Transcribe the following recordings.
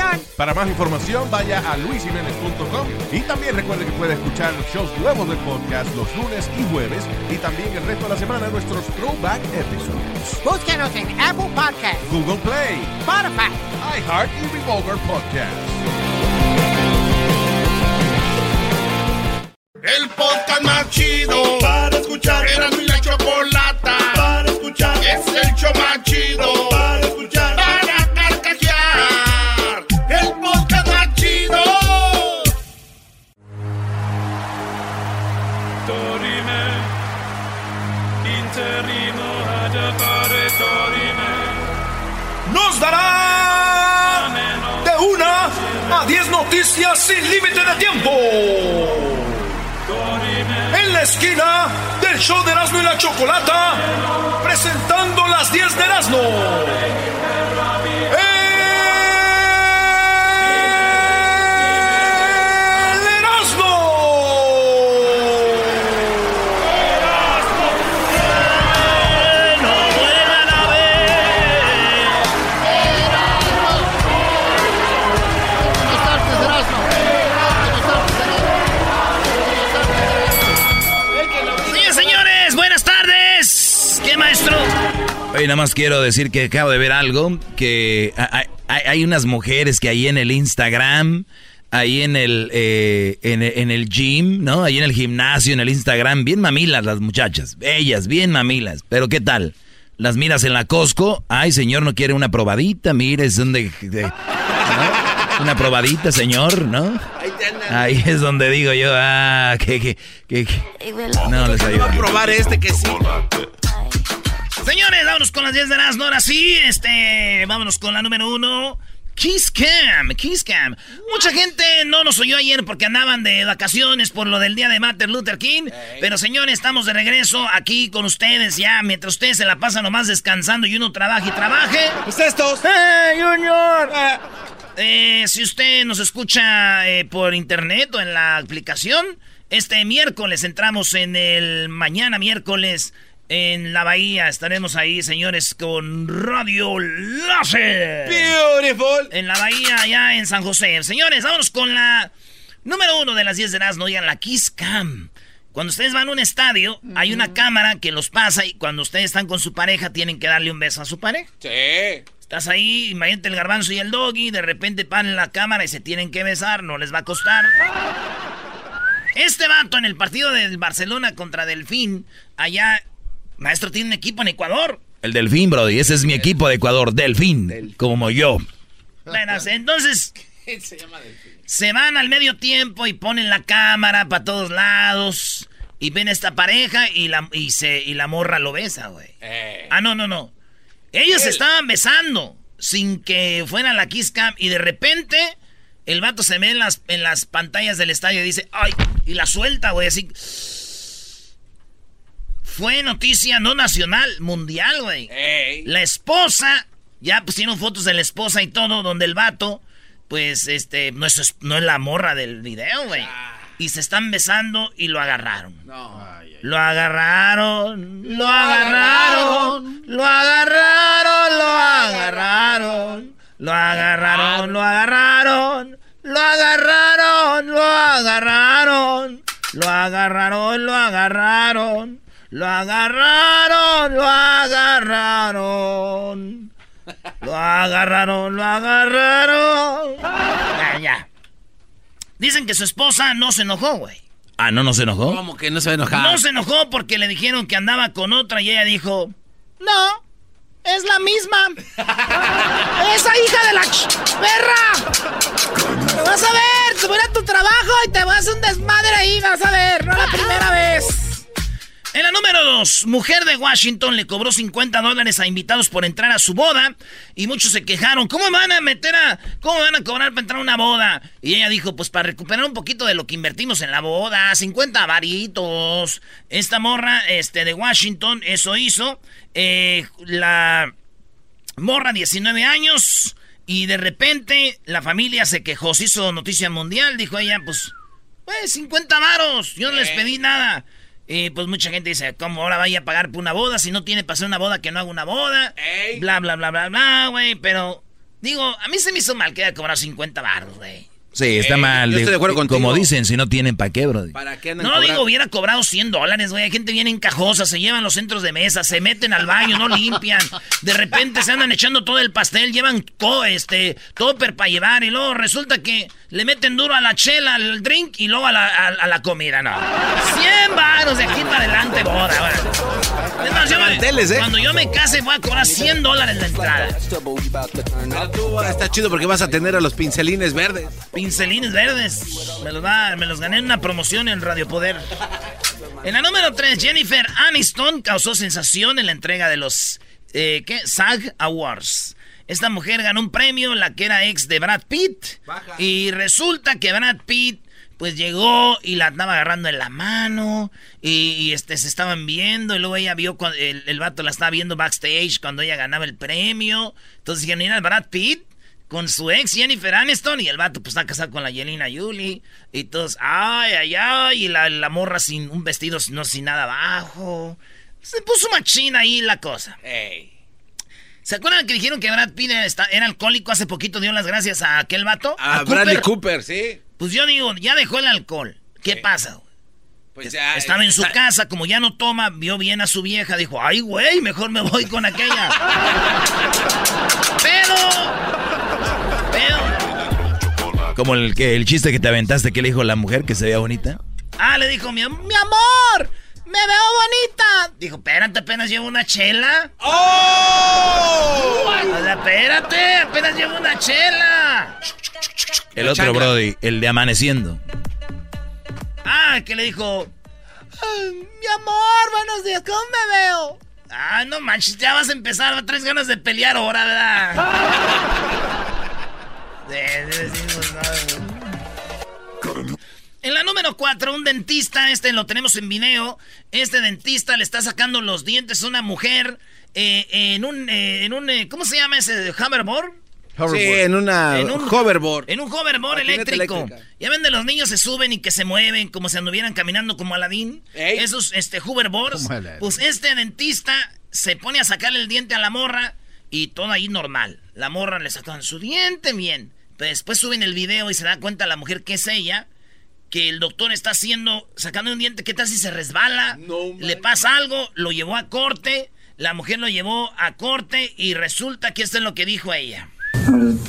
Señor. Para más información, vaya a luisimenez.com y también recuerde que puede escuchar shows nuevos del podcast los lunes y jueves y también el resto de la semana nuestros throwback episodes. Búsquenos en Apple Podcasts, Google Play, Spotify. iHeart y Revolver Podcast. El podcast más chido para escuchar. Era mi la chocolata para escuchar. Es el show más chido dará de una a 10 noticias sin límite de tiempo. En la esquina del show de Erasmo y la Chocolata, presentando las 10 de Erasmo. Oye, nada más quiero decir que acabo de ver algo, que hay, hay- hay unas mujeres que ahí en el Instagram, ahí en el, eh, en, en el gym, ¿no? Ahí en el gimnasio, en el Instagram, bien mamilas las muchachas, ellas, bien mamilas, pero ¿qué tal? Las miras en la Costco, ay señor, no quiere una probadita, mire, es donde... de- ¿no? Una probadita, señor, ¿no? Ahí es donde digo yo, ah, que, que, que, que- No, les ayudo. probar este que sí. Señores, vámonos con las 10 de las no ahora sí. Este, vámonos con la número uno. Kiss Cam, Kiss Cam. Mucha gente no nos oyó ayer porque andaban de vacaciones por lo del día de Martin Luther King. Pero señores, estamos de regreso aquí con ustedes ya. Mientras ustedes se la pasan nomás descansando y uno trabaje y trabaje. Pues estos. ¡Hey, Junior! Eh, si usted nos escucha eh, por internet o en la aplicación, este miércoles entramos en el mañana miércoles en la bahía. Estaremos ahí, señores, con Radio Láser. Beautiful. En la bahía, allá en San José. Señores, vámonos con la número uno de las 10 de las no digan la Kiss Cam. Cuando ustedes van a un estadio, hay una cámara que los pasa y cuando ustedes están con su pareja, tienen que darle un beso a su pareja. Sí. Estás ahí, imagínate el garbanzo y el doggy, de repente paran la cámara y se tienen que besar, no les va a costar. Este vato en el partido del Barcelona contra Delfín, allá, maestro tiene un equipo en Ecuador. El Delfín, Brody, ese es mi equipo de Ecuador, Delfín, como yo. Bueno, entonces se van al medio tiempo y ponen la cámara para todos lados y ven esta pareja y la, y se, y la morra lo besa, güey. Ah, no, no, no. Ellos se estaban besando sin que fuera la kiss cam y de repente el vato se ve en las, en las pantallas del estadio y dice, ay, y la suelta, güey, así. Fue noticia no nacional, mundial, güey. Ey. La esposa, ya pusieron fotos de la esposa y todo, donde el vato, pues, este, no es, no es la morra del video, güey. Y se están besando y lo agarraron. Lo agarraron, lo agarraron, lo agarraron, lo agarraron, lo agarraron, lo agarraron, lo agarraron, lo agarraron, lo agarraron, lo agarraron, lo agarraron, lo agarraron, lo agarraron, lo agarraron. Ya, ya. Dicen que su esposa no se enojó, güey. Ah, ¿no nos enojó? ¿Cómo que no se enojar? No se enojó porque le dijeron que andaba con otra y ella dijo, no, es la misma. Esa hija de la ch- perra. Te vas a ver, te voy a tu trabajo y te vas a hacer un desmadre ahí, vas a ver, no la primera vez. En la número 2, mujer de Washington le cobró 50 dólares a invitados por entrar a su boda y muchos se quejaron. ¿Cómo van a meter a... ¿Cómo van a cobrar para entrar a una boda? Y ella dijo, pues para recuperar un poquito de lo que invertimos en la boda, 50 varitos. Esta morra este, de Washington, eso hizo. Eh, la morra, 19 años, y de repente la familia se quejó, se hizo noticia mundial, dijo ella, pues, pues 50 varos, yo no les pedí nada. Y pues mucha gente dice, ¿cómo ahora vaya a pagar por una boda si no tiene para hacer una boda que no haga una boda? Bla, bla, bla, bla, bla, güey. Pero, digo, a mí se me hizo mal que haya cobrado 50 baros, güey. Sí, está Ey, mal. yo estoy de acuerdo Como contigo. dicen, si no tienen pa' qué, bro. ¿Para qué andan No, cobrando? digo, hubiera cobrado 100 dólares, güey. Hay gente bien encajosa, se llevan los centros de mesa, se meten al baño, no limpian. De repente se andan echando todo el pastel, llevan co, este, topper para llevar y luego resulta que le meten duro a la chela, al drink y luego a la, a- a la comida, no. 100 varos de aquí para adelante, boda, güey. Yo Manteles, ¿eh? Cuando yo me case voy a cobrar 100 dólares la entrada. Pero tú está chido porque vas a tener a los pincelines verdes. Pincelines verdes. Me los, va- me los gané en una promoción en Radio Poder. En la número 3, Jennifer Aniston causó sensación en la entrega de los eh, ¿qué? SAG Awards. Esta mujer ganó un premio, la que era ex de Brad Pitt. Y resulta que Brad Pitt pues llegó y la andaba agarrando en la mano y, y, este se estaban viendo y luego ella vio cuando el, el vato la estaba viendo backstage cuando ella ganaba el premio. Entonces dijeron, mira, Brad Pitt con su ex Jennifer Aniston y el vato pues está casado con la Yelena Yuli y todos, ay, ay, ay, y la, la morra sin un vestido, no sin nada abajo. Se puso machina ahí la cosa. ¿Se acuerdan que dijeron que Brad Pitt era, alcohólico hace poquito? Dio las gracias a aquel vato. A, Bradley Cooper, sí. Pues yo digo, ya dejó el alcohol. ¿Qué pasa? güey? Pues ya. Estaba en su está- casa, como ya no toma, vio bien a su vieja, dijo, ay, güey, mejor me voy con aquella. pero, Como el, que, el chiste que te aventaste que le dijo la mujer que se veía bonita. ah, le dijo, mi, mi amor, me veo bonita. Dijo, espérate, apenas llevo una chela. ¡Oh! O sea, espérate, apenas llevo una chela. El La otro chancla. Brody, el de amaneciendo. Ah, que le dijo, "Ay, mi amor, buenos días, ¿cómo me veo? Ah, no manches, ya vas a empezar, traes ganas de pelear ahora, ¿verdad? De- de- decimos, no. En la número 4, un dentista, este lo tenemos en video. Este dentista le está sacando los dientes a una mujer eh, en un, eh, en un eh, ¿cómo se llama ese hoverboard? Sí, en una En un- hoverboard. En un hoverboard eléctrico. Ya ven de los niños se suben y que se mueven como si anduvieran caminando como Aladín. Ey. Esos este hoverboards. Pues este dentista se pone a sacarle el diente a la morra y todo ahí normal. La morra le sacan su diente bien. Pero después suben el video y se da cuenta la mujer que es ella. Que el doctor está haciendo, sacando un diente, ¿qué tal si se resbala? No, le pasa algo, lo llevó a corte, la mujer lo llevó a corte y resulta que esto es lo que dijo ella.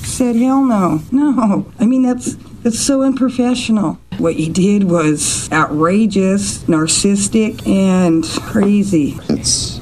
Said, hell no. No. I mean, that's, that's so unprofessional. What you did was outrageous, narcissistic, and crazy. It's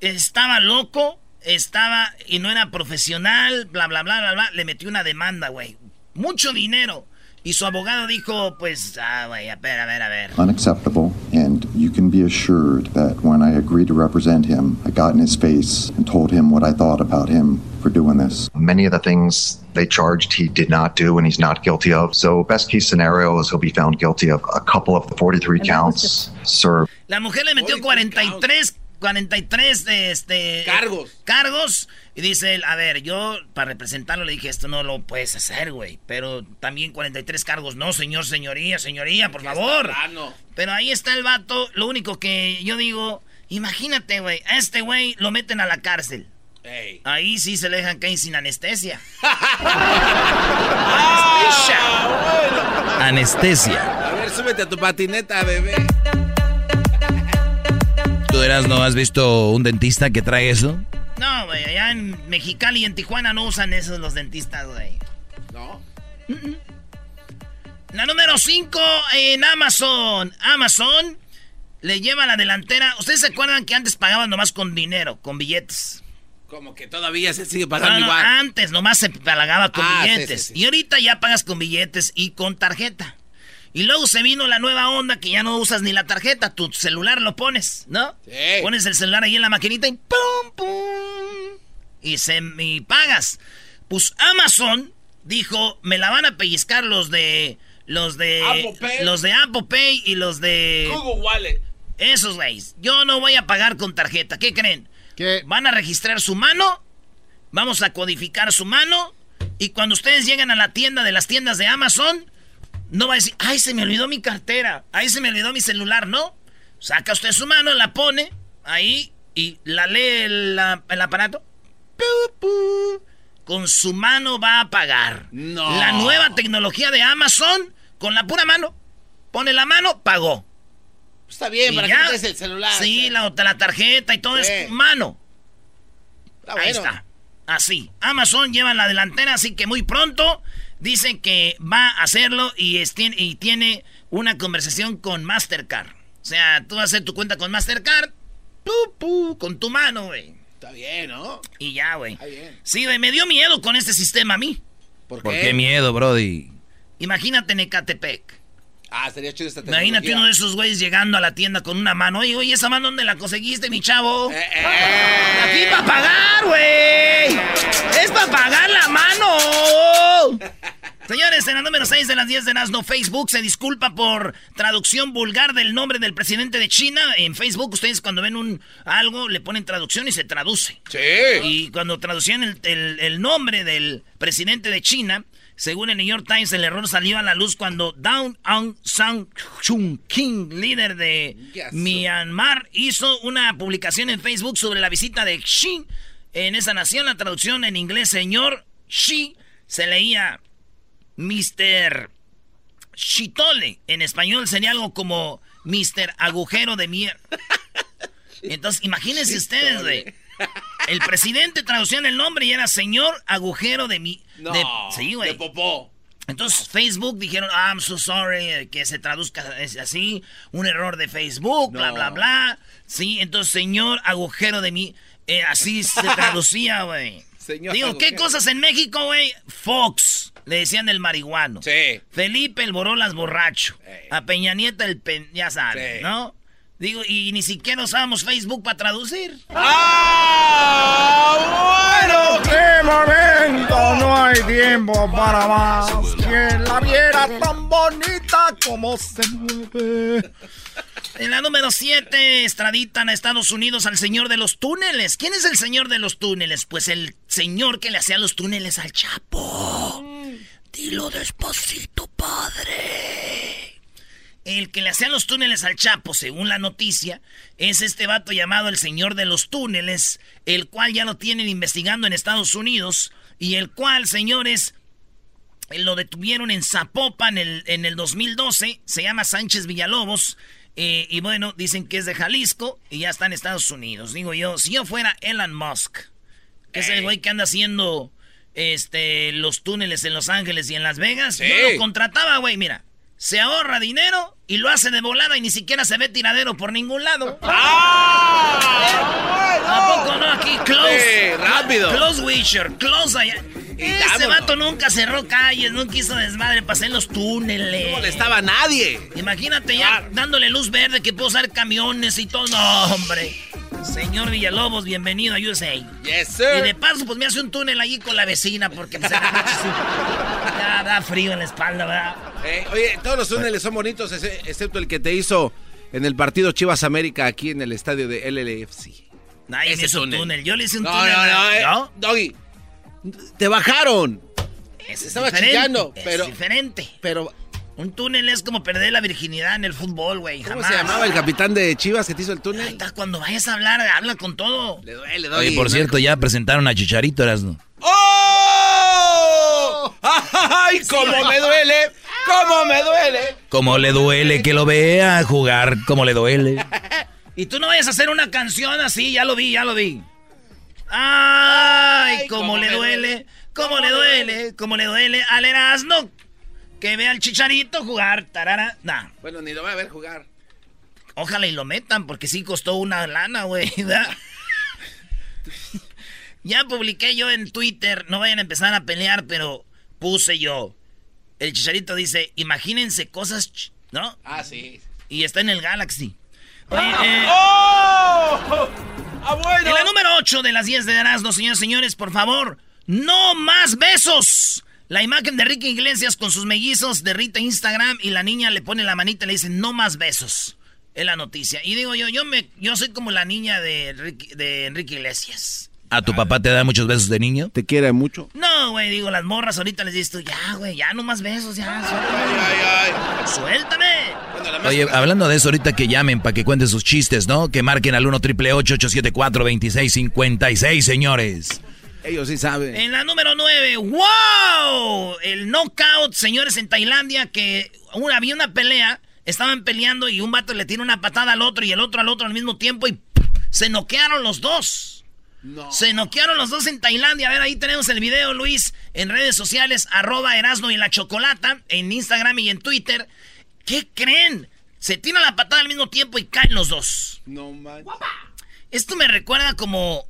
estaba loco, estaba y no era profesional, bla, bla, bla, bla, bla. Le metió una demanda, güey. Mucho dinero. Y su abogado dijo, pues, ah, güey, a ver, a ver, a ver. unacceptable, and you can be assured that when I agreed to represent him, I got in his face and told him what I thought about him for doing this. Many of the things they charged he did not do and he's not guilty of. So, best case scenario is he'll be found guilty of a couple of the 43 counts served. La mujer le metió 43, 43 de este... Cargos. Cargos. Y dice él, a ver, yo para representarlo le dije, esto no lo puedes hacer, güey. Pero también 43 cargos. No, señor, señoría, señoría, por favor. plano. Pero ahí está el vato. Lo único que yo digo, imagínate, güey, a este güey lo meten a la cárcel. Ey. Ahí sí se le dejan caer sin anestesia. Anestesia. A ver, súbete a tu patineta, bebé. ¿Tú eras, no has visto un dentista que trae eso? No, güey, allá en Mexicali y en Tijuana no usan esos los dentistas, güey. No. La número 5 en Amazon. Amazon le lleva la delantera. ¿Ustedes se acuerdan que antes pagaban nomás con dinero, con billetes? Como que todavía se sigue pagando no, igual. antes nomás se pagaba con Ah, sí, billetes. sí, sí. Y ahorita ya pagas con billetes y con tarjeta. Y luego se vino la nueva onda que ya no usas ni la tarjeta, tu celular lo pones, ¿no? Sí. Pones el celular ahí en la maquinita y ¡pum, pum! Y, se, y pagas. Pues Amazon dijo, me la van a pellizcar los de... Los de... Apple Pay. Los de Apple Pay y los de... Google Wallet. Esos güeyes. Yo no voy a pagar con tarjeta. ¿Qué creen? ¿Qué? Van a registrar su mano. Vamos a codificar su mano. Y cuando ustedes lleguen a la tienda de las tiendas de Amazon, no va a decir, ay, se me olvidó mi cartera. Ay, se me olvidó mi celular. No. Saca usted su mano, la pone ahí y la lee el, la- el aparato. Con su mano va a pagar. No. La nueva tecnología de Amazon, con la pura mano. Pone la mano, pagó. Está bien, Y para ya. que metes el celular. Sí, la, la tarjeta y todo Sí. es mano. Está Ahí bueno. está. Así. Amazon lleva la delantera, así que muy pronto dicen que va a hacerlo y, es- tiene- y tiene una conversación con Mastercard. O sea, tú vas a hacer tu cuenta con Mastercard, pu, pu, con tu mano, güey. Está bien, ¿no? Y ya, güey. Está bien. Sí, güey, me dio miedo con este sistema a mí. ¿Por qué? ¿Por qué miedo, Brody? Imagínate en Ecatepec. Ah, sería chido esta Imagínate tecnología. uno de esos güeyes llegando a la tienda con una mano. Oye, oye, ¿esa mano dónde la conseguiste, mi chavo? Eh, eh. Aquí para pagar, güey. Es para pagar la mano. Señores, en la número 6 de las 10 de Nazno, Facebook se disculpa por traducción vulgar del nombre del presidente de China. En Facebook, ustedes cuando ven un algo, le ponen traducción y se traduce. Sí. Y cuando traducían el, el- el nombre del presidente de China, según el New York Times, el error salió a la luz cuando Dawn Aung San Suu Kyi, líder de Yes. Myanmar, hizo una publicación en Facebook sobre la visita de Xi en esa nación. La traducción en inglés, señor Xi, se leía Mr. Chitole. En español sería algo como Mr. Agujero de Mierda. Entonces, imagínense ustedes, güey. El presidente traducía el nombre y era señor agujero de mi. No. de- sí, güey. De popó. Entonces Facebook dijeron, "Ah, I'm so sorry, eh, que se traduzca así, un error de Facebook, bla, No. bla, bla. Sí, entonces señor agujero de mi. eh, así se traducía, güey. Señor Digo, ¿qué agujero. cosas en México, güey? Fox, le decían el marihuano. Sí. Felipe el Borolas borracho. A Peña Nieta el pen... Ya sabes, Sí. ¿no? Digo, y ni siquiera usábamos Facebook para traducir. ¡Ah! Bueno. ¡Qué momento! No hay tiempo para más. Quien la viera tan bonita como se mueve. En la número 7, extraditan a Estados Unidos al señor de los túneles. ¿Quién es el señor de los túneles? Pues el señor que le hacía los túneles al Chapo. Dilo despacito, padre. El que le hacía los túneles al Chapo, según la noticia, es este vato llamado el señor de los túneles, el cual ya lo tienen investigando en Estados Unidos y el cual, señores, lo detuvieron en Zapopan en el, en el 2012. Se llama Sánchez Villalobos. eh, y bueno, dicen que es de Jalisco y ya está en Estados Unidos. Digo yo, si yo fuera Elon Musk, que es el güey que anda haciendo este, los túneles en Los Ángeles y en Las Vegas, Sí. yo lo contrataba, güey. Mira, se ahorra dinero y lo hace de volada y ni siquiera se ve tiradero por ningún lado. ¿A poco no? Aquí, close. Sí, rápido. Close Wisher, close allá. Ese vato nunca cerró calles, nunca hizo desmadre para hacer los túneles. No molestaba a nadie. Imagínate ya dándole luz verde que puedo usar camiones y todo. No, hombre. Señor Villalobos, bienvenido a USA. Yes, Y sir. de paso, pues me hace un túnel allí con la vecina porque pues, ya da frío en la espalda, ¿verdad? Eh, oye, todos los túneles son bonitos, excepto el que te hizo en el partido Chivas América aquí en el estadio de LLFC. Nadie me Ese hizo túnel. túnel. Yo le hice un No, túnel. no, no, eh, ¿no? Doggy. Te bajaron. Ese es Estaba diferente, chillando, es pero- diferente. Pero, Un túnel es como perder la virginidad en el fútbol, güey. ¿cómo Jamás. se llamaba el capitán de Chivas que te hizo el Ahí túnel? está, cuando vayas a hablar, habla con todo. Le duele, Doggy. Oye, por cierto, ya presentaron a Chicharito, Erasno. ¡Oh! ¡Ay, cómo me duele! ¡Cómo me duele! Como le duele que lo vea jugar, como le duele. Y tú no vayas a hacer una canción así, ya lo vi, ya lo vi. Ay, Ay, cómo, cómo le duele, duele, cómo cómo le duele, cómo le duele al Erasmo que vea al Chicharito jugar, tarara. Nah, Bueno, ni lo voy a ver jugar. ojalá y lo metan porque sí costó una lana, güey. ya publiqué yo en Twitter, no vayan a empezar a pelear, pero puse yo. El chicharito dice, imagínense cosas, ch- ¿no? Ah, sí. Y está en el Galaxy. Oye, eh, ¡Oh! ¡Ah, bueno! En la número 8 de las 10 de Erasmo, señores señores, por favor, no más besos. La imagen de Ricky Iglesias con sus mellizos derrita Instagram y la niña le pone la manita y le dice no más besos. Es la noticia. Y digo yo, yo me, yo soy como la niña de, Ricky- de Enrique Iglesias. ¿A tu papá te da muchos besos de niño? ¿Te quiere mucho? No, güey, digo, las morras ahorita les dices tú, ya, güey, ya no más besos, ya, suéltame. Suéltame. Oye, hablando de eso, ahorita que llamen para que cuenten sus chistes, ¿no? Que marquen al 1 triple 874 2656, señores. Ellos sí saben. En la número 9, ¡wow! El knockout, señores, en Tailandia, que una, había una pelea, estaban peleando y un vato le tira una patada al otro y el otro al otro al mismo tiempo y ¡pum! se noquearon los dos. Se noquearon los dos en Tailandia. A ver, ahí tenemos el video, Luis, en redes sociales, arroba Erasno y la Chocolata, en Instagram y en Twitter. ¿Qué creen? Se tiran la patada al mismo tiempo y caen los dos. No manches. Esto me recuerda como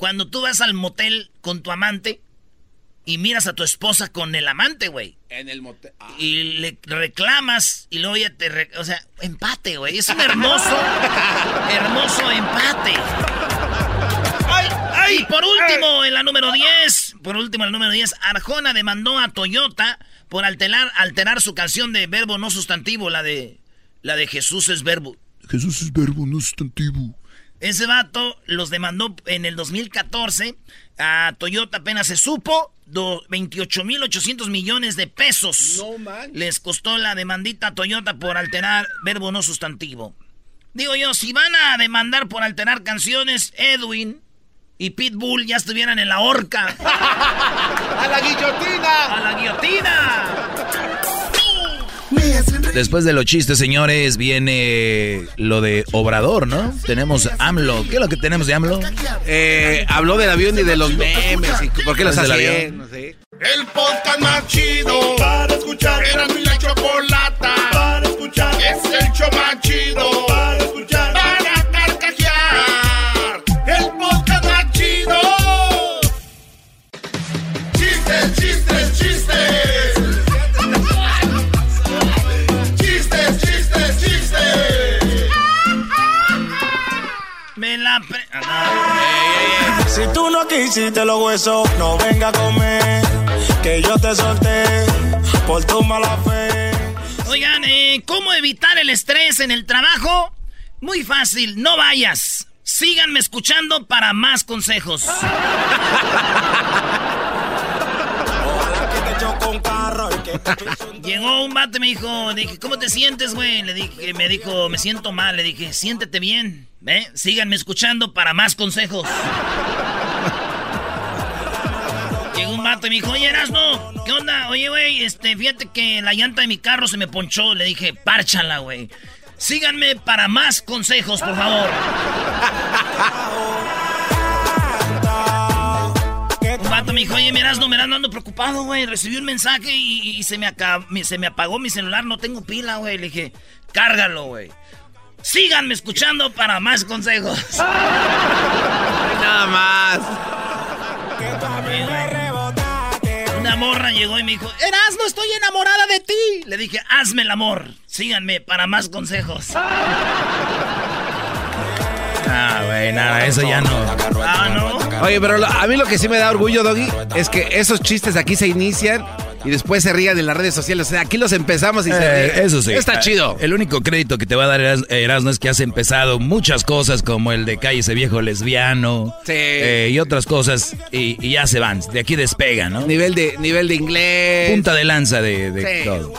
cuando tú vas al motel con tu amante y miras a tu esposa con el amante, güey. En el motel. Ah. Y le reclamas y luego ya te... re- o sea, empate, güey. Es un hermoso, hermoso empate. Y por último, en la número 10, por último, en la número 10, Arjona demandó a Toyota por alterar, alterar su canción de verbo no sustantivo, la de, la de Jesús es verbo. Jesús es verbo, no sustantivo. Ese vato los demandó en el 2014. A Toyota apenas se supo. do- 28.800 millones de pesos. No manches. Les costó la demandita a Toyota por alterar verbo no sustantivo. Digo yo, si van a demandar por alterar canciones, Edwin y Pitbull ya estuvieran en la horca. ¡A la guillotina! ¡A la guillotina! Después de los chistes, señores, viene lo de Obrador, ¿no? Tenemos AMLO. ¿Qué es lo que tenemos de AMLO? Eh, habló del avión y de los memes. Y ¿Por qué los ¿Es del hacen? avión? No sé. El podcast más chido para escuchar. Era mi la chocolata para escuchar. Es el show más chido Si tú no quisiste los huesos, no venga a comer. Que yo te solté por tu mala fe. Oigan, eh, ¿cómo evitar el estrés en el trabajo? Muy fácil, no vayas. Síganme escuchando para más consejos. Llegó un y me dijo, dije, ¿cómo te sientes, güey? Le dije, me dijo, me siento mal. Le dije, siéntete bien. ¿Ve? Síganme escuchando para más consejos. Llegó un vato me dijo, oye, Erasno, ¿qué onda? Oye, güey, este, fíjate que la llanta de mi carro se me ponchó. Le dije, párchala, güey. Síganme para más consejos, por favor. me dijo, oye, miras, no, miras, no ando preocupado, güey. Recibí un mensaje y, y se, me acab- me- se me apagó mi celular, no tengo pila, güey. Le dije, cárgalo, güey. Síganme escuchando para más consejos. Nada más. Una morra llegó y me dijo, Eras, no estoy enamorada de ti. Le dije, hazme el amor. Síganme para más consejos. Ah, güey, nada, eso ya no. Ah, no. Oye, pero lo- a mí lo que sí me da orgullo, Doggy, es que esos chistes aquí se inician y después se rían en las redes sociales. O sea, aquí los empezamos y se Eh, ríen. eso sí. Está Eh, chido. El único crédito que te va a dar Eras- Erasmo es que has empezado muchas cosas como el de calle ese viejo lesbiano Sí. eh, y otras cosas y, y ya se van. De aquí despegan, ¿no? Nivel de, nivel de inglés. Punta de lanza de, de Sí. todo.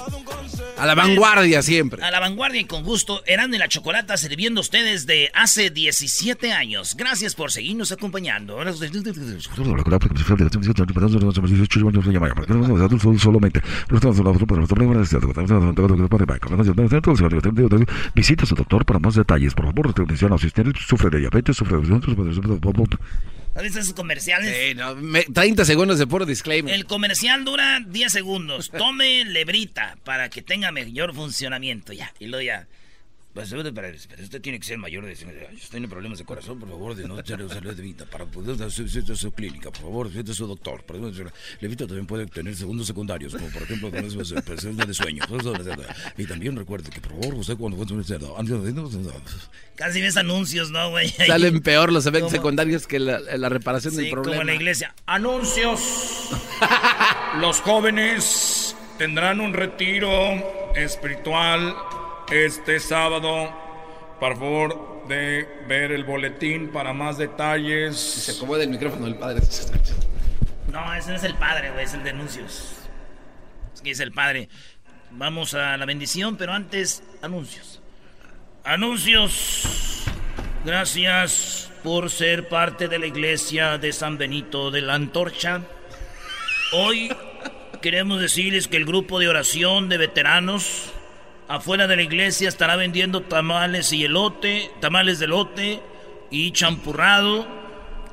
A la vanguardia siempre. A la vanguardia y con gusto, Erasmo y la Chocolata sirviendo a ustedes de hace 17 años. Gracias por seguirnos acompañando. Visita a su doctor para más detalles. Por favor, atención, si usted sufre de diabetes, sufre de... ¿Has visto esos comerciales? Sí, no, me- 30 segundos de puro disclaimer. El comercial dura 10 segundos. Tome lebrita para que tenga mayor funcionamiento. Ya, y luego ya. Pues, pero, usted tiene que ser mayor de usted tiene problemas de corazón, por favor, de no echarle salud de vida para poder dar su, su, su, clínica, por favor, es su doctor. Levita también puede tener segundos secundarios, como por ejemplo presencia de sueño. Y también recuerde que, por favor, usted cuando fue Casi ves anuncios, ¿no, güey? Salen peor los efectos secundarios que la, la reparación del problema. como en la iglesia. Anuncios. los jóvenes tendrán un retiro espiritual este sábado. Por favor de ver el boletín para más detalles. Se acomoda el micrófono del padre. No, ese no es el padre, güey, es el de anuncios. Es que es el padre. Vamos a la bendición, pero antes, anuncios. Anuncios. Gracias por ser parte de la iglesia de San Benito de la Antorcha. Hoy queremos decirles que el grupo de oración de veteranos afuera de la iglesia estará vendiendo tamales y elote, tamales de elote y champurrado.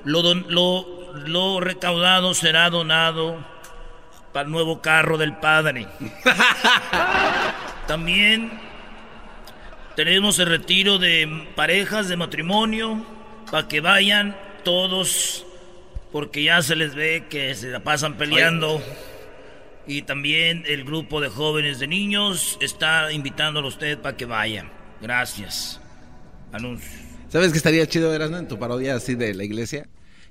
Lo, lo, lo recaudado será donado para el nuevo carro del padre. También tenemos el retiro de parejas de matrimonio para que vayan todos porque ya se les ve que se la pasan peleando. Y también el grupo de jóvenes de niños está invitándolo a usted para que vaya. Gracias. Anuncio. ¿Sabes qué estaría chido, Erasmo, en tu parodia así de la iglesia?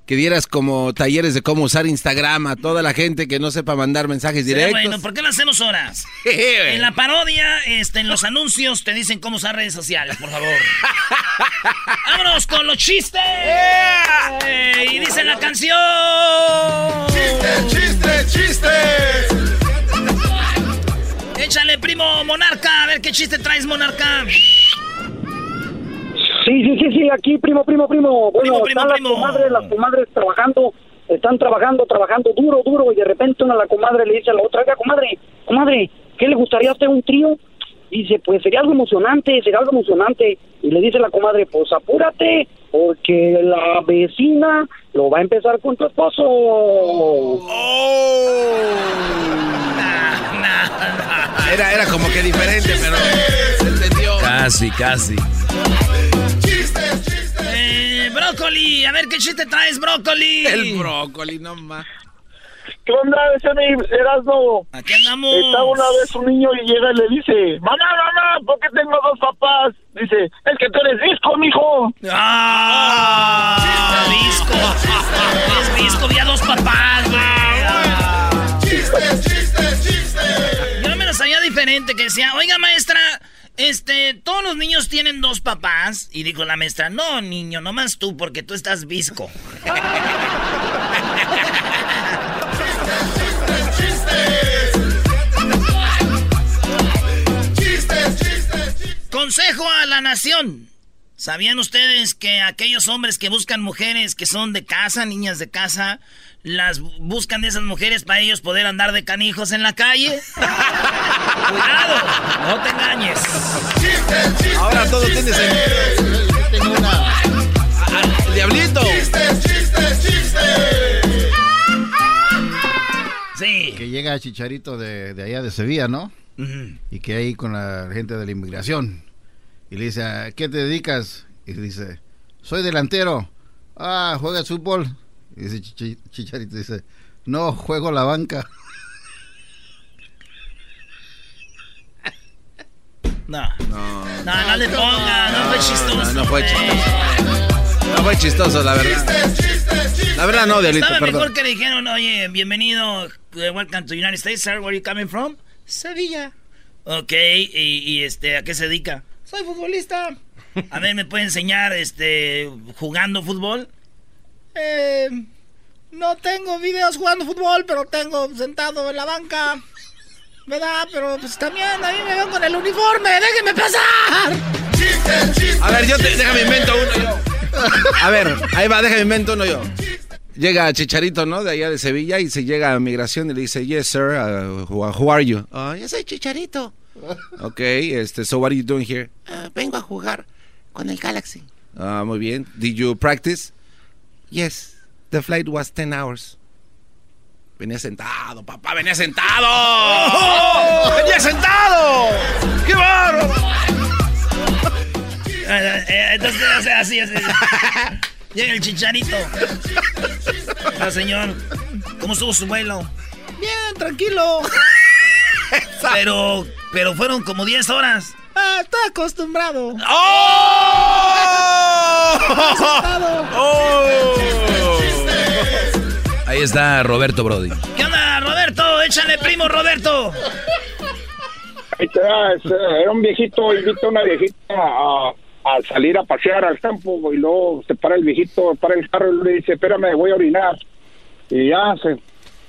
Que dieras como talleres de cómo usar Instagram a toda la gente que no sepa mandar mensajes directos. Bueno, ¿por qué no hacemos horas? en la parodia, este, en los anuncios te dicen cómo usar redes sociales, por favor. ¡Vámonos con los chistes! y dice la canción. ¡Chistes, chistes, chistes! Échale, primo Monarca, a ver qué chiste traes, Monarca. Sí, sí, sí, sí, aquí, primo, primo, primo. Bueno, primo, están las comadres, las comadres trabajando, están trabajando, trabajando duro, duro, y de repente una la comadre le dice a la otra, oiga, comadre, comadre, ¿qué le gustaría hacer un trío? Dice, pues sería algo emocionante, sería algo emocionante. Y le dice la comadre, pues apúrate, porque la vecina lo va a empezar con tu esposo. Oh. Era, era como que diferente, pero se entendió. Casi, casi. Chistes, chistes. Eh, brócoli, a ver qué chiste traes, brócoli. El brócoli, no más. ¿Qué onda, ese mi Erasmo? Aquí andamos. Está una vez un niño y llega y le dice, mamá, mamá, ¿por qué tengo dos papás? Dice, es que tú eres disco, mijo. ¡Ah! ¡Disco! Es disco, ya dos papás, güey. ¡Chistes, chistes, chistes! Yo me lo sabía diferente, que decía, oiga, maestra, este, todos los niños tienen dos papás. Y dijo la maestra, no, niño, nomás tú, porque tú estás visco. Consejo a la nación. ¿Sabían ustedes que aquellos hombres que buscan mujeres que son de casa, niñas de casa, las buscan de esas mujeres para ellos poder andar de canijos en la calle? Cuidado, no te engañes. Ahora todo tiene sentido. Tengo una. ¡El diablito! ¡Chistes, chistes, chistes! Sí. Que llega Chicharito de, de allá de Sevilla, ¿no? Y que ahí con la gente de la inmigración. Y le dice, ¿a qué te dedicas? Y dice, soy delantero. Ah, ¿juegas fútbol? Y dice Chichi- Chicharito, dice, no, juego la banca. No. No, no, le ponga, no, fue chistoso. No, no fue chistoso. No fue chistoso, la verdad. La verdad no, Diablito, Estaba perdón. mejor que le dijeron, oye, bienvenido, welcome to United States, sir, where are you coming from? Sevilla. Ok, y, y, este, ¿a qué se dedica? Soy futbolista. A ver, ¿me puede enseñar, este, jugando fútbol? Eh, no tengo videos jugando fútbol, pero tengo sentado en la banca. ¿Verdad? Pero pues también a mí me veo con el uniforme. ¡Déjenme pasar! A ver, yo te, déjame invento uno yo. A ver, ahí va, déjame invento uno yo. Llega Chicharito, ¿no? De allá de Sevilla y se llega a migración y le dice, yes, sir, uh, who, who are you? "Ah, yo soy Chicharito. Ok, este, so what are you doing here? Ah, vengo a jugar con el Galaxy. Ah, muy bien. Did you practice? Yes, the flight was 10 hours. Venía sentado, papá, venía sentado. ¡Venía sentado! ¡Qué bárbaro! entonces, o sea, así, así. Llega el chicharito. Ah, señor, ¿cómo estuvo su vuelo? Bien, tranquilo. Pero, pero fueron como 10 horas. Ah, está acostumbrado. ¡Oh! Ahí está Roberto Brody. ¿Qué onda, Roberto? Échale, primo Roberto. Ahí te da, es, eh, Era un viejito, invita a una viejita a, a salir a pasear al campo y luego se para el viejito, para el carro y le dice, espérame, voy a orinar. Y ya se,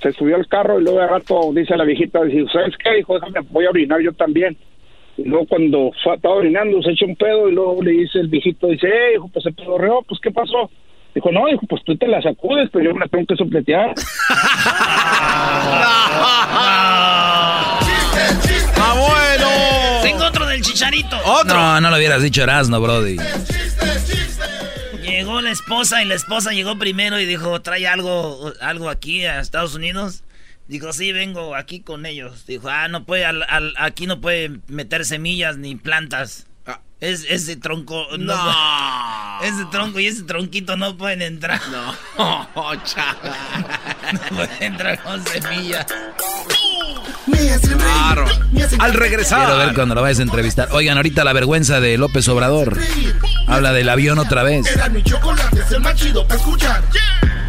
se subió al carro y luego de rato dice la viejita, dice, ¿sabes qué? Dijo, déjame, voy a orinar yo también. Y luego cuando fue, estaba orinando se echa un pedo y luego le dice el viejito, dice, eh, hijo, pues se pedorreó, pues ¿qué pasó? Dijo, no, dijo, pues tú te la sacudes, pero yo me la tengo que sopletear. ¡Ah, bueno! Tengo otro del chicharito. No, no lo hubieras dicho Erasmo, Brody. Llegó la esposa y la esposa llegó primero y dijo, trae algo, algo aquí a Estados Unidos. Dijo, sí, vengo aquí con ellos. Dijo, ah, no puede, al- al- aquí no puede meter semillas ni plantas. Es, ese tronco, no. No. Ese tronco y ese tronquito no pueden entrar. No, chaval. No pueden entrar con semillas. Claro. Al regresar. Quiero ver cuando lo vayas a entrevistar. Oigan, ahorita la vergüenza de López Obrador. Habla del avión otra vez. Era mi chocolate, es el más chido para escuchar. Reafirmo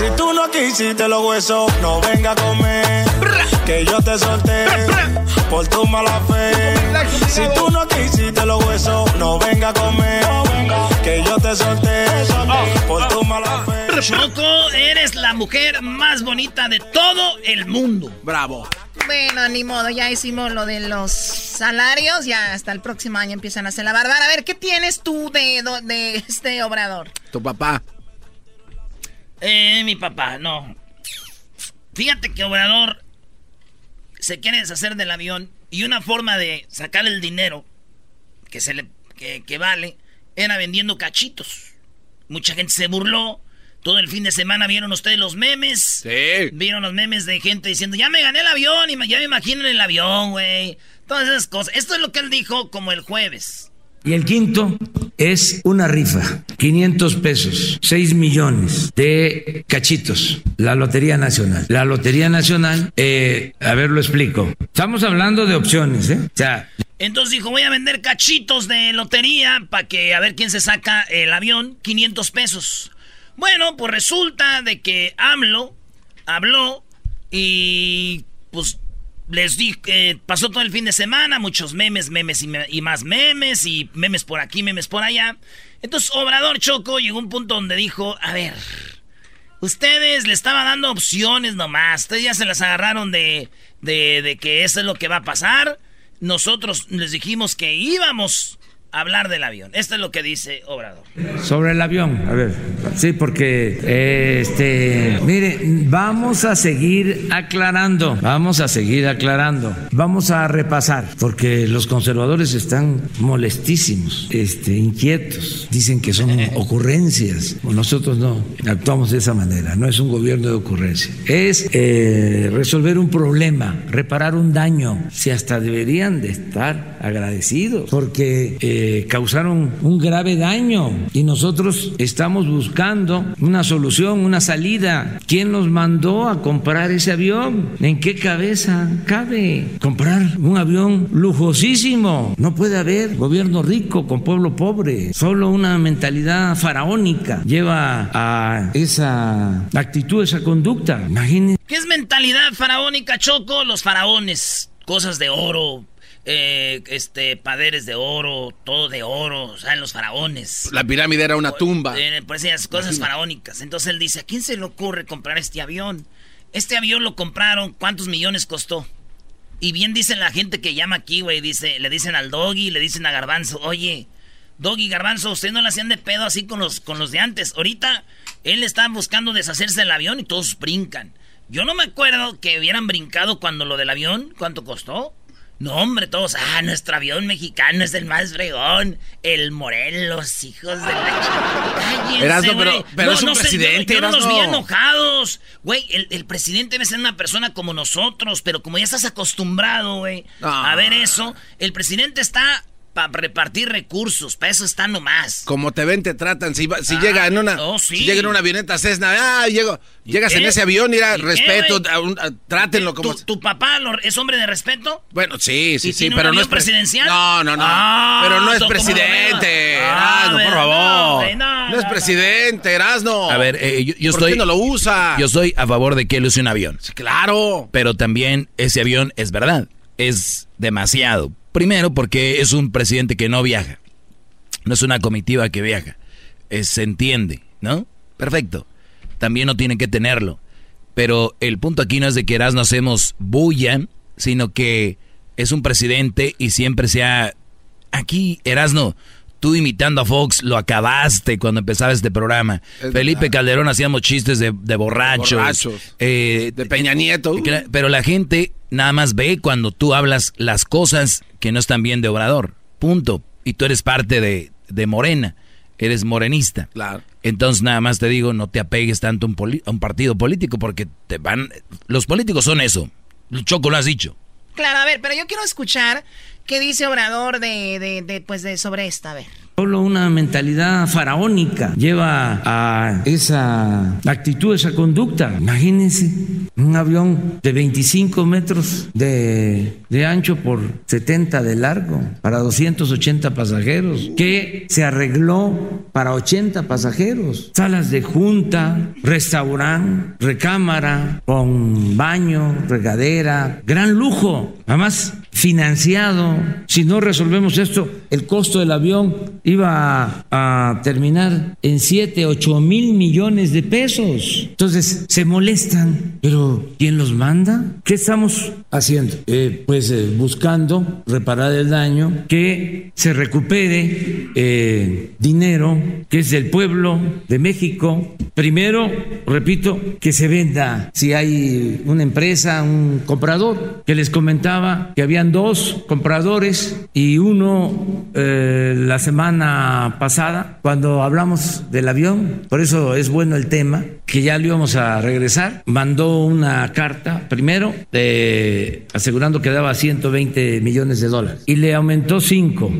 Si tú no quisiste los huesos, no venga a comer. Que yo te solté por tu mala fe. Si tú no quisiste los huesos, no venga a comer. Que yo te solté por tu mala fe. Choco, eres la mujer más bonita de todo el mundo. Bravo. Bueno, ni modo, ya hicimos lo de los salarios, ya hasta el próximo año empiezan a hacer la barbara. A ver, ¿qué tienes tú de, de este obrador? Tu papá. Eh, mi papá, no. Fíjate que Obrador se quiere deshacer del avión y una forma de sacar el dinero que se le que, que vale era vendiendo cachitos. Mucha gente se burló. Todo el fin de semana vieron ustedes los memes. Sí. Vieron los memes de gente diciendo, ya me gané el avión, y ya me imagino el avión, güey. Todas esas cosas. Esto es lo que él dijo como el jueves. Y el quinto es una rifa, 500 pesos, 6 millones de cachitos, la Lotería Nacional. La Lotería Nacional, eh, a ver, lo explico. Estamos hablando de opciones, ¿eh? O sea, Entonces dijo, voy a vender cachitos de lotería para que a ver quién se saca el avión, 500 pesos. Bueno, pues resulta de que AMLO habló y pues les dije, pasó todo el fin de semana, muchos memes, memes y, más memes y memes por aquí, memes por allá. Entonces Obrador Choco llegó a un punto donde dijo, a ver, ustedes le estaban dando opciones nomás, ustedes ya se las agarraron de, de, de que eso es lo que va a pasar. Nosotros les dijimos que íbamos hablar del avión. Esto es lo que dice Obrador. sobre el avión, a ver, sí, porque, eh, este, mire, vamos a seguir aclarando, vamos a seguir aclarando, vamos a repasar, porque los conservadores están molestísimos, este, inquietos, dicen que son ocurrencias, nosotros no. Actuamos de esa manera, no es un gobierno de ocurrencia, es eh, resolver un problema, reparar un daño, si hasta deberían de estar agradecidos, porque eh, causaron un grave daño y nosotros estamos buscando una solución, una salida. ¿Quién nos mandó a comprar ese avión? ¿En qué cabeza cabe comprar un avión lujosísimo? No puede haber gobierno rico con pueblo pobre. Solo una mentalidad faraónica lleva a esa actitud, esa conducta. Imagínense. ¿Qué es mentalidad faraónica, Choco? Los faraones, cosas de oro, eh, este, paderes de oro, todo de oro, o sea, los faraones. La pirámide era una tumba. Eh, pues esas cosas faraónicas. Entonces él dice, ¿a quién se le ocurre comprar este avión? Este avión lo compraron, ¿cuántos millones costó? Y bien dice la gente que llama aquí, güey, dice, le dicen al doggy, le dicen a Garbanzo, oye, Doggy Garbanzo, ustedes no le hacían de pedo así con los, con los de antes. Ahorita él está buscando deshacerse del avión y todos brincan. Yo no me acuerdo que hubieran brincado cuando lo del avión, ¿cuánto costó? No, hombre, todos, ah, nuestro avión mexicano es el más fregón. El Morelos, hijos de la chica. Erasno, pero- pero es un presidente, Yo, no los vi Erasno. enojados. Güey, el, el presidente debe ser una persona como nosotros, pero como ya estás acostumbrado, güey, a ver eso, el presidente está para repartir recursos, para eso está nomás. Como te ven, te tratan. Si, va- si Ah, llega en una, oh, sí. si llega en una avioneta Cessna, ah, llego, llegas en ese avión, mira, ¿Y qué, respeto, a un- a- trátenlo como. ¿Tu, tu papá lo- es hombre de respeto? Bueno, sí, sí, ¿Y sí, tiene pero un no es presidencial? No, no, no. Ah, pero no es ¿cómo lo presidente. Ah, Erasno, por favor. No, No, güey, no, es presidente, Erasno. A ver, eh, yo, yo ¿Por estoy. qué no lo usa? Yo estoy a favor de que él use un avión. claro. Pero también ese avión es verdad. Es demasiado. Primero, porque es un presidente que no viaja. No es una comitiva que viaja. Es- se entiende, ¿no? Perfecto. También no tiene que tenerlo. Pero el punto aquí no es de que no hacemos bulla, sino que es un presidente y siempre se ha... Aquí, Erasno, tú imitando a Fox, lo acabaste cuando empezaba este programa. Es Felipe verdad. Calderón hacíamos chistes de, de borrachos. borrachos. eh, De Peña Nieto. Pero la gente nada más ve cuando tú hablas las cosas que no están bien de Obrador. Punto. Y tú eres parte de, de Morena. Eres morenista. Claro. Entonces nada más te digo, no te apegues tanto a un, poli- a un partido político porque te van... Los políticos son eso. Choco lo has dicho. Claro, a ver, pero yo quiero escuchar qué dice Obrador de, de, pues de sobre esta, a ver. Solo una mentalidad faraónica lleva a esa actitud, esa conducta. Imagínense un avión de 25 metros de, de ancho por 70 de largo para 280 pasajeros, que se arregló para 80 pasajeros. Salas de junta, restaurante, recámara, con baño, regadera, gran lujo. Además, financiado. Si no resolvemos esto, el costo del avión iba a terminar en 7, 8 mil millones de pesos. Entonces, se molestan. Pero, ¿quién los manda? ¿Qué estamos haciendo? Eh, pues eh, buscando reparar el daño, que se recupere eh, dinero que es del pueblo de México. Primero, repito, que se venda si hay una empresa, un comprador, que les comentaba que habían dos compradores y uno eh, la semana pasada, cuando hablamos del avión, por eso es bueno el tema, que ya lo íbamos a regresar, mandó una carta primero de, asegurando que daba 120 millones de dólares y le aumentó 5,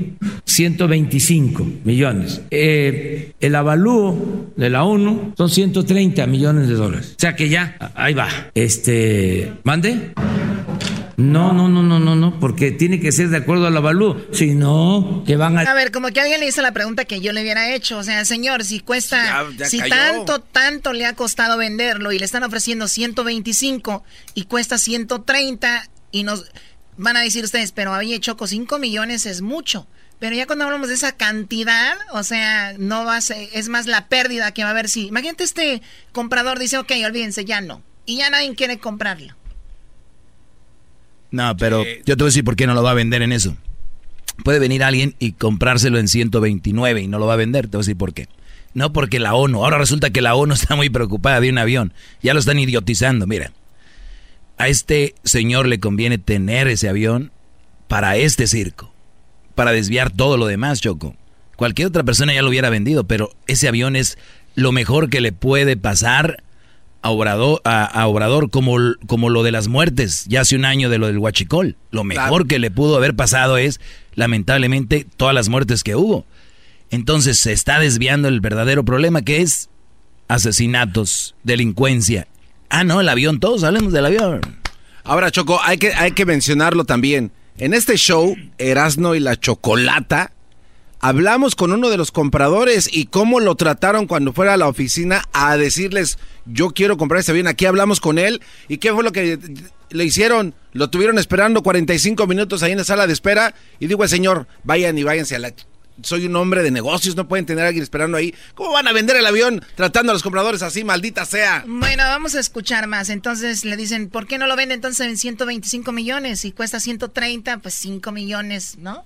125 millones. Eh, el avalúo de la ONU son 130 millones de dólares. O sea que ya, ahí va. Este, mande. No, no, no, no, no, no, porque tiene que ser de acuerdo al avalúo. Si no, que van a... A ver, como que alguien le hizo la pregunta que yo le hubiera hecho. O sea, señor, si cuesta, Ya- ya si cayó. tanto, tanto le ha costado venderlo y le están ofreciendo 125 y cuesta 130 y nos van a decir ustedes, pero oye, Choco, 5 millones es mucho. Pero ya cuando hablamos de esa cantidad, o sea, no va a ser, es más la pérdida que va a haber si. Imagínate este comprador dice, ok, olvídense, ya no. Y ya nadie quiere comprarlo. No, pero yo te voy a decir por qué no lo va a vender en eso. Puede venir alguien y comprárselo en 129 y no lo va a vender. Te voy a decir por qué. No porque la ONU. Ahora resulta que la ONU está muy preocupada de un avión. Ya lo están idiotizando. Mira, a este señor le conviene tener ese avión para este circo. Para desviar todo lo demás, Choco. Cualquier otra persona ya lo hubiera vendido, pero ese avión es lo mejor que le puede pasar a Obrador, a, a Obrador como, como lo de las muertes, ya hace un año de lo del Huachicol. Lo mejor Claro. que le pudo haber pasado es, lamentablemente, todas las muertes que hubo. Entonces se está desviando el verdadero problema que es asesinatos, delincuencia. Ah, no, el avión, todos hablemos del avión. Ahora, Choco, hay que, hay que mencionarlo también. En este show, Erasno y la Chocolata, hablamos con uno de los compradores y cómo lo trataron cuando fuera a la oficina a decirles, yo quiero comprar este avión. Aquí hablamos con él y qué fue lo que le hicieron. Lo tuvieron esperando 45 minutos ahí en la sala de espera y digo al señor, vayan y váyanse. Soy un hombre de negocios, no pueden tener a alguien esperando ahí. ¿Cómo van a vender el avión tratando a los compradores así, maldita sea? Bueno, vamos a escuchar más. Entonces le dicen, ¿por qué no lo vende entonces en 125 millones? Si cuesta 130, pues 5 millones, ¿no?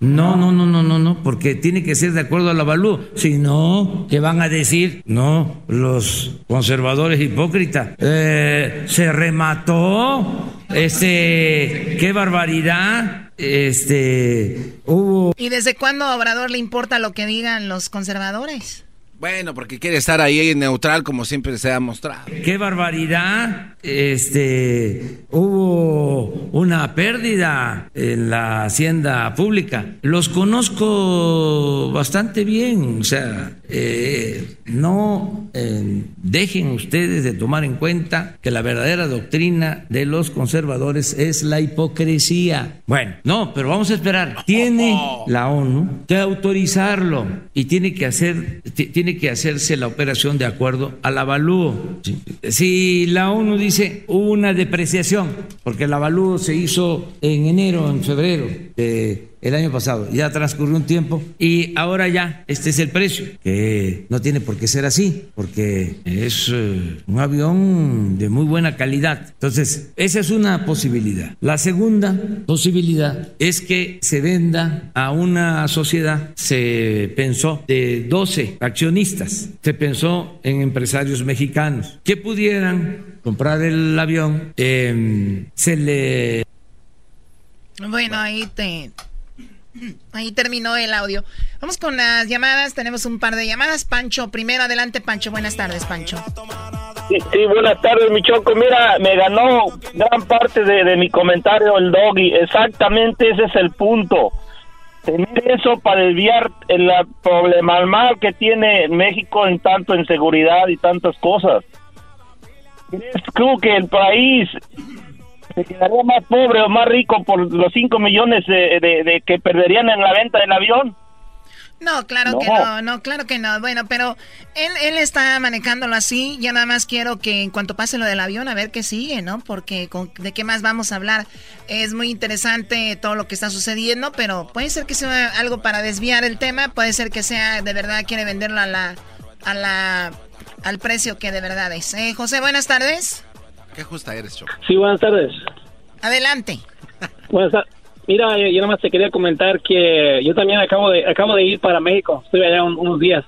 No, no, no, no, no, no, porque tiene que ser de acuerdo al avalúo. Si no, ¿qué van a decir? No, los conservadores hipócritas. Eh, se remató. Este, qué barbaridad. Este, hubo. ¿Y desde cuándo a Obrador le importa lo que digan los conservadores? Bueno, porque quiere estar ahí neutral como siempre se ha mostrado. Qué barbaridad. Este, hubo una pérdida en la hacienda pública. Los conozco bastante bien, o sea, eh, no eh, dejen ustedes de tomar en cuenta que la verdadera doctrina de los conservadores es la hipocresía. Bueno, no, pero vamos a esperar. Tiene la ONU que autorizarlo y tiene que hacer, tiene que hacerse la operación de acuerdo al avalúo. Si la ONU dice una depreciación, porque el avalúo se hizo en enero, en febrero de el año pasado. Ya transcurrió un tiempo y ahora ya este es el precio, que no tiene por qué ser así, porque es eh, un avión de muy buena calidad. Entonces, esa es una posibilidad. La segunda posibilidad es que se venda a una sociedad, se pensó de 12 accionistas, se pensó en empresarios mexicanos que pudieran comprar el avión, eh, se le... Bueno, ahí te, Ahí terminó el audio. Vamos con las llamadas. Tenemos un par de llamadas. Pancho, primero adelante, Pancho. Buenas tardes, Pancho. Sí, buenas tardes, mi choco. Mira, me ganó gran parte de, mi comentario el doggy. Exactamente ese es el punto. Tener eso para desviar el problema mal que tiene México en tanto en seguridad y tantas cosas. Creo que el país se quedaría más pobre o más rico por los 5 millones de, que perderían en la venta del avión. No, claro que no, no, claro que no. Bueno, pero él, él está manejándolo así. Ya nada más quiero que en cuanto pase lo del avión, a ver qué sigue, ¿no? Porque de qué más vamos a hablar. Es muy interesante todo lo que está sucediendo, pero puede ser que sea algo para desviar el tema. Puede ser que sea de verdad quiere venderlo a la, a la, al precio que de verdad es. Eh, José, buenas tardes. Qué justa eres, Choco. Sí, buenas tardes. Adelante. Mira, yo nada más te quería comentar que yo también acabo de acabo de ir para México. Estuve allá unos días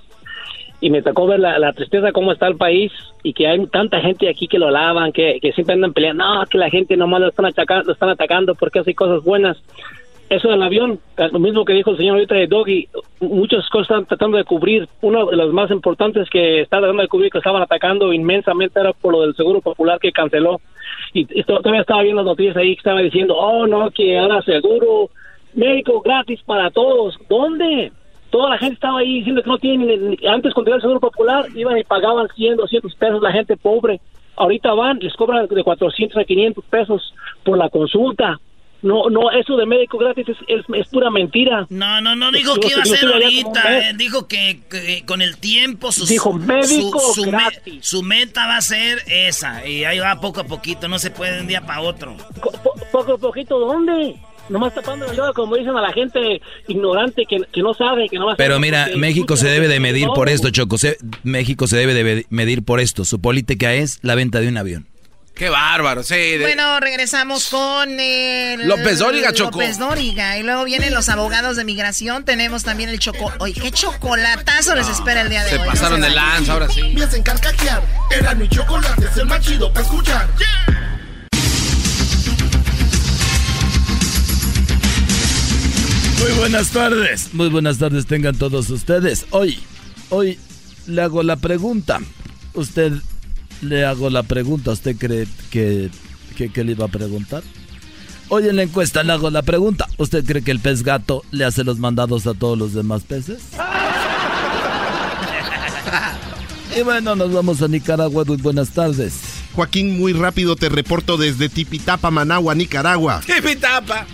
y me tocó ver la, tristeza cómo está el país y que hay tanta gente aquí que lo lavan, que, que siempre andan peleando. No, que la gente nomás lo están atacando, lo están atacando porque hace cosas buenas eso del avión, lo mismo que dijo el señor ahorita de Doggy, muchas cosas están tratando de cubrir. Una de las más importantes que está tratando de cubrir, que estaban atacando inmensamente, era por lo del Seguro Popular que canceló. Y todavía estaba viendo las noticias ahí que estaba diciendo, oh, no, que ahora seguro médico gratis para todos. ¿Dónde? Toda la gente estaba ahí diciendo que no tienen, antes cuando el Seguro Popular, iban y pagaban 100, 200 pesos la gente pobre. Ahorita van, les cobran de 400 a 500 pesos por la consulta no, no, eso de médico gratis es, es, pura mentira. No, no, no dijo que iba a ser ahorita. Eh, dijo que, con el tiempo su, dijo médico su, su, meta va a ser esa. Y ahí va poco a poquito, no se puede de un día para otro. poco a poquito, ¿dónde? Nomás tapando el dedo, como dicen a la gente ignorante que, que no sabe, que no va a Pero mira, México se debe de medir por esto, Choco. México se debe de medir por esto. Su política es la venta de un avión. Qué bárbaro, sí. Bueno, regresamos con el... López Dóriga, Choco. López Dóriga. Y luego vienen los abogados de migración. Tenemos también el choco... Oye, qué chocolatazo les espera el día de hoy. Se pasaron de lanza, ahora sí. Me hacen carcajear. Era mi chocolate, es el más chido para escuchar. Muy buenas tardes. Muy buenas tardes tengan todos ustedes. Hoy, hoy le hago la pregunta. Usted le hago la pregunta. ¿Usted cree que, que, le iba a preguntar? Hoy en la encuesta le hago la pregunta. ¿Usted cree que el pez gato le hace los mandados a todos los demás peces? y bueno, nos vamos a Nicaragua. Muy buenas tardes. Joaquín, muy rápido te reporto desde Tipitapa, Managua, Nicaragua. Tipitapa.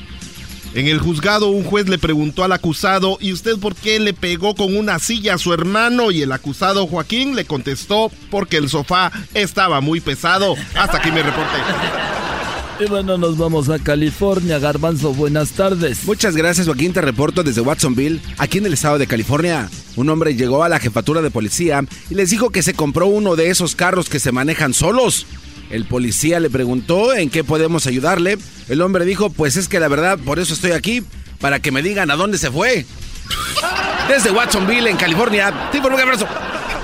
En el juzgado un juez le preguntó al acusado, ¿y usted por qué le pegó con una silla a su hermano? Y el acusado Joaquín le contestó, porque el sofá estaba muy pesado. Hasta aquí me reporté. Y bueno, nos vamos a California. Garbanzo, buenas tardes. Muchas gracias, Joaquín. Te reporto desde Watsonville, aquí en el estado de California. Un hombre llegó a la jefatura de policía y les dijo que se compró uno de esos carros que se manejan solos. El policía le preguntó en qué podemos ayudarle. El hombre dijo, pues es que la verdad, por eso estoy aquí, para que me digan a dónde se fue. Desde Watsonville, en California. Tipo, un abrazo.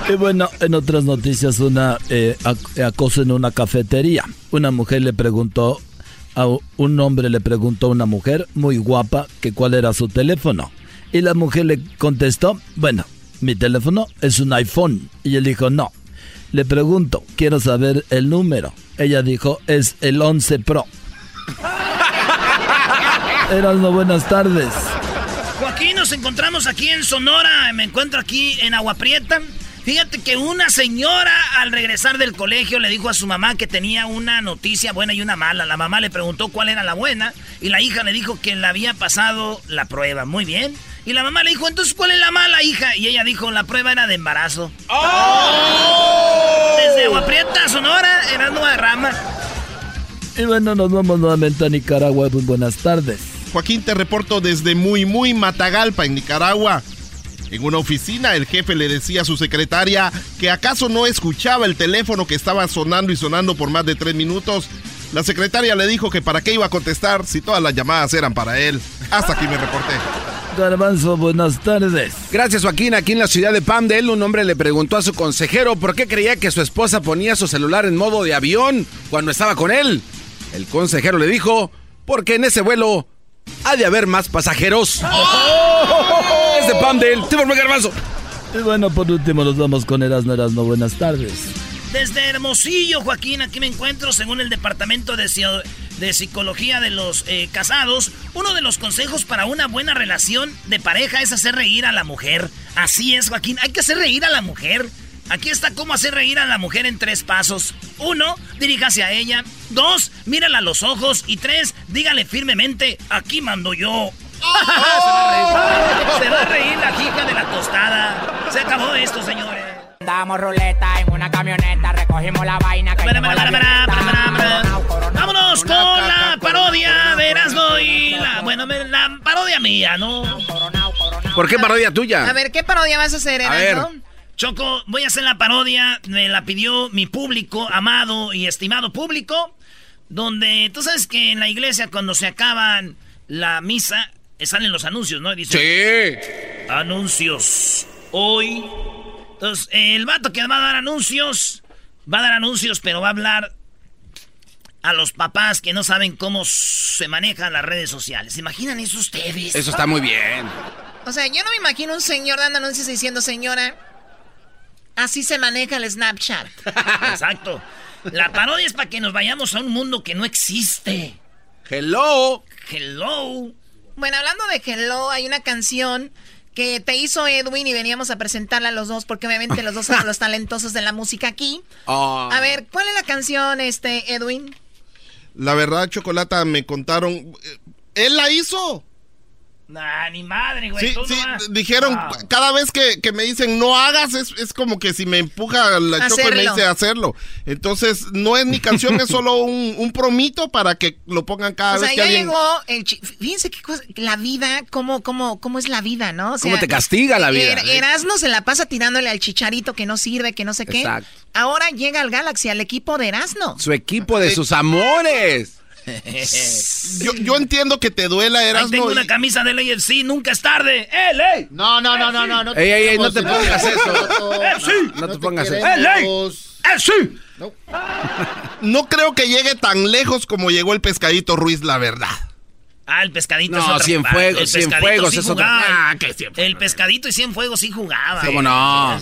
Y bueno, en otras noticias, una eh, ac- acoso en una cafetería. Una mujer le preguntó, a un hombre le preguntó a una mujer muy guapa que cuál era su teléfono. Y la mujer le contestó, bueno, mi teléfono es un iPhone. Y él dijo, no. Le pregunto, quiero saber el número. Ella dijo, es el 11 Pro. Erasmo, buenas tardes. Joaquín, nos encontramos aquí en Sonora. Me encuentro aquí en Agua Prieta. Fíjate que una señora al regresar del colegio le dijo a su mamá que tenía una noticia buena y una mala. La mamá le preguntó cuál era la buena y la hija le dijo que le había pasado la prueba. Muy bien. Y la mamá le dijo, entonces, ¿cuál es la mala, hija? Y ella dijo, la prueba era de embarazo. Desde Agua Prieta, Sonora, era Nueva Rama. Y bueno, nos vamos nuevamente a Nicaragua. Muy buenas tardes. Joaquín, te reporto desde muy, muy Matagalpa, en Nicaragua. En una oficina, el jefe le decía a su secretaria que acaso no escuchaba el teléfono que estaba sonando y sonando por más de tres minutos. La secretaria le dijo que para qué iba a contestar si todas las llamadas eran para él. Hasta aquí me reporté. Garbanzo, buenas tardes. Gracias, Joaquín. Aquí en la ciudad de Pandel, un hombre le preguntó a su consejero por qué creía que su esposa ponía su celular en modo de avión cuando estaba con él. El consejero le dijo, porque en ese vuelo ha de haber más pasajeros. Es de Pandel. Te formé garbanzo. Y bueno, por último nos vamos con Erasmo Erasmo. Buenas tardes. Desde Hermosillo, Joaquín, aquí me encuentro, según el Departamento de, de Psicología de los eh, Casados, uno de los consejos para una buena relación de pareja es hacer reír a la mujer. Así es, Joaquín, hay que hacer reír a la mujer. Aquí está cómo hacer reír a la mujer en tres pasos. Uno, diríjase a ella. Dos, mírala a los ojos. Y tres, dígale firmemente, aquí mando yo. Se va a reír. Se va a reír la hija de la tostada. Se acabó esto, señores. Damos ruleta en una camioneta, recogimos la vaina que. Vámonos con la parodia de Erasmo y la. Bueno, la parodia mía, ¿no? ¿Por qué parodia tuya? A ver, ¿qué parodia vas a hacer, A Erasmo? ver. Choco, voy a hacer la parodia. Me la pidió mi público, amado y estimado público. Donde tú sabes que en la iglesia, cuando se acaban la misa, eh, salen los anuncios, ¿no? Dice, sí. Anuncios. Hoy. Entonces, el vato que va a dar anuncios, va a dar anuncios, pero va a hablar a los papás que no saben cómo se manejan las redes sociales. ¿Se imaginan eso ustedes? Eso está muy bien. O sea, yo no me imagino un señor dando anuncios diciendo, señora, así se maneja el Snapchat. Exacto. La parodia es para que nos vayamos a un mundo que no existe. Hello. Hello. Bueno, hablando de Hello, hay una canción que te hizo Edwin y veníamos a presentarla a los dos porque obviamente los dos somos los talentosos de la música aquí. Ah. A ver, ¿cuál es la canción, este, Edwin? La verdad, Chocolata, me contaron. eh, Él la hizo. Nah, ni madre, güey. Sí, dijeron, cada vez que, que me dicen no hagas, es, es como que si me empuja la choco y me dice hacerlo. Entonces, no es mi canción, es solo un, un promito para que lo pongan cada o sea, vez que ya alguien... llegó el... Fíjense qué cosa... La vida, cómo, cómo, cómo es la vida, ¿no? O sea, ¿Cómo te castiga la vida? Er- Erasmo se la pasa tirándole al chicharito que no sirve, que no sé qué. Exacto. Ahora llega al Galaxy, al equipo de Erasmo. Su equipo de sus amores. Yo, yo entiendo que te duela, Ahí Erasmo. tengo y- una camisa del AFC, nunca es tarde. ¡Eh, ley! No, no, no, no, no. no Ey, ey, ey, no te pongas eso. ¡Eh, sí! No te pongas eso. ¡Eh, ley! ¡Eh, sí! No creo que llegue tan lejos como llegó el pescadito Ruiz, la verdad. Ah, el pescadito No, es otro. Cienfuegos, El pescadito Cienfuegos sí es otro. Ah, que El pescadito y Cienfuegos sí jugaba. ¿Cómo no?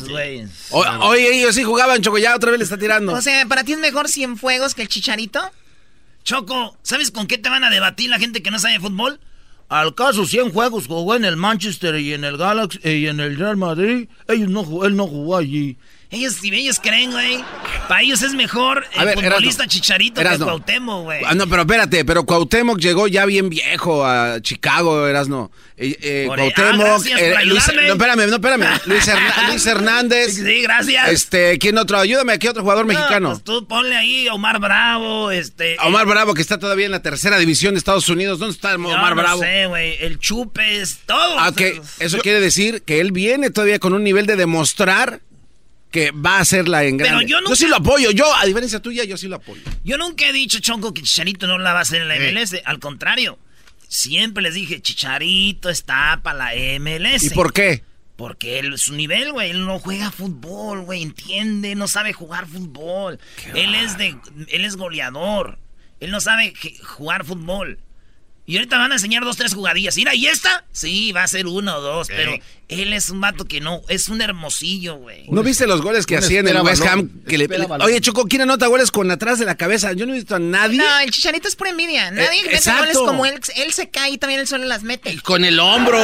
Oye, ellos sí jugaban, Choco, ya otra vez le está tirando. O sea, ¿para ti es mejor Cienfuegos que el chicharito? Choco, ¿sabes con qué te van a debatir la gente que no sabe fútbol? Al caso 100 juegos jugó en el Manchester y en el Galaxy y en el Real Madrid. Ellos no él no jugó allí. Ellos, si ellos creen, güey, para ellos es mejor el A ver, futbolista Erasno, Chicharito Erasno. que Cuauhtémoc, güey. Ah, no, pero espérate, pero Cuauhtémoc llegó ya bien viejo a Chicago, Erasno. Eh, eh, ah, Cuauhtémoc, gracias por Luis, ayudarme. no, espérame, no, espérame. Luis, Herna- Luis Hernández. Sí, gracias. Este, ¿quién otro? Ayúdame, ¿qué otro jugador No, mexicano? pues tú ponle ahí Omar Bravo, este... Omar Bravo, que está todavía en la tercera división de Estados Unidos. ¿Dónde está Omar no Bravo? sé, güey, el Chupes, todo. Ah. Eso quiere decir que él viene todavía con un nivel de demostrar que va a hacerla en Pero grande. yo nunca- sí lo apoyo. Yo, a diferencia tuya, yo sí lo apoyo. Yo nunca he dicho, Chonco, que Chicharito no la va a hacer en la MLS. Al contrario, Siempre les dije, Chicharito está para la MLS. ¿Y por qué? Porque él, su nivel, güey, él no juega fútbol, güey, entiende, no sabe jugar fútbol. Él es de, él es goleador. Él no sabe jugar fútbol. Y ahorita van a enseñar dos, tres jugadillas. Mira, ¿y esta? Sí, va a ser uno o dos, pero él es un vato que no, es un hermosillo, güey. ¿No viste los goles que hacía en el West Ham? Que le- espera le- balón. oye, Choco, ¿quién anota goles con atrás de la cabeza? Yo no he visto a nadie. No, el chicharito es pura envidia. Nadie Eh, mete exacto. goles como él. Él se cae y también él solo las mete. Con el hombro,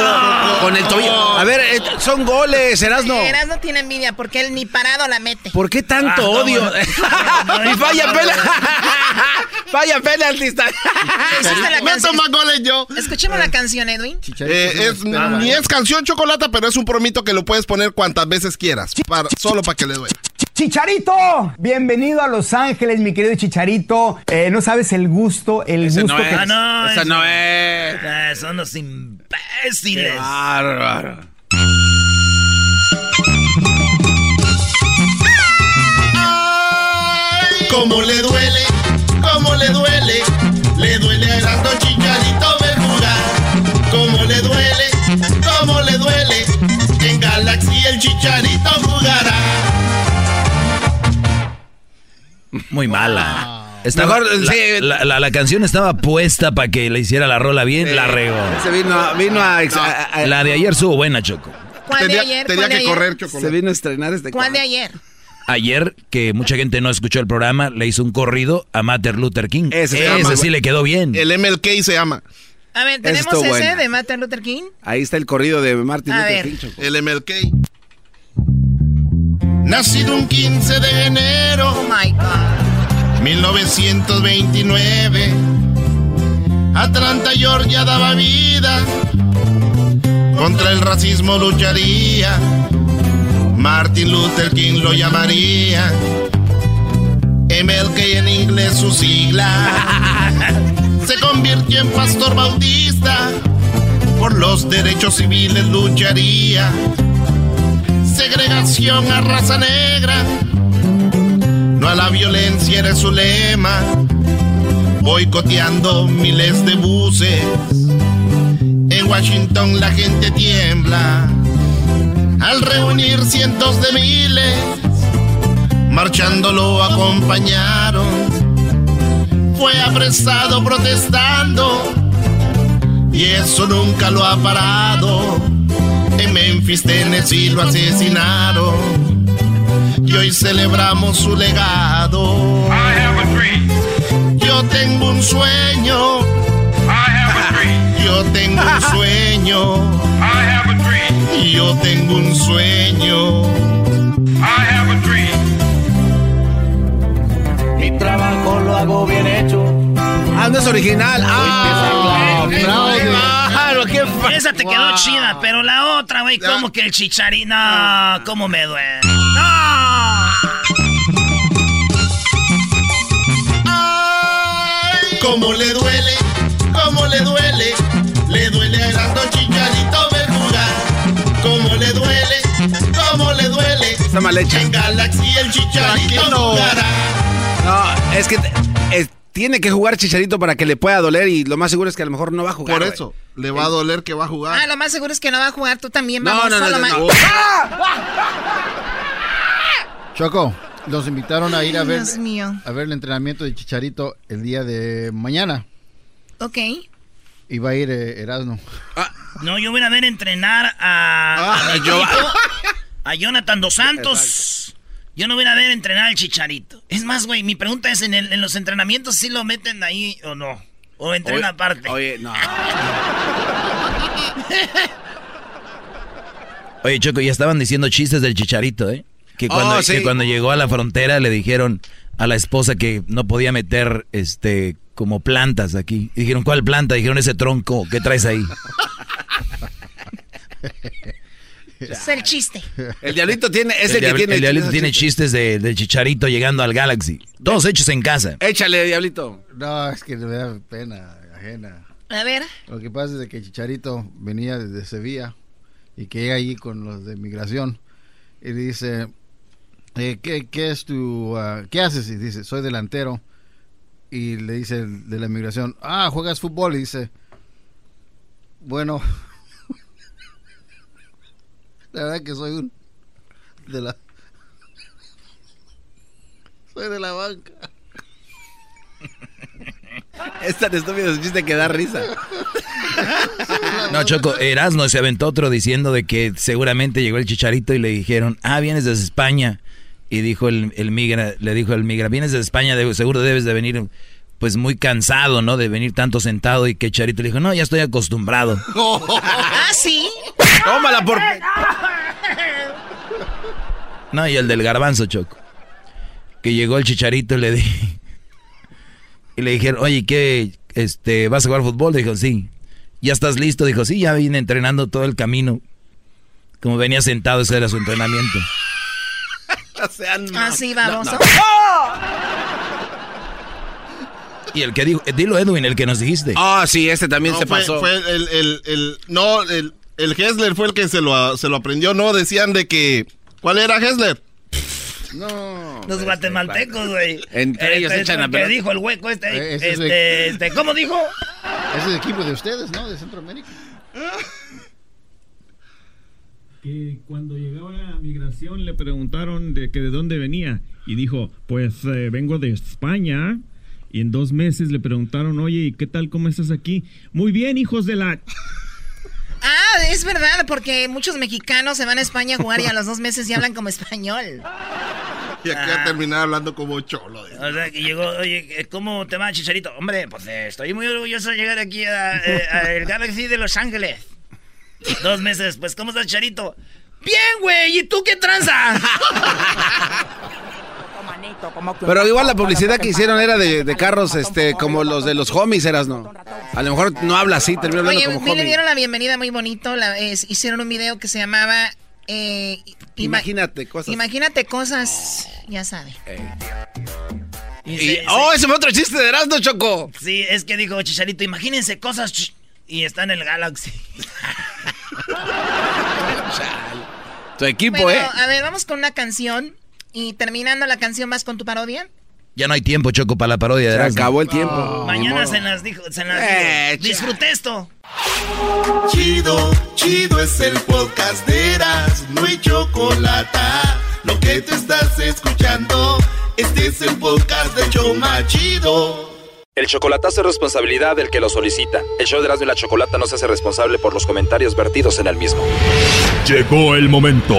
con el tobillo. A ver, eh, son goles, Erasno. Eras no tiene envidia porque él ni parado la mete. ¿Por qué tanto Ah, no, odio? no, y falla pela. falla penalti. está- Hiciste la Me canción. Yo. Escuchemos la canción, Edwin. Eh, es, ni es canción chocolate, pero es un promito que lo puedes poner cuantas veces quieras. para- solo para que le duela. Chicharito, bienvenido a Los Ángeles, mi querido Chicharito. Eh, no sabes el gusto, el gusto que Ah, no, esa es- no es. Ah, son los imbéciles. Qué bárbaro. Cómo le duele, cómo le duele, le duele a Erasmo Chicharito El Chicharito jugará. Muy mala. Estaba- Mejor, la, sí. la- la- la canción estaba puesta para que le hiciera la rola bien, la regó. Se vino, vino a, ex- a- a- La de ayer estuvo buena, Choco. ¿Cuál de ayer? ¿Cuál de ayer? Se vino a estrenar este ¿Cuál de ayer? Ayer, que mucha gente no escuchó el programa, le hizo un corrido a Martin Luther King. Ese Ese, llama- sí le quedó bien. El MLK se llama. A ver, tenemos ese buena. de Martin Luther King. Ahí está el corrido de Martin A Luther ver. King, Choco. El MLK. Nacido un 15 de enero. Oh my God. 1929. Atlanta, Georgia daba vida. Contra el racismo lucharía. Martin Luther King lo llamaría. MLK en inglés su sigla. Se convirtió en pastor bautista. Por los derechos civiles lucharía. Segregación a raza negra. No a la violencia era su lema. Boicoteando miles de buses. En Washington la gente tiembla. Al reunir cientos de miles, marchando lo acompañaron. Fue apresado protestando. Y eso nunca lo ha parado. En Memphis, Tennessee lo asesinaron y hoy celebramos su legado. Yo tengo un sueño. Yo tengo un sueño. Yo tengo un sueño. Mi trabajo lo hago bien hecho. Ah, no es original. Ah, claro, qué Esa te quedó Wow. chida, pero la otra, güey, como que el chicharito. No, cómo me duele. ¡No! Cómo le duele, cómo le duele, le duele a Erasmo Chicharito ver jugar. Cómo le duele, cómo le duele. Está mal hecha. En Galaxy el Chicharito jugará. No, es que tiene que jugar Chicharito para que le pueda doler y lo más seguro es que a lo mejor no va a jugar. Por eso, le va a doler que va a jugar. Ah, lo más seguro es que no va a jugar tú también, No, vamos. no, no, no, no. Choco, nos invitaron a ir a ver, Dios mío. a ver el entrenamiento de Chicharito el día de mañana. Ok. Y va a ir eh, Erasmo. No, yo voy a ver entrenar a, a mi yo- equipo, a Jonathan Dos Santos. Yo no voy a ver entrenar al Chicharito. Es más, güey, mi pregunta es, ¿en, el- en los entrenamientos sí lo meten ahí o no? ¿O entrena Oye, aparte? Oye, no. Oye, Choco, ya estaban diciendo chistes del chicharito, ¿eh? Que cuando, Oh, sí. que cuando llegó a la frontera le dijeron a la esposa que no podía meter este como plantas aquí. Y dijeron, ¿cuál planta? Dijeron ese tronco que traes ahí. Es el chiste. El diablito tiene, es el, el, que tiene. el diablito tiene chistes de, chicharito llegando al Galaxy. Todos hechos en casa. Échale, diablito. No, es que me da pena ajena. A ver. Lo que pasa es de que Chicharito venía desde Sevilla y que llega allí con los de migración y le dice, eh, ¿qué, qué es tu, ah, qué haces? Y dice, soy delantero. Y le dice el de la migración, ah, ¿juegas fútbol? Y dice, Bueno, la verdad que soy un de la soy de la banca. Es tan estúpido ese chiste que da risa. No, Choco, Erasmo se aventó otro diciendo de que seguramente llegó el chicharito y le dijeron, ah, vienes desde España. Y dijo el, el migra, le dijo el migra, vienes desde España, de- seguro debes de venir pues muy cansado, ¿no? De venir tanto sentado y que Charito le dijo, no, ya estoy acostumbrado. ¿Ah, sí? Tómala por... No, y el del garbanzo, Choco. Que llegó el chicharito y le di. Y le dijeron, oye, ¿qué? Este, ¿Vas a jugar fútbol? Dijo, sí. ¿Ya estás listo? Dijo, sí, ya vine entrenando todo el camino. Como venía sentado, ese era su entrenamiento. Así, baboso. Y el que dijo, dilo Edwin, el que nos dijiste. Ah, sí, este también No, se fue, pasó. fue el, el, el- no, el, el Hessler fue el que se lo, se lo aprendió, ¿no? Decían de que, ¿cuál era Hessler? No. Los guatemaltecos, güey. Entre ellos Este, echan ¿Qué pelota. dijo el hueco este? Eh, ese es este, de- este, ¿Cómo dijo? Ese es el equipo de ustedes, ¿no? De Centroamérica. que cuando llegaba a migración le preguntaron de que de dónde venía y dijo, pues eh, vengo de España. Y en dos meses le preguntaron, oye, ¿y qué tal? ¿Cómo estás aquí? Muy bien, hijos de la... Ah, es verdad, porque muchos mexicanos se van a España a jugar y a los dos meses ya hablan como español. Y aquí a terminar hablando como cholo. O sea, que llegó, oye, ¿cómo te va, Chicharito? Hombre, pues eh, estoy muy orgulloso de llegar aquí a, eh, a el Galaxy de Los Ángeles. Dos meses después, ¿cómo estás, Chicharito? Bien, güey, ¿y tú qué tranza? Pero igual la publicidad que hicieron era de, de carros este como los de los homies, eras no. A lo mejor no habla así, termina hablando Oye, como me le homie. dieron la bienvenida muy bonito. la- hicieron un video que se llamaba... eh, ima- Imagínate cosas. Imagínate cosas, ya sabe. Y- oh, ese fue otro chiste de Erasmo, Choco. Sí, es que dijo Chicharito, imagínense cosas y está en el Galaxy. Tu equipo, Bueno, ¿eh? a ver, vamos con una canción. Y terminando la canción, ¿vas con tu parodia? Ya no hay tiempo, Choco, para la parodia de Se acabó el tiempo. Mañana se las dijo, se las Eh, dijo. Disfruté esto. Chido, chido es el podcast de Eras, no hay chocolate. Lo que te estás escuchando, este es el podcast de Choma Chido. El chocolatazo es responsabilidad del que lo solicita. El show de Erasmo y la Chocolata no se hace responsable por los comentarios vertidos en el mismo. Llegó el momento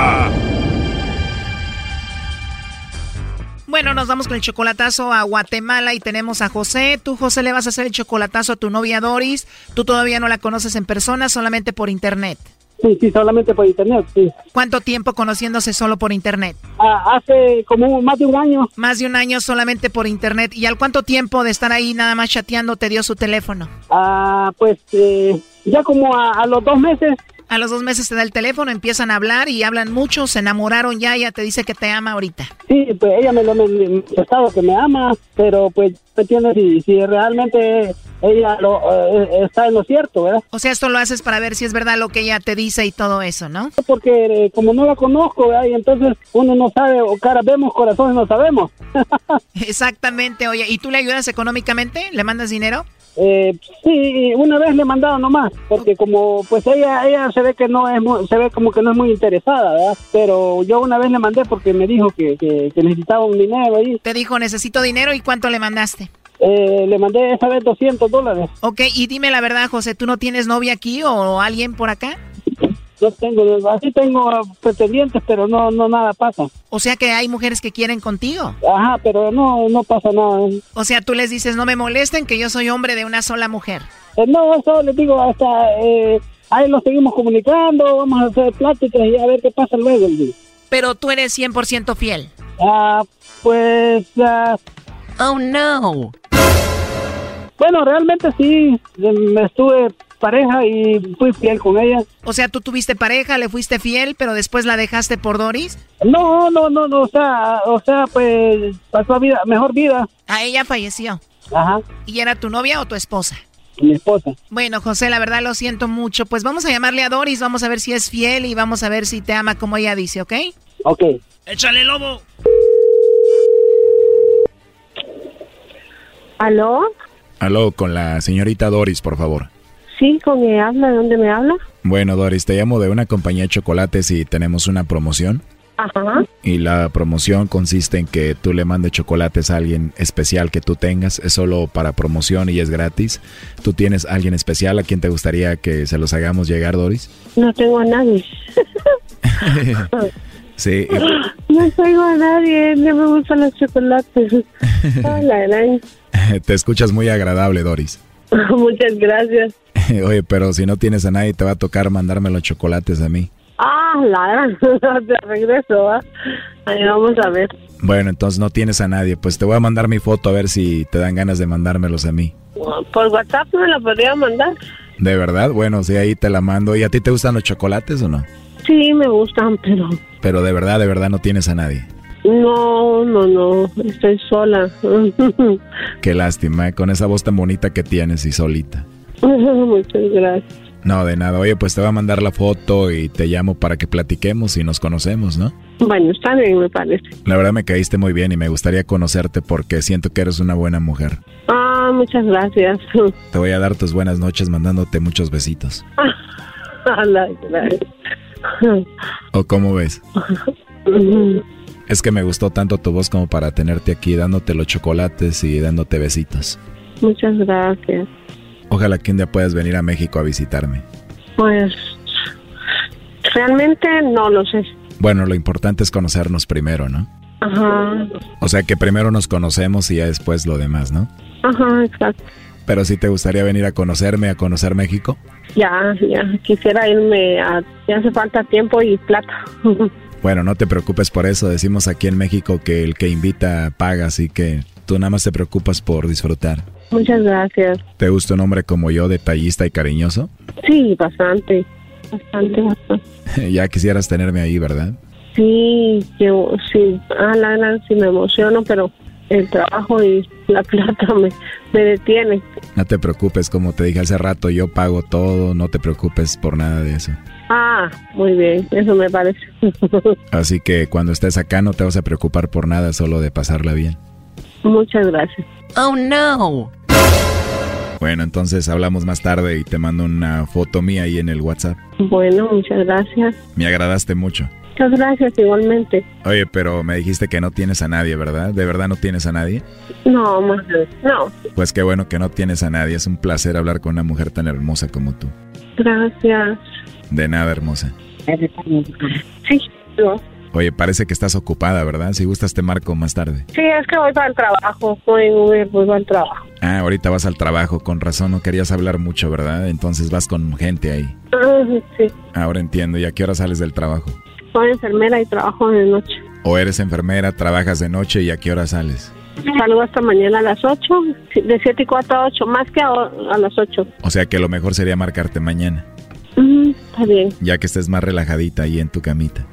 Bueno, nos vamos con el chocolatazo a Guatemala y tenemos a José. Tú, José, le vas a hacer el chocolatazo a tu novia Doris. Tú todavía no la conoces en persona, solamente por internet. Sí, sí, solamente por internet, sí. ¿Cuánto tiempo conociéndose solo por internet? Ah, hace como más de un año. Más de un año solamente por internet. ¿Y al cuánto tiempo de estar ahí nada más chateando te dio su teléfono? Ah, pues eh, ya como a, a los dos meses. A los dos meses te da el teléfono, empiezan a hablar y hablan mucho, se enamoraron ya, ella te dice que te ama ahorita. Sí, pues ella me lo ha manifestado que me ama, pero pues, ¿me entiendes? Si, si realmente ella lo, eh, está en lo cierto, ¿verdad? O sea, esto lo haces para ver si es verdad lo que ella te dice y todo eso, ¿no? Porque eh, como no la conozco, ¿verdad? Y entonces uno no sabe, o cara vemos, corazones no sabemos. Exactamente, oye, ¿y tú le ayudas económicamente? ¿Le mandas dinero? Eh, sí, una vez le he mandado nomás, porque como pues ella ella se ve que no es muy- se ve como que no es muy interesada, ¿verdad? Pero yo una vez le mandé porque me dijo que, que, que necesitaba un dinero ahí. Te dijo, necesito dinero y cuánto le mandaste. Eh, le mandé esa vez 200 dólares. Ok, y dime la verdad, José, ¿tú no tienes novia aquí o alguien por acá? No tengo, así tengo pretendientes, pero no no nada pasa. O sea que hay mujeres que quieren contigo. Ajá, pero no no pasa nada. O sea, tú les dices, no me molesten, que yo soy hombre de una sola mujer. Eh, no, eso les digo, hasta eh, ahí lo seguimos comunicando, vamos a hacer pláticas y a ver qué pasa luego. digo. Pero tú eres 100% fiel. Ah, pues... ah, oh, no. Bueno, realmente sí, me estuve pareja y fui fiel con ella. O sea, tú tuviste pareja, le fuiste fiel, pero después la dejaste por Doris. No, no, no, no, o sea, o sea, pues pasó a vida, mejor vida. A ella falleció. Ajá. ¿Y era tu novia o tu esposa? Mi esposa. Bueno, José, la verdad lo siento mucho. Pues vamos a llamarle a Doris, vamos a ver si es fiel y vamos a ver si te ama como ella dice, ¿ok? Ok. Échale, lobo. ¿Aló? Aló, con la señorita Doris, por favor. Sí, con ella habla. ¿De dónde me habla? Bueno, Doris, te llamo de una compañía de chocolates y tenemos una promoción. Ajá. Y la promoción consiste en que tú le mandes chocolates a alguien especial que tú tengas. Es solo para promoción y es gratis. ¿Tú tienes a alguien especial a quien te gustaría que se los hagamos llegar, Doris? No tengo a nadie. sí. No tengo a nadie. No me gustan los chocolates. Hola. Te escuchas muy agradable, Doris. Muchas gracias. Oye, pero si no tienes a nadie, te va a tocar mandarme los chocolates a mí. Ah, la de regreso. Ahí vamos a ver. Bueno, entonces no tienes a nadie. Pues te voy a mandar mi foto a ver si te dan ganas de mandármelos a mí. Por WhatsApp me la podría mandar. ¿De verdad? Bueno, sí, ahí te la mando. ¿Y a ti te gustan los chocolates o no? Sí, me gustan, pero... Pero de verdad, de verdad no tienes a nadie. No, no, no, estoy sola. Qué lástima, ¿eh? con esa voz tan bonita que tienes y solita. Muchas gracias. No, de nada. Oye, pues te voy a mandar la foto y te llamo para que platiquemos y nos conocemos, ¿no? Bueno, está bien, me parece. La verdad me caíste muy bien y me gustaría conocerte porque siento que eres una buena mujer. Ah, muchas gracias. Te voy a dar tus buenas noches mandándote muchos besitos. ¿O cómo ves? Es que me gustó tanto tu voz como para tenerte aquí dándote los chocolates y dándote besitos. Muchas gracias. Ojalá que un día puedas venir a México a visitarme. Pues realmente no lo sé. Bueno, lo importante es conocernos primero, ¿no? Ajá. O sea que primero nos conocemos y ya después lo demás, ¿no? Ajá, exacto. Pero si te gustaría venir a conocerme, a conocer México. Ya, ya, quisiera irme a... Ya hace falta tiempo y plata. Bueno, no te preocupes por eso. Decimos aquí en México que el que invita paga, así que tú nada más te preocupas por disfrutar. Muchas gracias. ¿Te gusta un hombre como yo, detallista y cariñoso? Sí, bastante. Bastante, bastante. ya quisieras tenerme ahí, ¿verdad? Sí, yo, sí. Ah, la verdad, sí me emociono, pero el trabajo y la plata me, me detiene. No te preocupes, como te dije hace rato, yo pago todo, no te preocupes por nada de eso. Ah, muy bien, eso me parece. Así que cuando estés acá no te vas a preocupar por nada, solo de pasarla bien. Muchas gracias. Oh, no. Bueno, entonces hablamos más tarde y te mando una foto mía ahí en el WhatsApp. Bueno, muchas gracias. Me agradaste mucho. Muchas gracias, igualmente. Oye, pero me dijiste que no tienes a nadie, ¿verdad? ¿De verdad no tienes a nadie? No, más no. Pues qué bueno que no tienes a nadie. Es un placer hablar con una mujer tan hermosa como tú. Gracias. De nada, hermosa. Sí, yo. Oye, parece que estás ocupada, ¿verdad? Si gustas te marco más tarde. Sí, es que voy para el trabajo. Voy voy para el trabajo. Ah, ahorita vas al trabajo. Con razón no querías hablar mucho, ¿verdad? Entonces vas con gente ahí. Ah, sí. Ahora entiendo. ¿Y a qué hora sales del trabajo? Soy enfermera y trabajo de noche. ¿O eres enfermera, trabajas de noche y a qué hora sales? Salgo hasta mañana a las 8, de 7 y 4 a 8, más que a, a las 8. O sea que lo mejor sería marcarte mañana. Mm, está bien. Ya que estés más relajadita ahí en tu camita.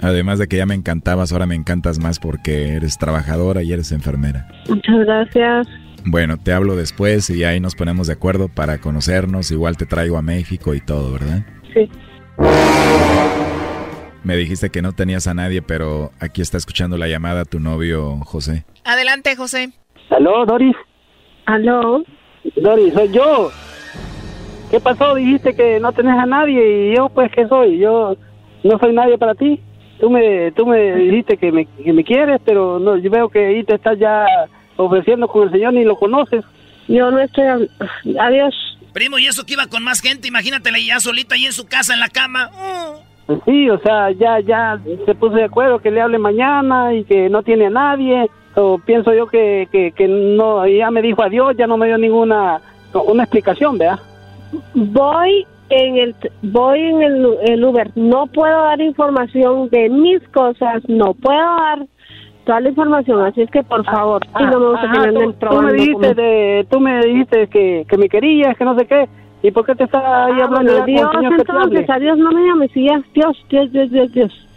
Además de que ya me encantabas, ahora me encantas más porque eres trabajadora y eres enfermera. Muchas gracias. Bueno, te hablo después y ahí nos ponemos de acuerdo para conocernos. Igual te traigo a México y todo, ¿verdad? Sí. Me dijiste que no tenías a nadie, pero aquí está escuchando la llamada tu novio José. Adelante, José. ¿Aló, Doris? ¿Aló? Doris, soy yo. ¿Qué pasó? Dijiste que no tenés a nadie y yo, pues, ¿qué soy? Yo no soy nadie para ti. Tú me, tú me dijiste que me, que me quieres, pero no, yo veo que ahí te estás ya ofreciendo con el Señor ni lo conoces. Yo no estoy... Adiós. Primo, y eso que iba con más gente, imagínatela ya solita ahí en su casa, en la cama. Pues sí, o sea, ya, ya se puso de acuerdo que le hable mañana y que no tiene a nadie. O pienso yo que, que, que no, ya me dijo adiós, ya no me dio ninguna una explicación, ¿verdad? Voy en el voy en el, el Uber. No puedo dar información de mis cosas, no puedo dar toda la información, así es que por favor, y no me gusta Ajá, que anden tú, tú me dijiste, de, tú me dijiste que, que me querías, que no sé qué. ¿Y por qué te estás ahí Ah, hablando bueno, ya Dios, entonces, adiós, no me llames y ya, Dios, Dios, Dios, Dios, Dios.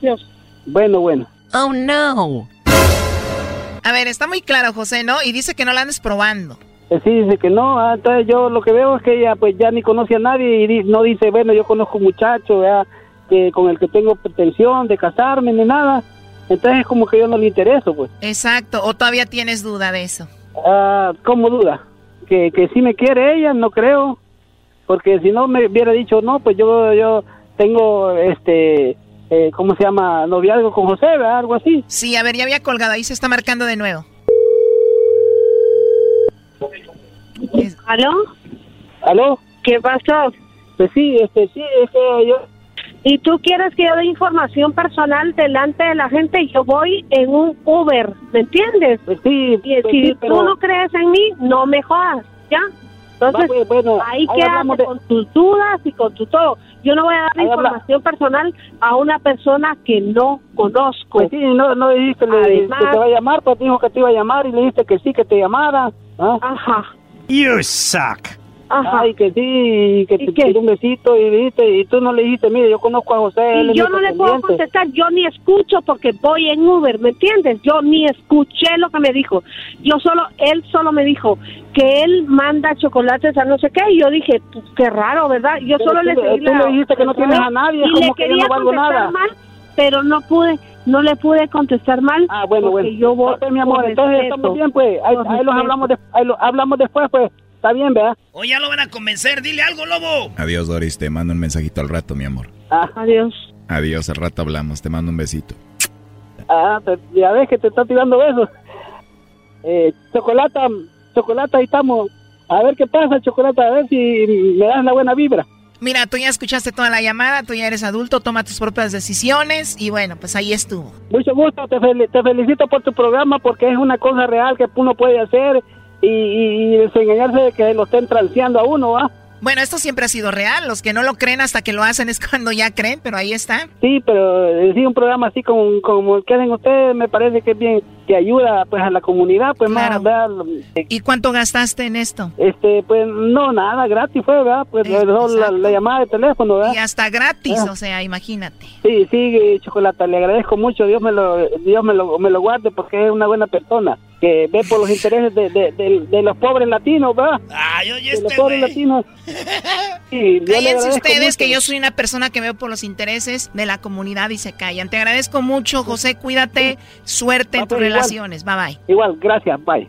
Dios. Bueno, bueno. Oh, no. A ver, está muy claro, José, ¿no? Y dice que no la andes probando. Eh, Sí, dice que no, ah, entonces yo lo que veo es que ella pues ya ni conoce a nadie y no dice, bueno, yo conozco un muchacho ¿verdad? que con el que tengo pretensión de casarme ni nada, entonces es como que yo no le intereso, pues. Exacto. ¿O todavía tienes duda de eso? Ah, ¿Cómo duda? Que, que sí me quiere ella, no creo, porque si no me hubiera dicho, no, pues yo yo tengo, este, eh, ¿cómo se llama? Noviazgo con José, ¿verdad? Algo así. Sí, a ver, ya había colgado. Ahí se está marcando de nuevo. ¿Aló? ¿Aló? ¿Qué pasó? Pues sí, este, sí, es que yo... ¿Y tú quieres que yo dé información personal delante de la gente? Yo voy en un Uber, ¿me entiendes? Pues sí, y pues si sí, pero- tú no crees en mí, no me jodas, ¿ya? Entonces, Va, pues, bueno, ahí ahí hablamos de- con tus dudas y con tu todo. Yo no voy a dar Ahí habla- información personal a una persona que no conozco. Pues sí, no, no dijiste le- Además- que te va a llamar, pues dijo que te iba a llamar y le dijiste que sí, que te llamara. ¿ah? Ajá. You suck. Ajá. Ay, que sí, que ¿Y te qué? quiere un besito y dijiste, y tú no le dijiste, mire, yo conozco a José, Y yo no le puedo pretendiente". contestar, yo ni escucho porque voy en Uber, ¿me entiendes? Yo ni escuché lo que me dijo. Yo solo, él solo me dijo que él manda chocolates a no sé qué, y yo dije, pues, qué raro, ¿verdad? Yo Pero solo tú le seguí tú la- le dijiste que no tienes a nadie, y como le que yo quería no valgo contestar nada. mal, pero no pude, no le pude contestar mal. Ah, bueno, porque bueno. yo voy Ok, mi amor, entonces respeto. estamos bien, pues, ahí, los hablamos, de- ahí lo hablamos después, pues, está bien, ¿verdad? O ya lo van a convencer, dile algo, lobo. Adiós, Doris. Te mando un mensajito al rato, mi amor. Adiós. Adiós, al rato hablamos. Te mando un besito. Ah, te- ya ves que te está tirando besos. Eh, chocolata, chocolata, ahí estamos. A ver qué pasa, chocolata, a ver si me das la buena vibra. Mira, tú ya escuchaste toda la llamada, tú ya eres adulto, toma tus propias decisiones y bueno, pues ahí estuvo. Mucho gusto, te, fel- te felicito por tu programa porque es una cosa real que uno puede hacer y, y, de que lo estén transeando a uno, ¿ah? Bueno, esto siempre ha sido real, los que no lo creen hasta que lo hacen es cuando ya creen, pero ahí está. Sí, pero eh, sí, un programa así como, como el que hacen ustedes me parece que es bien, que ayuda pues a la comunidad, pues más, ¿verdad? ¿Y cuánto gastaste en esto? Este, pues no, nada, gratis fue, ¿verdad? Pues la, la llamada de teléfono, ¿verdad? Y hasta gratis, Ah. o sea, imagínate. Sí, sí, Chocolata, le agradezco mucho, Dios me lo, Dios me lo, me lo guarde porque es una buena persona que ve por los intereses de, de, de- de los pobres latinos, ¿verdad? Ay, oye, de los este pobres latinos. Sí, Cállense ustedes mucho. que yo soy una persona que veo por los intereses de la comunidad y se callan. Te agradezco mucho, José, cuídate, suerte en tus igual. relaciones. Bye bye. Igual, gracias, bye.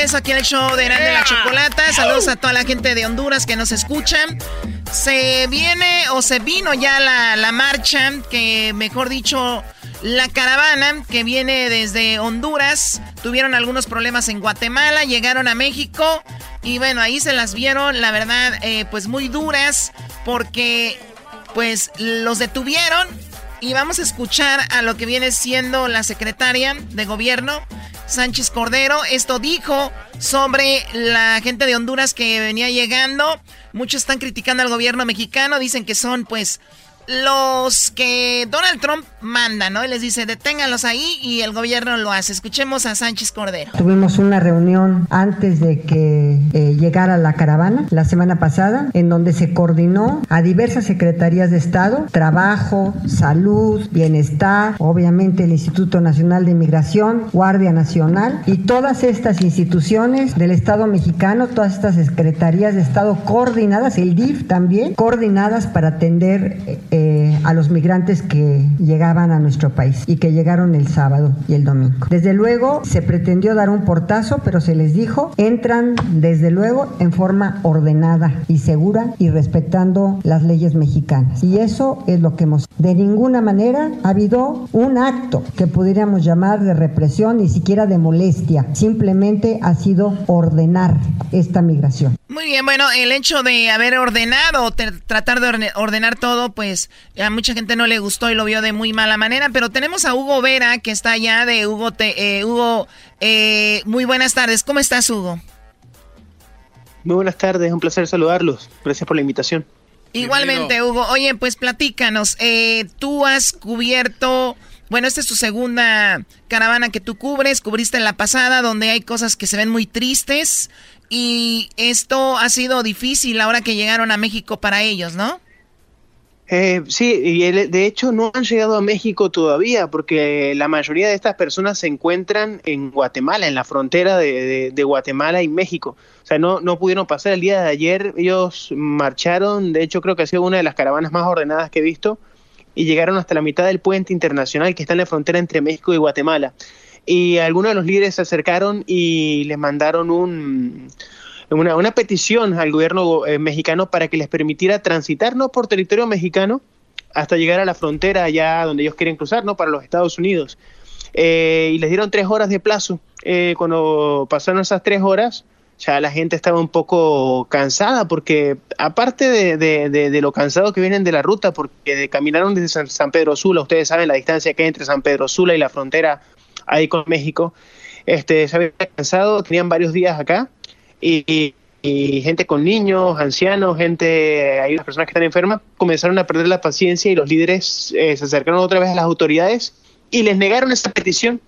regreso aquí en el show de Grande la Chocolata. Saludos a toda la gente de Honduras que nos escuchan. Se viene o se vino ya la, la marcha, que mejor dicho, la caravana que viene desde Honduras. Tuvieron algunos problemas en Guatemala, llegaron a México y bueno, ahí se las vieron, la verdad, eh, pues muy duras porque pues los detuvieron y vamos a escuchar a lo que viene siendo la secretaria de gobierno, Sánchez Cordero. Esto dijo sobre la gente de Honduras que venía llegando. Muchos están criticando al gobierno mexicano, dicen que son pues los que Donald Trump manda, ¿no? Y les dice, deténganlos ahí y el gobierno lo hace. Escuchemos a Sánchez Cordero. Tuvimos una reunión antes de que eh, llegara la caravana la semana pasada, en donde se coordinó a diversas secretarías de Estado, trabajo, salud, bienestar, obviamente el Instituto Nacional de Inmigración, Guardia Nacional y todas estas instituciones del Estado mexicano, todas estas secretarías de Estado coordinadas, el DIF también, coordinadas para atender eh, a los migrantes que llegaban a nuestro país y que llegaron el sábado y el domingo. Desde luego se pretendió dar un portazo, pero se les dijo, entran desde luego en forma ordenada y segura y respetando las leyes mexicanas. Y eso es lo que hemos... De ninguna manera ha habido un acto que pudiéramos llamar de represión, ni siquiera de molestia. Simplemente ha sido ordenar esta migración. Muy bien, bueno, el hecho de haber ordenado, tratar de ordenar todo, pues a mucha gente no le gustó y lo vio de muy mala manera, pero tenemos a Hugo Vera, que está allá de Hugo, te, eh, Hugo, eh, muy buenas tardes, ¿cómo estás Hugo? Muy buenas tardes, un placer saludarlos, gracias por la invitación. Igualmente, Hugo, oye, pues platícanos, eh, tú has cubierto... Bueno, esta es tu segunda caravana que tú cubres, cubriste en la pasada, donde hay cosas que se ven muy tristes. Y esto ha sido difícil ahora que llegaron a México para ellos, ¿no? Eh, sí, y de hecho no han llegado a México todavía, porque la mayoría de estas personas se encuentran en Guatemala, en la frontera de, Guatemala y México. O sea, no, no pudieron pasar el día de ayer, ellos marcharon, de hecho creo que ha sido una de las caravanas más ordenadas que he visto, y llegaron hasta la mitad del puente internacional que está en la frontera entre México y Guatemala. Y algunos de los líderes se acercaron y les mandaron un, una, una petición al gobierno eh, mexicano para que les permitiera transitar no por territorio mexicano hasta llegar a la frontera allá donde ellos quieren cruzar, ¿no? Para los Estados Unidos. Eh, y les dieron tres horas de plazo. Eh, cuando pasaron esas tres horas, ya la gente estaba un poco cansada porque aparte de, de, lo cansado que vienen de la ruta, porque caminaron desde San, Pedro Sula, ustedes saben la distancia que hay entre San Pedro Sula y la frontera ahí con México, este, se habían cansado, tenían varios días acá y, gente con niños, ancianos, gente, hay unas personas que están enfermas, comenzaron a perder la paciencia y los líderes eh, se acercaron otra vez a las autoridades y les negaron esa petición.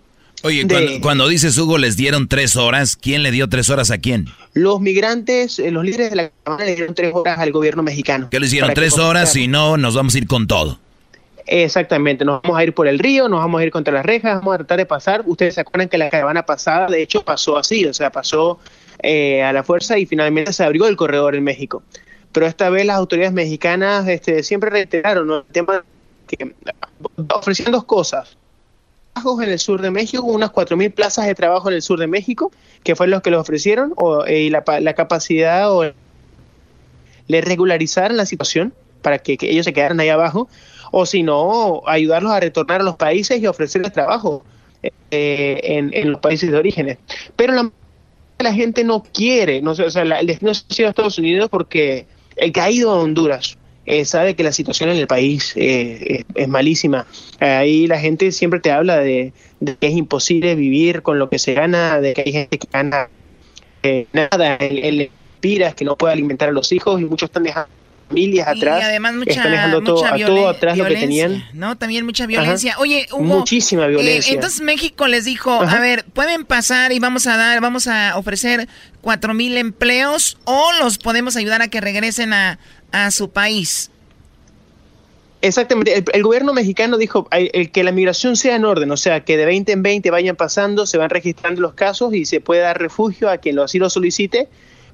Oye, cuando, dices Hugo les dieron tres horas, ¿quién le dio tres horas a quién? Los migrantes, eh, los líderes de la Cámara le dieron tres horas al gobierno mexicano. ¿Qué les dieron tres horas? Si no, nos vamos a ir con todo. Exactamente, nos vamos a ir por el río, nos vamos a ir contra las rejas, vamos a tratar de pasar. Ustedes se acuerdan que la caravana pasada, de hecho, pasó así, o sea, pasó eh, a la fuerza y finalmente se abrió el corredor en México. Pero esta vez las autoridades mexicanas este, siempre reiteraron el tema que ofrecían dos cosas. Trabajos en el sur de México, unas 4.000 plazas de trabajo en el sur de México, que fue lo que les ofrecieron, o, eh, y la, la, capacidad o le regularizaran la situación para que ellos se quedaran ahí abajo o si no, ayudarlos a retornar a los países y ofrecerles trabajo eh, en, los países de orígenes. Pero la, la gente no quiere, no, o sea, el destino ha sido Estados Unidos porque el que ha ido a Honduras eh, sabe que la situación en el país eh, es, malísima. Ahí la gente siempre te habla de, que es imposible vivir con lo que se gana, de que hay gente que gana nada, el, el es que no puede alimentar a los hijos y muchos están dejando familias atrás. Y además mucha, todo, atrás lo que tenían. ¿no? También mucha violencia. Oye, Hugo, muchísima eh, violencia. entonces México les dijo, a ver, pueden pasar y vamos a dar, vamos a ofrecer cuatro mil empleos o los podemos ayudar a que regresen a, a su país. Exactamente, el, gobierno mexicano dijo el, que la migración sea en orden, o sea, que de 20 en 20 vayan pasando, se van registrando los casos y se puede dar refugio a quien lo así lo solicite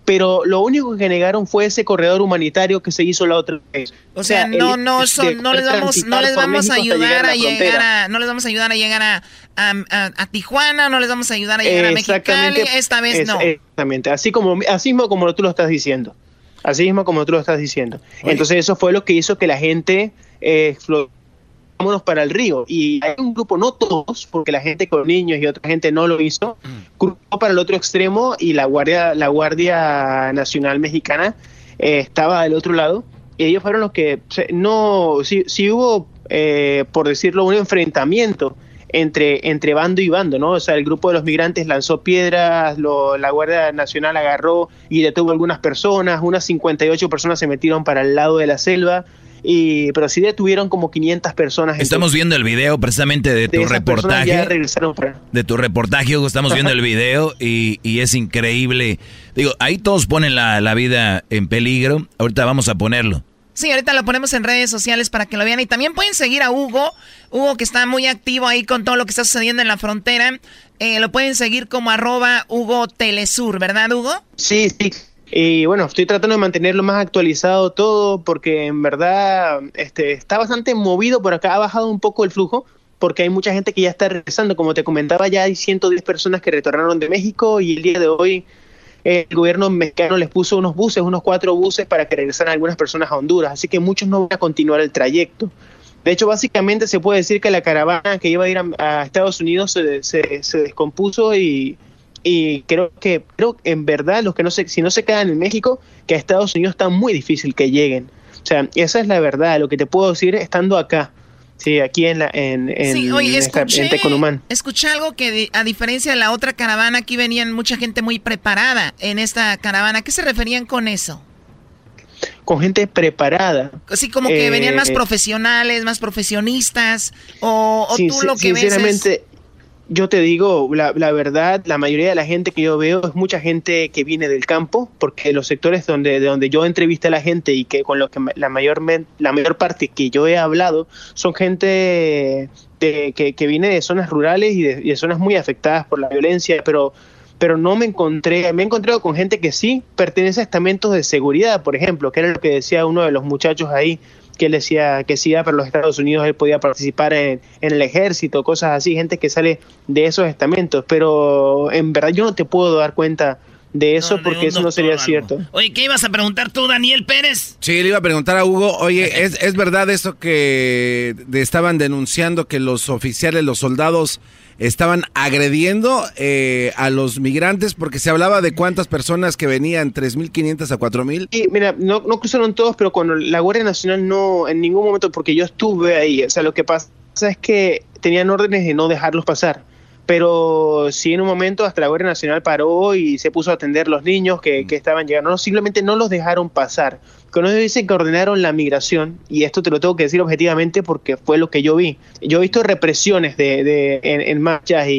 pero lo único que negaron fue ese corredor humanitario que se hizo la otra vez. O sea, no, no, no les vamos, no les vamos a ayudar a, llegar a, no les vamos a ayudar a llegar a, a, Tijuana, no les vamos a ayudar a llegar a Mexicali, esta vez no. Exactamente, así como, así mismo como tú lo estás diciendo, así mismo como tú lo estás diciendo. Entonces eso fue lo que hizo que la gente eh, vámonos para el río. Y hay un grupo, no todos, porque la gente con niños y otra gente no lo hizo, mm. cruzó para el otro extremo y la Guardia, la Guardia Nacional Mexicana eh, estaba del otro lado. Y ellos fueron los que, no, si, hubo, eh, por decirlo, un enfrentamiento entre, entre bando y bando, ¿no? O sea, el grupo de los migrantes lanzó piedras, la Guardia Nacional agarró y detuvo algunas personas, unas 58 personas se metieron para el lado de la selva, y, pero sí detuvieron como 500 personas. Estamos viendo el video precisamente de tu reportaje. De tu reportaje, Hugo, estamos viendo el video y, y, es increíble. Digo, ahí todos ponen la, la vida en peligro. Ahorita vamos a ponerlo. Sí, ahorita lo ponemos en redes sociales para que lo vean. Y también pueden seguir a Hugo. Hugo que está muy activo ahí con todo lo que está sucediendo en la frontera. Eh, lo pueden seguir como arroba Hugo Telesur, ¿verdad, Hugo? Sí, sí. Y bueno, estoy tratando de mantenerlo más actualizado todo porque en verdad este, está bastante movido por acá. Ha bajado un poco el flujo porque hay mucha gente que ya está regresando. Como te comentaba, ya hay 110 personas que retornaron de México y el día de hoy el gobierno mexicano les puso unos buses, unos cuatro buses para que regresaran algunas personas a Honduras. Así que muchos no van a continuar el trayecto. De hecho, básicamente se puede decir que la caravana que iba a ir a, Estados Unidos se, se descompuso y y creo que creo que en verdad los que no se, si no se quedan en México, que a Estados Unidos está muy difícil que lleguen. O sea, esa es la verdad, lo que te puedo decir estando acá. Sí, aquí en la en, en, Sí, oye, en esta- escuché, en Tecomumán. escuché algo que di- a diferencia de la otra caravana, aquí venían mucha gente muy preparada en esta caravana. ¿A qué se referían con eso? Con gente preparada. Así como que Eh, venían más profesionales, más profesionistas, o, o tú lo que ves sinceramente, es... yo te digo, la, verdad, la mayoría de la gente que yo veo es mucha gente que viene del campo, porque los sectores donde, de donde yo entrevisté a la gente y que con los que la mayor, la mayor parte que yo he hablado son gente de- que, que viene de zonas rurales y de, y de zonas muy afectadas por la violencia, pero pero no me encontré, me he encontrado con gente que sí pertenece a estamentos de seguridad, por ejemplo, que era lo que decía uno de los muchachos ahí, que él decía que sí, para los Estados Unidos él podía participar en, en el ejército, cosas así, gente que sale de esos estamentos, pero en verdad yo no te puedo dar cuenta de eso porque eso no sería cierto. Oye, ¿qué ibas a preguntar tú, Daniel Pérez? Sí, le iba a preguntar a Hugo, oye, ¿es, es verdad eso que de- estaban denunciando que los oficiales, los soldados, estaban agrediendo eh, a los migrantes? Porque se hablaba de cuántas personas que venían, 3.500 a 4.000. Sí, mira, no, no cruzaron todos, pero con la Guardia Nacional no, en ningún momento, porque yo estuve ahí, o sea, lo que pasa es que tenían órdenes de no dejarlos pasar. Pero sí en un momento hasta la Guardia Nacional paró y se puso a atender los niños que, que estaban llegando. No, simplemente no los dejaron pasar. Con ellos dicen que ordenaron la migración, y esto te lo tengo que decir objetivamente porque fue lo que yo vi. Yo he visto represiones de, de- en, en marchas y,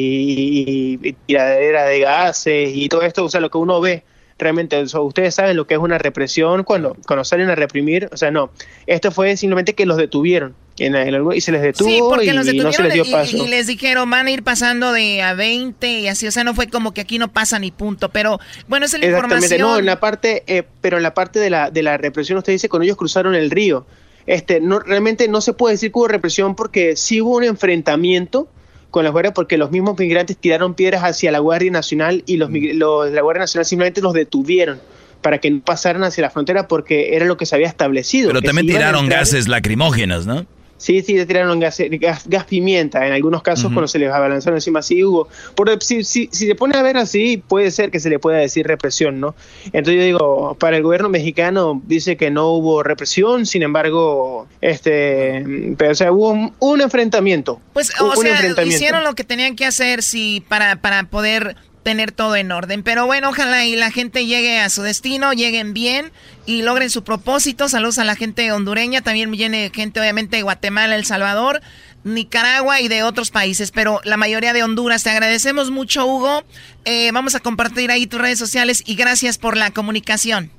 y, y tiradera de gases y todo esto, o sea, lo que uno ve realmente, o sea, ustedes saben lo que es una represión cuando, cuando salen a reprimir, o sea, no, esto fue simplemente que los detuvieron en, en algo- y se les detuvo Sí, porque y, los y no se les dio y- paso. y, les dijeron van a ir pasando de a 20 y así, o sea, no fue como que aquí no pasa ni punto, pero bueno, esa es la Exactamente, información. no, en la parte, eh, pero en la parte de la, de la represión, usted dice, cuando ellos cruzaron el río, este, no, realmente no se puede decir que hubo represión porque sí hubo un enfrentamiento con las guardias porque los mismos migrantes tiraron piedras hacia la Guardia Nacional y los, mig- los- la Guardia Nacional simplemente los detuvieron para que no pasaran hacia la frontera porque era lo que se había establecido. Pero también tiraron gases lacrimógenos, ¿no? Sí, sí, le tiraron gas, gas, gas pimienta. En algunos casos, cuando se les abalanzaron encima, sí hubo. Por, si, si, si se pone a ver así, puede ser que se le pueda decir represión, ¿no? Entonces yo digo, para el gobierno mexicano dice que no hubo represión, sin embargo, este, pero, o sea, hubo un, un enfrentamiento. Pues, o un sea, enfrentamiento. hicieron lo que tenían que hacer sí, para, para poder tener todo en orden. Pero bueno, ojalá y la gente llegue a su destino, lleguen bien y logren su propósito. Saludos a la gente hondureña, también viene gente obviamente de Guatemala, El Salvador, Nicaragua y de otros países, pero la mayoría de Honduras. Te agradecemos mucho, Hugo. Eh, vamos a compartir ahí tus redes sociales y gracias por la comunicación.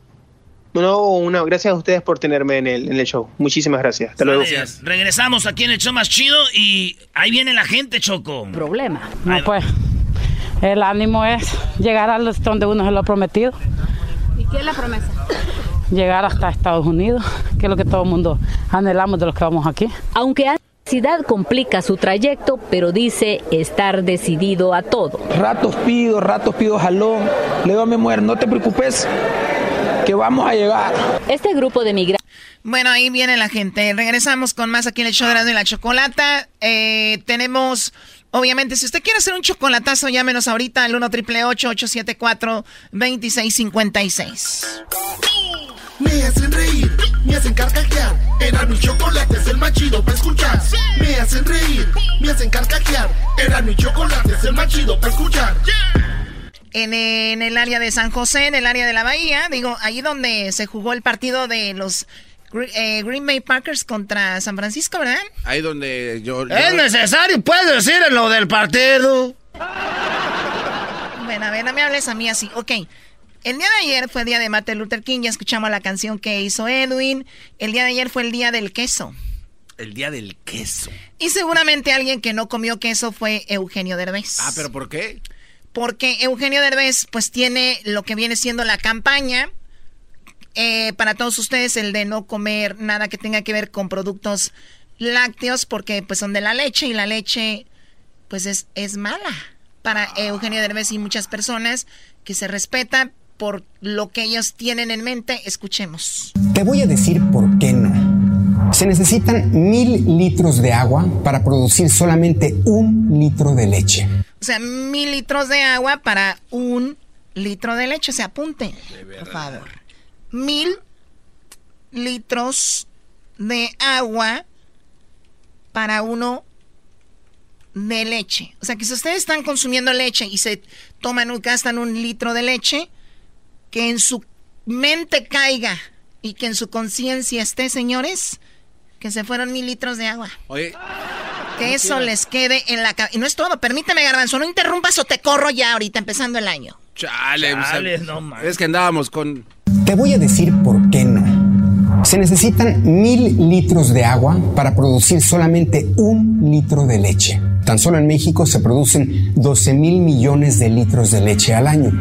No, una, gracias a ustedes por tenerme en el, en el show. Muchísimas gracias. Hasta luego. Sale, Regresamos aquí en el show más chido y ahí viene la gente, Choco. Problema. No, pues el ánimo es llegar a los- donde uno se lo ha prometido, ¿Y qué es la promesa? llegar hasta Estados Unidos, que es lo que todo el mundo anhelamos de los que vamos aquí. Aunque la necesidad complica su trayecto, pero dice estar decidido a todo. Ratos pido, ratos pido jalón. Le digo a mi mujer, no te preocupes, que vamos a llegar. Este grupo de migrantes Bueno, ahí viene la gente. Regresamos con más aquí en el show de la Chocolata. Eh, tenemos, obviamente, si usted quiere hacer un chocolatazo, llámenos ahorita al 1 triple 874 2656 Me hacen reír, me hacen carcajear. Era mi chocolate, es el más chido para escuchar. Me hacen reír, me hacen carcajear. Era mi chocolate, es el más chido para escuchar. En, en el área de San José, en el área de la Bahía, digo, ahí donde se jugó el partido de los Eh, Green Bay Packers contra San Francisco, ¿verdad? Ahí donde yo... yo- Es necesario, puedes decir en lo del partido. Bueno, a ver, no me hables a mí así. Ok. El día de ayer fue el día de Martin Luther King. Ya escuchamos la canción que hizo Edwin. El día de ayer fue el día del queso. El día del queso. Y seguramente alguien que no comió queso fue Eugenio Derbez. Ah, pero ¿por qué? Porque Eugenio Derbez pues tiene lo que viene siendo la campaña eh, para todos ustedes, el de no comer nada que tenga que ver con productos lácteos, porque pues son de la leche y la leche pues es, es mala para Eugenio Derbez y muchas personas que se respetan por lo que ellos tienen en mente. Escuchemos. Te voy a decir por qué no. Se necesitan mil litros de agua para producir solamente un litro de leche. O sea, mil litros de agua para un litro de leche. Se apunte, por favor. Mil litros de agua para uno de leche. O sea, que si ustedes están consumiendo leche y se toman, gastan un litro de leche, que en su mente caiga y que en su conciencia esté, señores, que se fueron mil litros de agua. Oye. Que eso les quede en la cabeza. Y no es todo, permíteme, Garbanzo, no interrumpas o te corro ya ahorita, empezando el año. Chale, Chale, o sea, no mames. es que andábamos con... Te voy a decir por qué no. Se necesitan mil litros de agua para producir solamente un litro de leche. Tan solo en México se producen 12 mil millones de litros de leche al año.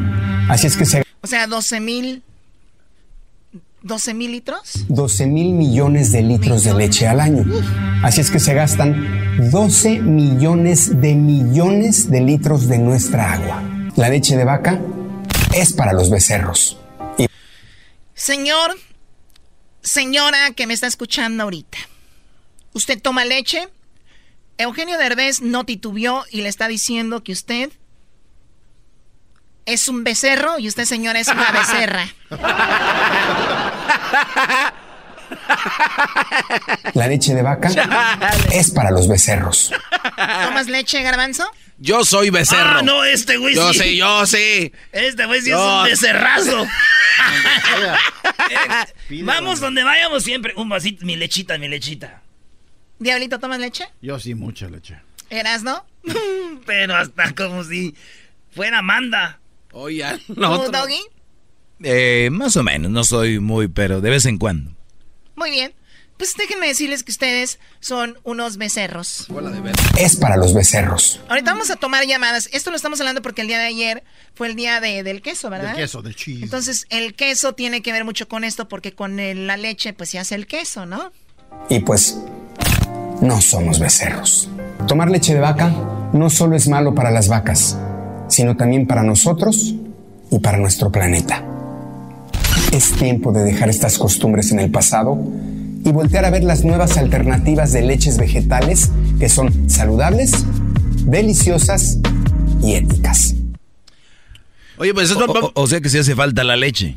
Así es que se O sea, 12 mil... ¿12 mil litros? 12 mil millones de litros de leche al año. Así es que se gastan 12 millones de millones de litros de nuestra agua. La leche de vaca es para los becerros. Señor, señora que me está escuchando ahorita, ¿usted toma leche? Eugenio Derbez no titubeó y le está diciendo que usted es un becerro y usted, señora, es una becerra. la leche de vaca es para los becerros. ¿Tomas leche, garbanzo? Yo soy becerro. Ah, no, este güey Yo sí. sí, yo sí. Este güey sí Yo- es un becerrazo. Eh, Vamos donde vayamos siempre. Un vasito, mi lechita, mi lechita. Diablito, ¿tomas leche? Yo sí, mucha leche. ¿Eras, no? Pero hasta como si fuera Amanda. Oye, ¿Tú, Doggy? Eh, más o menos, no soy muy, pero de vez en cuando. Muy bien. Pues déjenme decirles que ustedes son unos becerros. Es para los becerros. Ahorita vamos a tomar llamadas. Esto lo estamos hablando porque el día de ayer fue el día de- del queso, ¿verdad? Del queso, del cheese. Entonces, el queso tiene que ver mucho con esto porque con el- la leche pues se hace el queso, ¿no? Y pues, no somos becerros. Tomar leche de vaca no solo es malo para las vacas, sino también para nosotros y para nuestro planeta. Es tiempo de dejar estas costumbres en el pasado y voltear a ver las nuevas alternativas de leches vegetales que son saludables, deliciosas y éticas. Oye, pues O, o- o sea que sí hace falta la leche.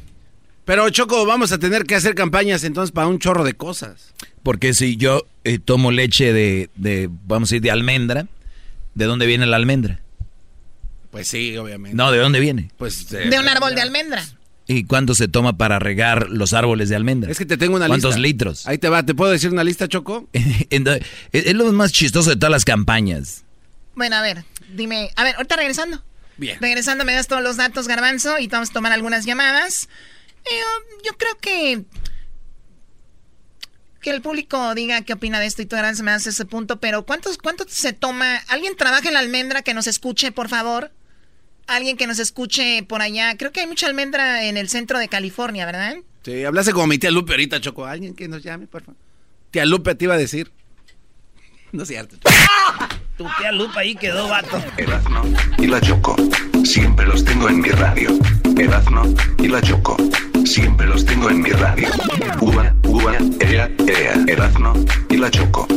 Pero Choco, vamos a tener que hacer campañas entonces para un chorro de cosas. Porque si yo eh, tomo leche de, de, vamos a decir, de almendra, ¿de dónde viene la almendra? Pues sí, obviamente. No, ¿de dónde viene? Pues De un árbol de almendra. ¿Y cuánto se toma para regar los árboles de almendra? Es que te tengo una ¿Cuántos lista. litros? Ahí te va, ¿te puedo decir una lista, Choco? Es lo más chistoso de todas las campañas. Bueno, a ver, dime. A ver, ahorita regresando. Bien. Regresando, me das todos los datos, Garbanzo, y vamos a tomar algunas llamadas. Eh, yo creo que. Que el público diga qué opina de esto y tú, Garbanzo, me das ese punto. Pero, ¿cuántos, ¿cuánto se toma? ¿Alguien trabaja en la almendra que nos escuche, por favor? Alguien que nos escuche por allá. Creo que hay mucha almendra en el centro de California, ¿verdad? Sí, hablaste como mi tía Lupe ahorita, Choco. Alguien que nos llame, por favor. Tía Lupe te iba a decir. No es cierto. Tu tía Lupa ahí quedó vato. Erazno y la Choco. Siempre los tengo en mi radio. Erazno y la Choco. Siempre los tengo en mi radio. Ua, ua, ea, ea. Erazno y la Choco.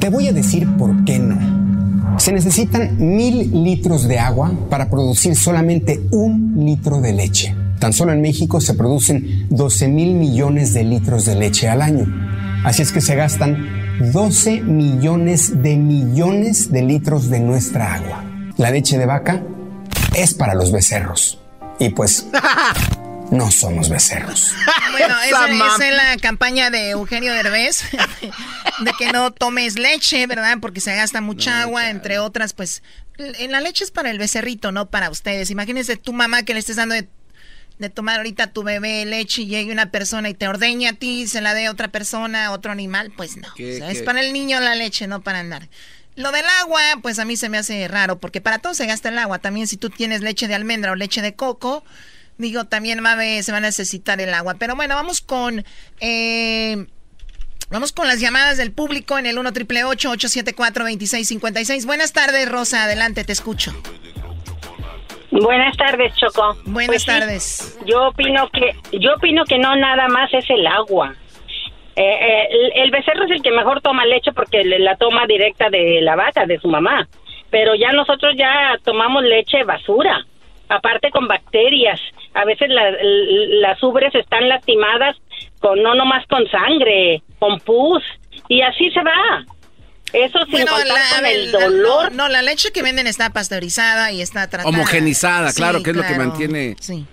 Te voy a decir por qué no. Se necesitan mil litros de agua para producir solamente un litro de leche. Tan solo en México se producen 12 mil millones de litros de leche al año. Así es que se gastan 12 millones de millones de litros de nuestra agua. La leche de vaca es para los becerros. Y pues, no somos becerros. Bueno, esa, Esa es la campaña de Eugenio Derbez, de que no tomes leche, ¿verdad? Porque se gasta mucha agua, entre otras, pues, en la leche es para el becerrito, no para ustedes. Imagínense tu mamá que le estés dando de, de tomar ahorita a tu bebé leche y llegue una persona y te ordeña a ti, se la dé a otra persona, a otro animal, pues no. ¿Qué- O sea, qué? es para el niño la leche, no para andar. Lo del agua, pues a mí se me hace raro, porque para todo se gasta el agua. También si tú tienes leche de almendra o leche de coco, digo, también va a haber- se va a necesitar el agua. Pero bueno, vamos con... eh, Vamos con las llamadas del público en el 1 triple 874 2656 Buenas tardes, Rosa. Adelante, te escucho. Buenas tardes, Choco. Buenas Pues sí, tardes. yo opino que yo opino que no nada más es el agua. Eh, eh, el, el becerro es el que mejor toma leche porque le- la toma directa de la vaca, de su mamá. pero ya nosotros ya tomamos leche basura, aparte con bacterias. A veces la- las ubres están lastimadas con no nomás con sangre, con pus y así se va. Eso sin Bueno, contar la, con el dolor. no, no, la leche que venden está pasteurizada y está tratada. Homogenizada, claro, Sí, que es lo que mantiene. Sí.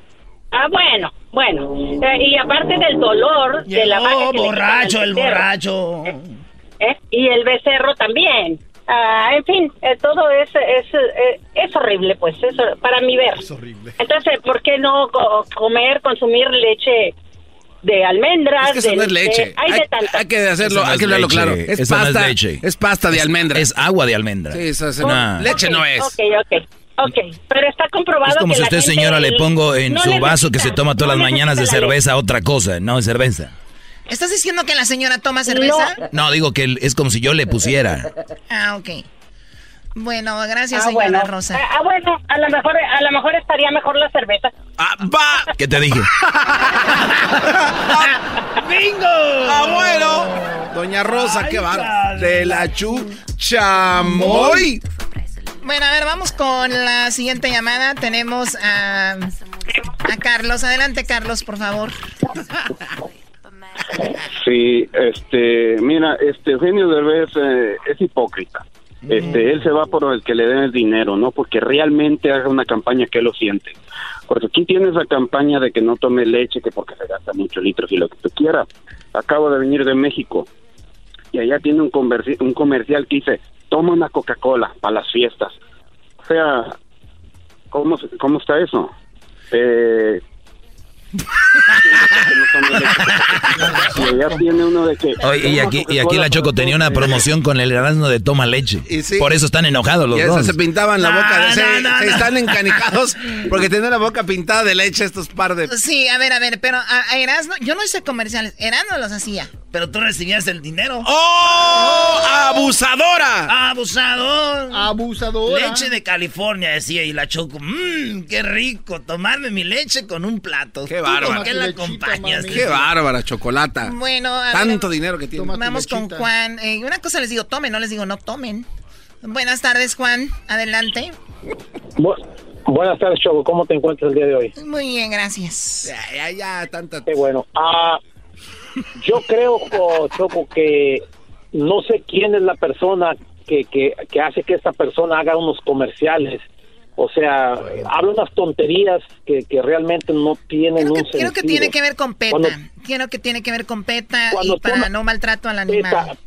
Ah, bueno, bueno. Eh, y aparte del dolor de la vaca que borracho, el becerro. borracho. ¿eh? Y el becerro también. Ah, en fin, eh, todo es, es, eh, es horrible, pues, es, para mi ver. Entonces, ¿por qué no co- comer, consumir leche de almendras? Es que eso de no es leche. Hay, Hay, de tantas. hay que hacerlo, no hay es que hablarlo leche, claro. Es eso no es pasta. leche. Es pasta de almendra. Es agua de almendra. Sí, eso es- No. Leche no es. Ok, ok, ok. Pero está comprobado Es como que si la usted, señora, le pongo en no su vaso que se toma todas no las mañanas de cerveza otra cosa, no de cerveza. ¿Estás diciendo que la señora toma cerveza? No, digo que es como si yo le pusiera. Ah, ok. Bueno, gracias, Ah, señora bueno. Rosa. Ah, ah, bueno, a lo mejor, a lo mejor estaría mejor la cerveza. ¡Va! ¿Qué te dije? ¡Bingo! ¡Ah, bueno! Doña Rosa, qué barba. De la chuchamoy. Bueno, a ver, vamos con la siguiente llamada. Tenemos a, a Carlos. Adelante, Carlos, por favor. Sí, este, mira, este Eugenio Derbez eh, es hipócrita. Este, él se va por el que le den el dinero, no porque realmente haga una campaña que lo siente. Porque aquí tiene esa campaña de que no tome leche, que porque se gasta muchos litros y lo que tú quieras. Acabo de venir de México y allá tiene un, un comercial que dice, toma una Coca-Cola para las fiestas. O sea, ¿cómo, cómo está eso? Eh, Oye, y aquí, y aquí la Choco tenía una promoción con el Erasmo de toma leche. Por eso están enojados los dos. se pintaban la boca. de- No, se, no, no, se no. están encanicados porque tienen la boca pintada de leche estos par de... Sí, a ver, a ver, pero a, a Erasmo, yo no hice comerciales, Erasmo los hacía. Pero tú recibías el dinero. ¡Oh! ¡Abusadora! ¡Abusador! ¡Abusadora! Leche de California, decía, y la choco. Mmm, qué rico, tomarme mi leche con un plato. ¡Qué ¿Tú bárbara! ¿Con qué la acompañas? ¡Qué bárbara, chocolata! Bueno, a ver, Tanto dinero que tiene. Vamos con Juan. Eh, una cosa les digo, tomen, no les digo, no tomen. Buenas tardes, Juan. Adelante. Bu- buenas tardes, Choco. ¿Cómo te encuentras el día de hoy? Muy bien, gracias. Ya, ya, ya, tanta... Qué bueno. Ah, yo creo, jo- Choco, que no sé quién es la persona que, que, que hace que esta persona haga unos comerciales. O sea, habla unas tonterías que, que realmente no tienen un sentido. Creo que tiene que ver con PETA. Cuando- Creo que tiene que ver con PETA y para no maltrato al animal.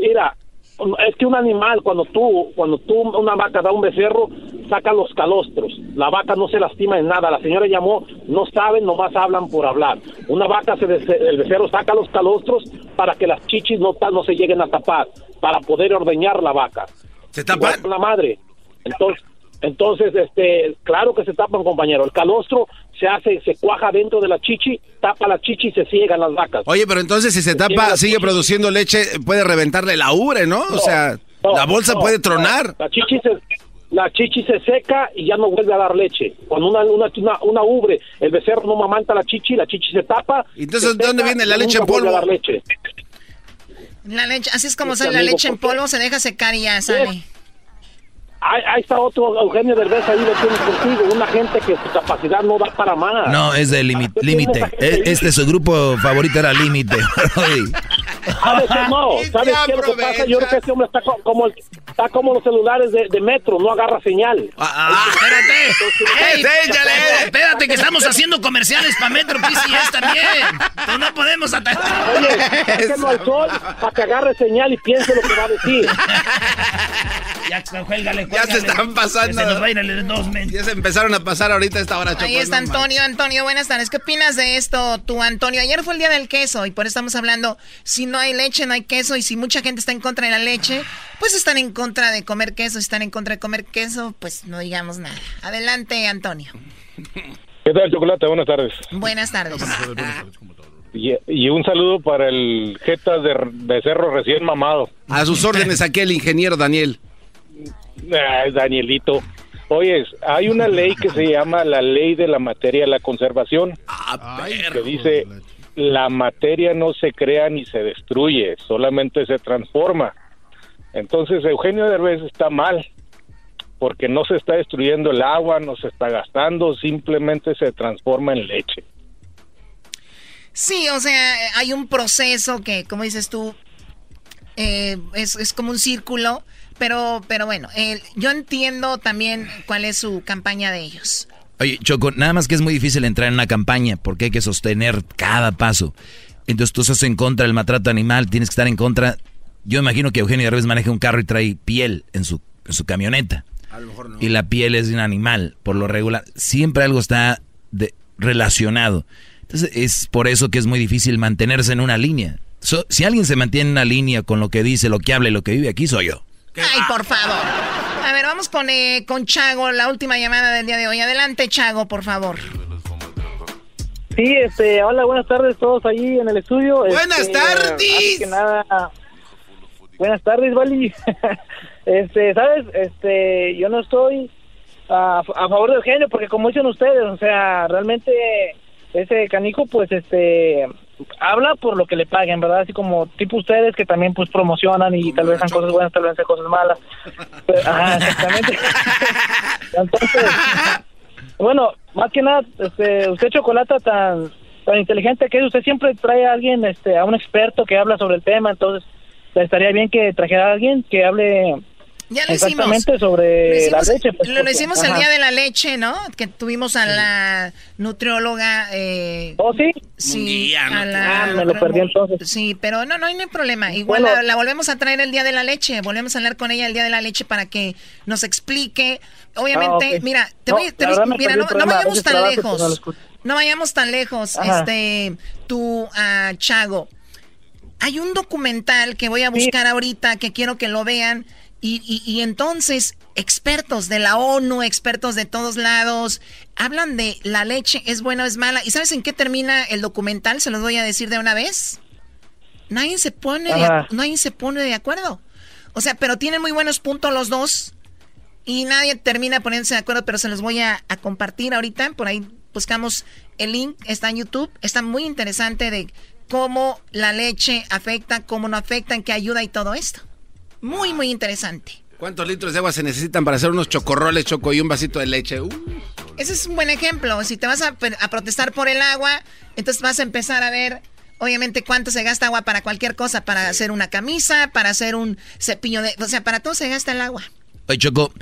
Mira, es que un animal, cuando tú, cuando tú, una vaca da un becerro, saca los calostros. La vaca no se lastima en nada. La señora llamó, no saben, nomás hablan por hablar. Una vaca, se el becerro saca los calostros para que las chichis no, no se lleguen a tapar, para poder ordeñar la vaca. ¿Se tapan? la madre. Entonces, entonces, este, claro que se tapan, compañero. El calostro se hace, se cuaja dentro de la chichi, tapa la chichi y se ciegan las vacas. Oye, pero entonces si se tapa, sigue produciendo leche, puede reventarle la ubre, ¿no? O sea, No, la bolsa no, puede tronar. La chichi se la chichi se seca y ya no vuelve a dar leche. Cuando una una, una, una ubre, el becerro no mamanta la chichi, la chichi se tapa. Entonces, ¿de dónde viene la leche en polvo? a dar leche. La leche, así es como sale la leche en polvo, se deja secar y ya sale. Ahí, ahí está otro Eugenio Derbez ahí lo tienes contigo, una gente que su capacidad no da para más. No, es de limi- límite. E- Este su grupo favorito era límite. A veces no, ¿sabes qué es lo que pasa? Yo creo que este hombre está co- como, el- está como los celulares de, de metro, no agarra señal. Ah, espérate. Ey, espérate que estamos haciendo comerciales para Metro PCS también. No podemos atacar. Oye, sáquenlo al sol para que agarre señal y piense lo que va a decir. Ya, cuélgale, Ya se están pasando. Se nos va a ir el dos men. Ya se empezaron a pasar ahorita a esta hora, Choco. Ahí está Antonio. Antonio, buenas tardes. ¿Qué opinas de esto tú, Antonio? Ayer fue el día del queso y por eso estamos hablando, si no hay leche, no hay queso. Y si mucha gente está en contra de la leche, pues están en contra de comer queso. Si están en contra de comer queso, pues no digamos nada. Adelante, Antonio. ¿Qué tal, Chocolate? Buenas tardes. Buenas tardes. Y, y un saludo para el Jetas de, de Cerro recién mamado. A sus órdenes aquí el ingeniero Daniel. Ay, Danielito. Oye, hay una ley que se llama la ley de la materia de la conservación, que dice la materia no se crea ni se destruye, solamente se transforma. Entonces Eugenio Derbez está mal. porque no se está destruyendo el agua, no se está gastando, simplemente se transforma en leche. Sí, o sea, hay un proceso que, como dices tú, eh, es, es, como un círculo, pero, pero bueno, yo entiendo también cuál es su campaña de ellos. Oye, Choco, nada más que es muy difícil entrar en una campaña porque hay que sostener cada paso. Entonces tú estás en contra del maltrato animal, tienes que estar en contra. Yo imagino que Eugenio Derbez maneja un carro y trae piel en su, en su camioneta. A lo mejor no. Y la piel es de un animal, por lo regular. Siempre algo está de, relacionado. Entonces es por eso que es muy difícil mantenerse en una línea. si alguien se mantiene en una línea con lo que dice, lo que habla y lo que vive, aquí soy yo. Ay, por favor. A ver, vamos con, eh, con Chago, la última llamada del día de hoy. Adelante, Chago, por favor. Sí, este, hola, buenas tardes todos ahí en el estudio. Buenas este, tardes. que nada, buenas tardes, Vali. este, sabes, este, yo no estoy a, a favor de Eugenio porque como dicen ustedes, o sea, realmente ese canijo, pues, este, habla por lo que le paguen, ¿verdad? Así como tipo ustedes que también pues promocionan y tal vez sean cosas buenas, tal vez sean cosas malas. ajá, exactamente. Entonces, bueno, más que nada, este, usted Chocolata tan tan inteligente que es, usted siempre trae a alguien, este, a un experto que habla sobre el tema, entonces estaría bien que trajera a alguien que hable ya lo Exactamente sobre la leche. Pues, lo, hicimos el día de la leche, ¿no? Que tuvimos a la nutrióloga. Eh, ¿Oh, sí? Sí. ah, me lo perdí entonces. Sí, pero no, no hay, problema. Igual la, volvemos a traer el día de la leche. Volvemos a hablar con ella el día de la leche para que nos explique. Obviamente, ah, mira, te voy, mira, no, vayamos tan lejos. No, vayamos tan lejos, este, tú, uh, Chago. Hay un documental que voy a buscar ahorita que quiero que lo vean y, entonces, expertos de la ONU, expertos de todos lados, hablan de la leche es buena o es mala. ¿Y sabes en qué termina el documental? Se los voy a decir de una vez. Nadie se pone, de, nadie se pone de acuerdo. O sea, pero tienen muy buenos puntos los dos. Y nadie termina poniéndose de acuerdo, pero se los voy a, a compartir ahorita. Por ahí buscamos el link, está en YouTube. Está muy interesante de cómo la leche afecta, cómo no afecta, en qué ayuda y todo esto. Muy, muy interesante. ¿Cuántos litros de agua se necesitan para hacer unos chocorroles, choco y un vasito de leche? Uh. Ese es un buen ejemplo. Si te vas a, protestar por el agua, entonces vas a empezar a ver, obviamente, cuánto se gasta agua para cualquier cosa, para hacer una camisa, para hacer un cepillo de... O sea, para todo se gasta el agua. Oye, Choco,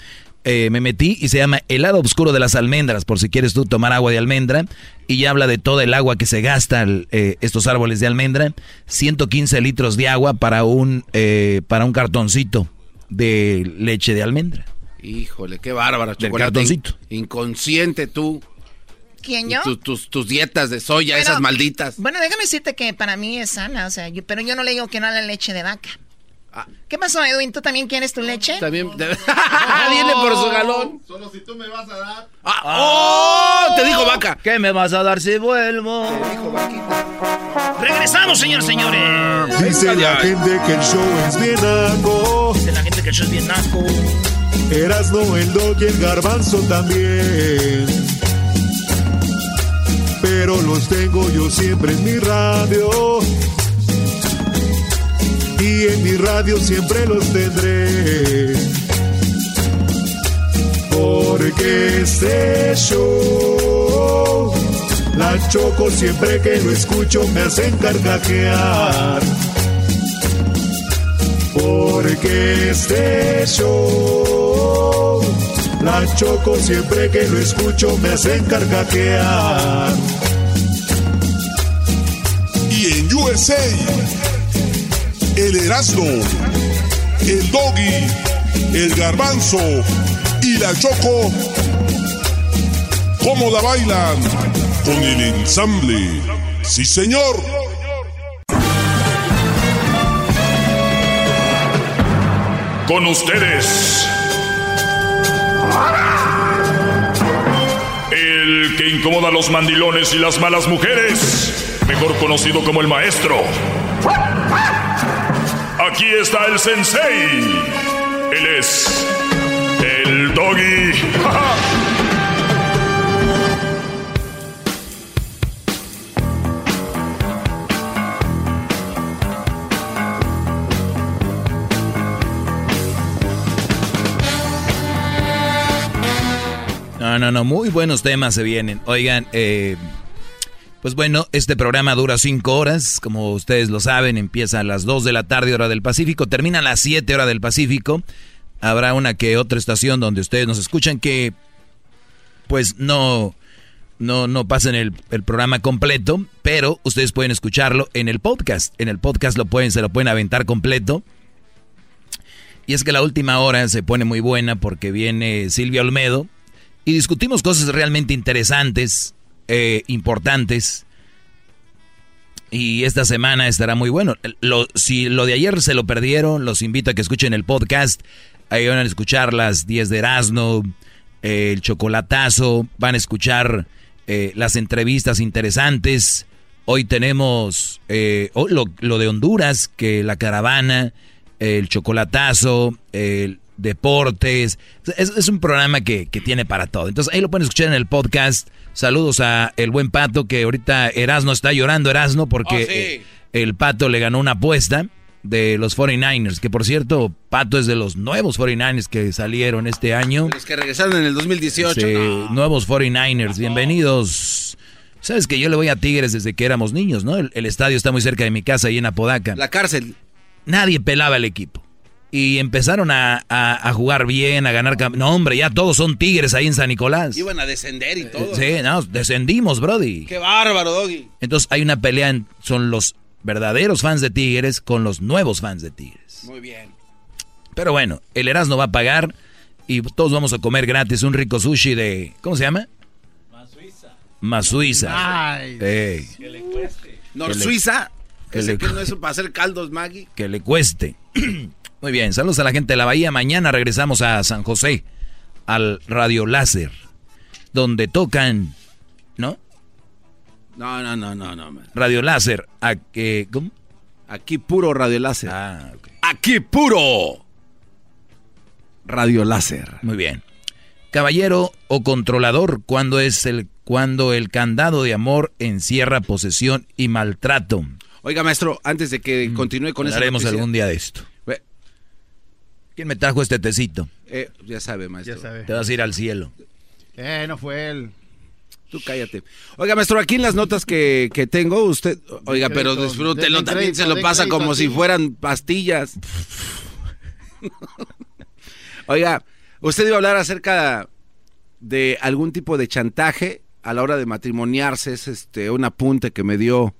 eh, me metí y se llama El lado oscuro de las almendras, por si quieres tú tomar agua de almendra. Y ya habla de todo el agua que se gasta eh, estos árboles de almendra. 115 litros de agua para un, eh, para un cartoncito de leche de almendra. Híjole, qué bárbaro, cartoncito. inconsciente tú. ¿Quién yo? tus, tus, dietas de soya, esas malditas. Bueno, déjame decirte que para mí es sana, o sea, pero yo no le digo que no la leche de vaca. Ah. ¿Qué pasó, Edwin? ¿Tú también quieres tu leche? También. Viene por su galón. Solo si tú me vas a dar. Ah, ¡Oh! Te dijo vaca. ¿Qué me vas a dar si vuelvo? Te dijo vaquita. Regresamos, señores, señores. Dice la gente que el show es bien naco. Dice la gente que el show es bien naco. no el dog y el garbanzo también. Pero los tengo yo siempre en mi radio y en mi radio siempre los tendré. Porque este show, la choco siempre que lo escucho me hacen carcajear. Porque este show, la choco siempre que lo escucho me hacen carcajear. Y en USA el Erasmo, el Doggy, el Garbanzo y la Choco. ¿Cómo la bailan? Con el ensamble. Sí, señor. Con ustedes. El que incomoda a los mandilones y las malas mujeres. Mejor conocido como el maestro. Aquí está el sensei. Él es el doggy. no, no, muy buenos temas se vienen. Oigan, eh, pues bueno, este programa dura cinco horas, como ustedes lo saben, empieza a las 2 de la tarde hora del Pacífico, termina a las 7 hora del Pacífico. Habrá una que otra estación donde ustedes nos escuchan que pues no, no, no pasen el, el, programa completo, pero ustedes pueden escucharlo en el podcast. En el podcast lo pueden, se lo pueden aventar completo. Y es que la última hora se pone muy buena porque viene Silvia Olmedo y discutimos cosas realmente interesantes eh, importantes. Y esta semana estará muy bueno. Si lo de ayer se lo perdieron, los invito a que escuchen el podcast. Ahí van a escuchar las 10 de Erasmo, eh, el chocolatazo, van a escuchar eh, las entrevistas interesantes. Hoy tenemos lo, lo, de Honduras, que la caravana, el chocolatazo, el deportes. Es, es un programa que, que, tiene para todo. Entonces ahí lo pueden escuchar en el podcast. Saludos a el buen Pato, que ahorita Erasno está llorando, Erasno, porque oh, el Pato le ganó una apuesta de los 49ers, que por cierto, Pato es de los nuevos 49ers que salieron este año. Los que regresaron en el 2018. Sí, nuevos 49ers, bienvenidos. Sabes que yo le voy a Tigres desde que éramos niños, ¿no? El, el, estadio está muy cerca de mi casa, ahí en Apodaca. La cárcel. Nadie pelaba el equipo y empezaron a, a, jugar bien, a ganar. No, hombre, ya todos son tigres ahí en San Nicolás. Iban a descender y todo. Sí, no, descendimos, Brody. Qué bárbaro, Doggy. Entonces hay una pelea, en, son los verdaderos fans de Tigres con los nuevos fans de Tigres. Muy bien. Pero bueno, el Erasmo va a pagar y todos vamos a comer gratis un rico sushi de. ¿Cómo se llama? Más Suiza. Más Suiza. Que le cueste. Nor Suiza. Que, le, que no es para hacer caldos, Maggie. Que le cueste. Muy bien, saludos a la gente de la Bahía. Mañana regresamos a San José, al Radio Láser, donde tocan, ¿no? No, no, no, no, no. Radio Láser, ¿a? ¿cómo? Aquí puro Radio Láser. Ah, ok. Aquí puro Radio Láser. Muy bien. Caballero o controlador, ¿cuándo es el cuando el candado de amor encierra posesión y maltrato? Oiga, maestro, antes de que continúe con eso. Haremos algún día de esto. ¿Quién me trajo este tecito? Eh, ya sabe, maestro. Ya sabe. Te vas a ir al cielo. Eh, no fue él. Tú cállate. Oiga, maestro, aquí en las notas que, que tengo, usted. Oiga, pero disfrútelo, también se lo pasa como si fueran pastillas. Oiga, usted iba a hablar acerca de algún tipo de chantaje a la hora de matrimoniarse. Es este un apunte que me dio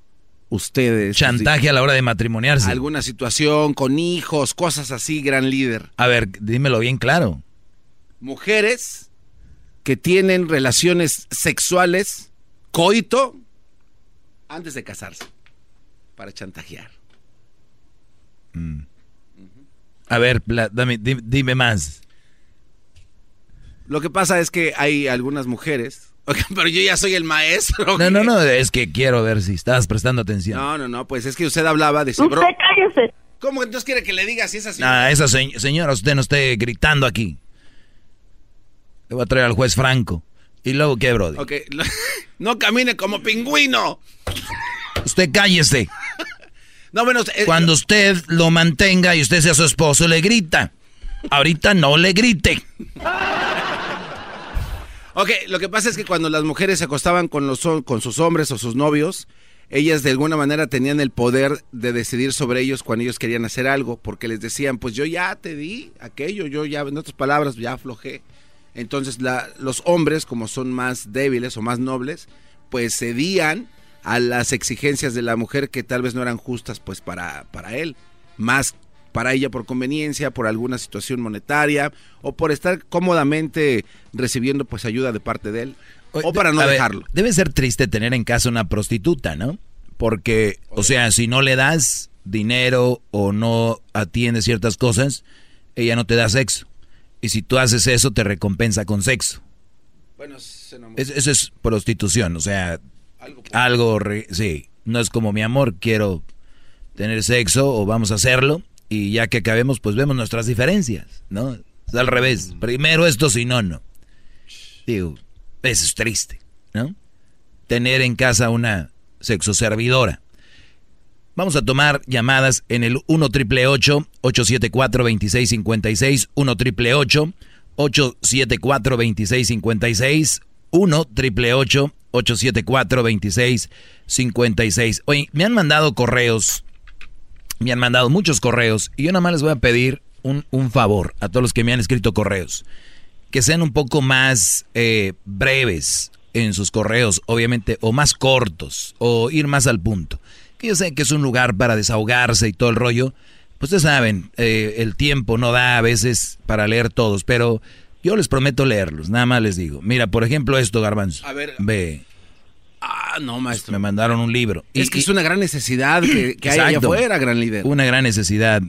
ustedes. Chantaje a la hora de matrimoniarse. Alguna situación con hijos, cosas así, gran líder. A ver, dímelo bien claro. Mujeres que tienen relaciones sexuales, coito, antes de casarse, para chantajear. Mm. A ver, dame, dime más. Lo que pasa es que hay algunas mujeres pero yo ya soy el maestro. No, no, no, es que quiero ver si estás prestando atención. No, no, no, pues es que usted hablaba de... Usted cállese. ¿Cómo entonces quiere que le diga si es así? Ah, esa señora, usted no esté gritando aquí. Le voy a traer al juez Franco. ¿Y luego qué, Brody? Ok, no camine como pingüino. Usted cállese. no, bueno, eh, Cuando usted lo mantenga y usted sea su esposo, le grita. Ahorita no le grite. Ok, lo que pasa es que cuando las mujeres se acostaban con, los, con sus hombres o sus novios, ellas de alguna manera tenían el poder de decidir sobre ellos cuando ellos querían hacer algo, porque les decían, pues yo ya te di aquello, yo ya, en otras palabras, ya aflojé. Entonces la, los hombres, como son más débiles o más nobles, pues cedían a las exigencias de la mujer que tal vez no eran justas pues para, para él, más para ella por conveniencia, por alguna situación monetaria o por estar cómodamente recibiendo pues ayuda de parte de él o para no dejarlo. debe ser triste tener en casa una prostituta, ¿no? Porque, o sea, si no le das dinero o no atiendes ciertas cosas, ella no te da sexo. Y si tú haces eso, te recompensa con sexo. Bueno, eso es prostitución, o sea, algo, algo sí, no es como mi amor, quiero tener sexo o vamos a hacerlo y ya que acabemos, pues vemos nuestras diferencias, ¿no? Es al revés. Primero esto, si no, no. Digo, eso es triste, ¿no? Tener en casa una sexoservidora. Vamos a tomar llamadas en el 1 triple 874 2656 1 triple 8 874-2656. 1 triple 874-2656. Oye, me han mandado correos. Me han mandado muchos correos. Y yo nada más les voy a pedir un, un favor a todos los que me han escrito correos. Que sean un poco más eh, breves en sus correos, obviamente, o más cortos, o ir más al punto. Que yo sé que es un lugar para desahogarse y todo el rollo. Pues ustedes saben, eh, el tiempo no da a veces para leer todos, pero yo les prometo leerlos, nada más les digo. Mira, por ejemplo, esto, Garbanzo. A ver. Ve. Ah, no, maestro. Me mandaron un libro. Es que es una gran necesidad que, que hay allá afuera, gran líder. Una gran necesidad.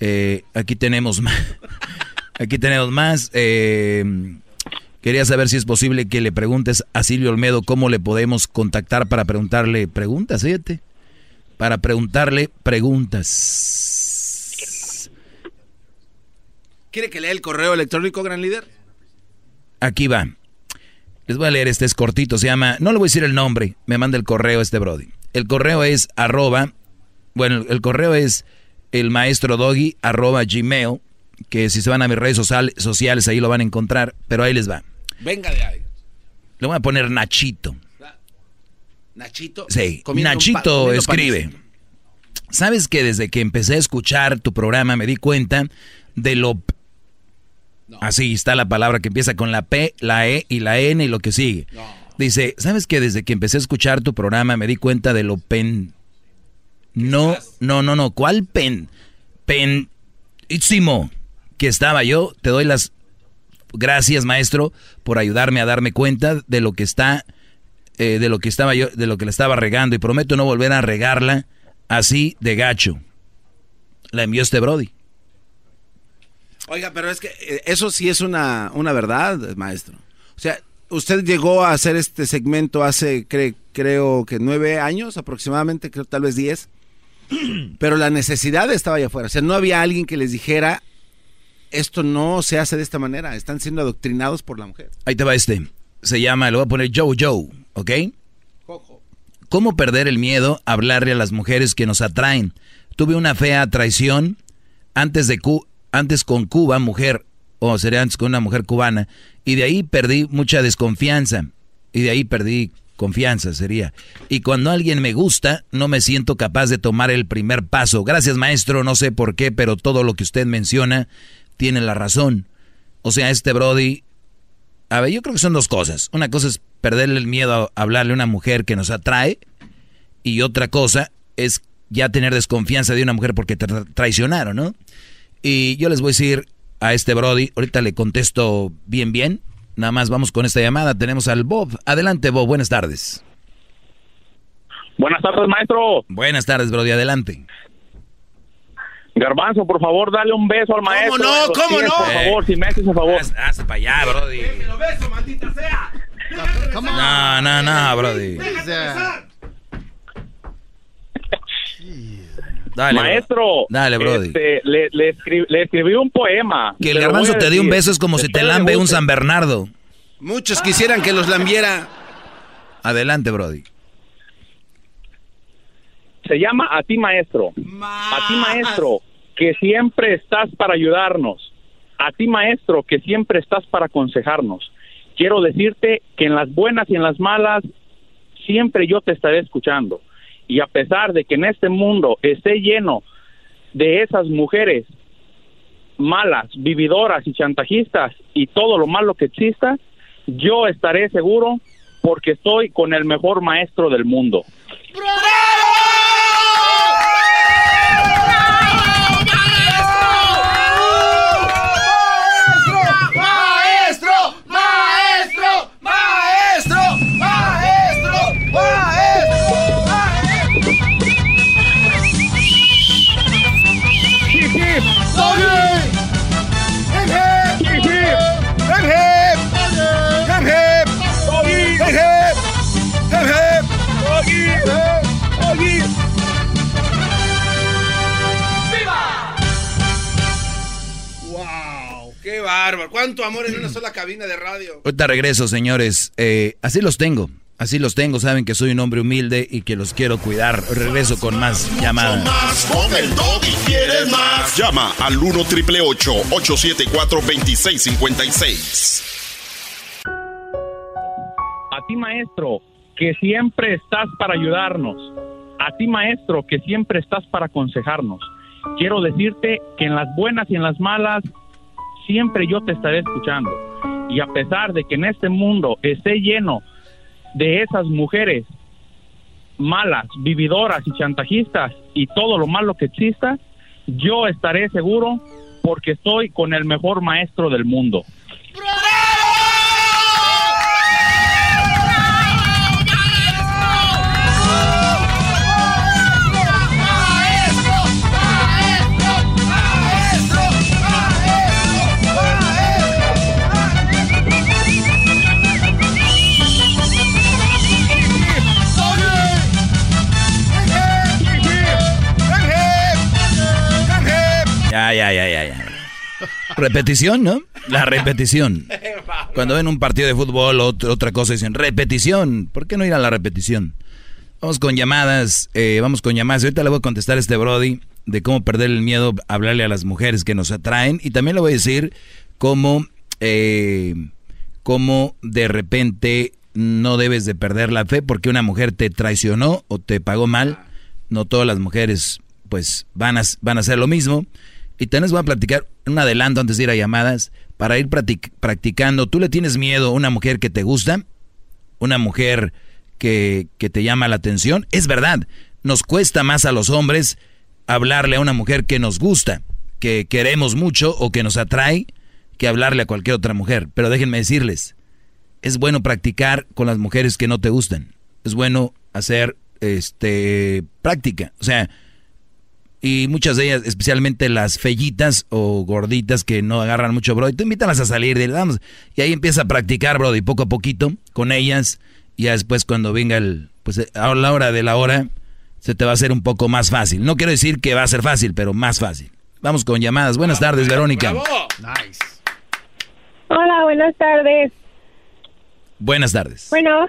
Eh, aquí tenemos más. aquí tenemos más. Eh, quería saber si es posible que le preguntes a Silvio Olmedo cómo le podemos contactar para preguntarle preguntas, fíjate. Para preguntarle preguntas. ¿Quiere que lea el correo electrónico, gran líder? Aquí va. Les voy a leer, este es cortito, se llama, no le voy a decir el nombre, me manda el correo este Brody. El correo es arroba, bueno, el correo es el maestro doggy arroba gmail, que si se van a mis redes social- sociales ahí lo van a encontrar, pero ahí les va. Venga de ahí. Le voy a poner Nachito. Nachito. Sí, Nachito escribe. panes. ¿Sabes que desde que empecé a escuchar tu programa me di cuenta de lo... Así está la palabra que empieza con la P, la E y la N y lo que sigue. Dice, ¿sabes que desde que empecé a escuchar tu programa me di cuenta de lo pen... No, no, no, no, ¿cuál pen? Penísimo que estaba yo. Te doy las gracias, maestro, por ayudarme a darme cuenta de lo que está eh, de lo que estaba yo, de lo que le estaba regando y prometo no volver a regarla así de gacho. La envió este Brody. Oiga, pero es que eh, eso sí es una, una verdad, maestro. O sea, usted llegó a hacer este segmento hace, cre- creo que nueve años aproximadamente, creo tal vez diez. Pero la necesidad estaba allá afuera. O sea, no había alguien que les dijera, esto no se hace de esta manera. Están siendo adoctrinados por la mujer. Ahí te va este. Se llama, lo voy a poner Joe Joe, ¿ok? ¿Cómo perder el miedo a hablarle a las mujeres que nos atraen? Tuve una fea traición antes de Cu- antes con Cuba, mujer, o sería antes con una mujer cubana, y de ahí perdí mucha desconfianza, y de ahí perdí confianza sería. Y cuando alguien me gusta, no me siento capaz de tomar el primer paso. Gracias maestro, no sé por qué, pero todo lo que usted menciona tiene la razón. O sea, este Brody a ver, yo creo que son dos cosas. Una cosa es perderle el miedo a hablarle a una mujer que nos atrae y otra cosa es ya tener desconfianza de una mujer porque traicionaron, ¿no? Y yo les voy a decir a este Brody, ahorita le contesto bien bien. Nada más vamos con esta llamada. Tenemos al Bob. Adelante, Bob. Buenas tardes. Buenas tardes, maestro. Buenas tardes, Brody. Adelante. Garbanzo, por favor, dale un beso al maestro. no? de los ¿Cómo pies, no? Por favor, si me haces un favor. Hazte para allá, Brody. No, no, no, Brody. Dale, Maestro, Dale, Brody. este, le, le, escri- le escribí un poema. Que el garbanzo te dé un beso es como si te lambe un. San Bernardo. Muchos quisieran que los lambiera. Adelante, Brody. Se llama A ti, maestro. A ti, maestro, que siempre estás para ayudarnos. A ti, maestro, que siempre estás para aconsejarnos. Quiero decirte que en las buenas y en las malas, siempre yo te estaré escuchando. Y a pesar de que en este mundo esté lleno de esas mujeres malas, vividoras y chantajistas y todo lo malo que exista, yo estaré seguro porque estoy con el mejor maestro del mundo. Bárbaro! ¿Cuánto amor en una sola cabina de radio? Ahorita regreso, señores. Eh, así los tengo. Así los tengo, saben que soy un hombre humilde y que los quiero cuidar. Regreso con más llamadas. Más con el doggy quieres más. Llama al 1 triple 874 2656. A ti, maestro, que siempre estás para ayudarnos. A ti, maestro, que siempre estás para aconsejarnos. Quiero decirte que en las buenas y en las malas, siempre yo te estaré escuchando. Y a pesar de que en este mundo esté lleno de esas mujeres malas, vividoras y chantajistas y todo lo malo que exista, yo estaré seguro porque estoy con el mejor maestro del mundo. Ya, ya, ya, ya, ya. Repetición, ¿no? La repetición. Cuando ven un partido de fútbol o otra cosa dicen repetición. ¿Por qué no ir a la repetición? Vamos con llamadas, eh, vamos con llamadas. Ahorita le voy a contestar a este Brody de cómo perder el miedo a hablarle a las mujeres que nos atraen. Y también le voy a decir cómo, eh, cómo de repente no debes de perder la fe porque una mujer te traicionó o te pagó mal. No todas las mujeres pues van a, van a hacer lo mismo. Y tenés voy a platicar un adelanto antes de ir a llamadas para ir practicando. ¿Tú le tienes miedo a una mujer que te gusta? ¿Una mujer que, que te llama la atención? Es verdad, nos cuesta más a los hombres hablarle a una mujer que nos gusta, que queremos mucho o que nos atrae, que hablarle a cualquier otra mujer. Pero déjenme decirles, es bueno practicar con las mujeres que no te gustan. Es bueno hacer este práctica. O sea, y muchas de ellas, especialmente las fellitas o gorditas que no agarran mucho, bro, y tú invítalas a salir, de vamos. Y ahí empieza a practicar, bro, y poco a poquito con ellas. Y ya después cuando venga el, pues a la hora de la hora, se te va a hacer un poco más fácil. No quiero decir que va a ser fácil, pero más fácil. Vamos con llamadas. Buenas tardes, Verónica. Nice. Hola, buenas tardes. Buenas tardes. Bueno.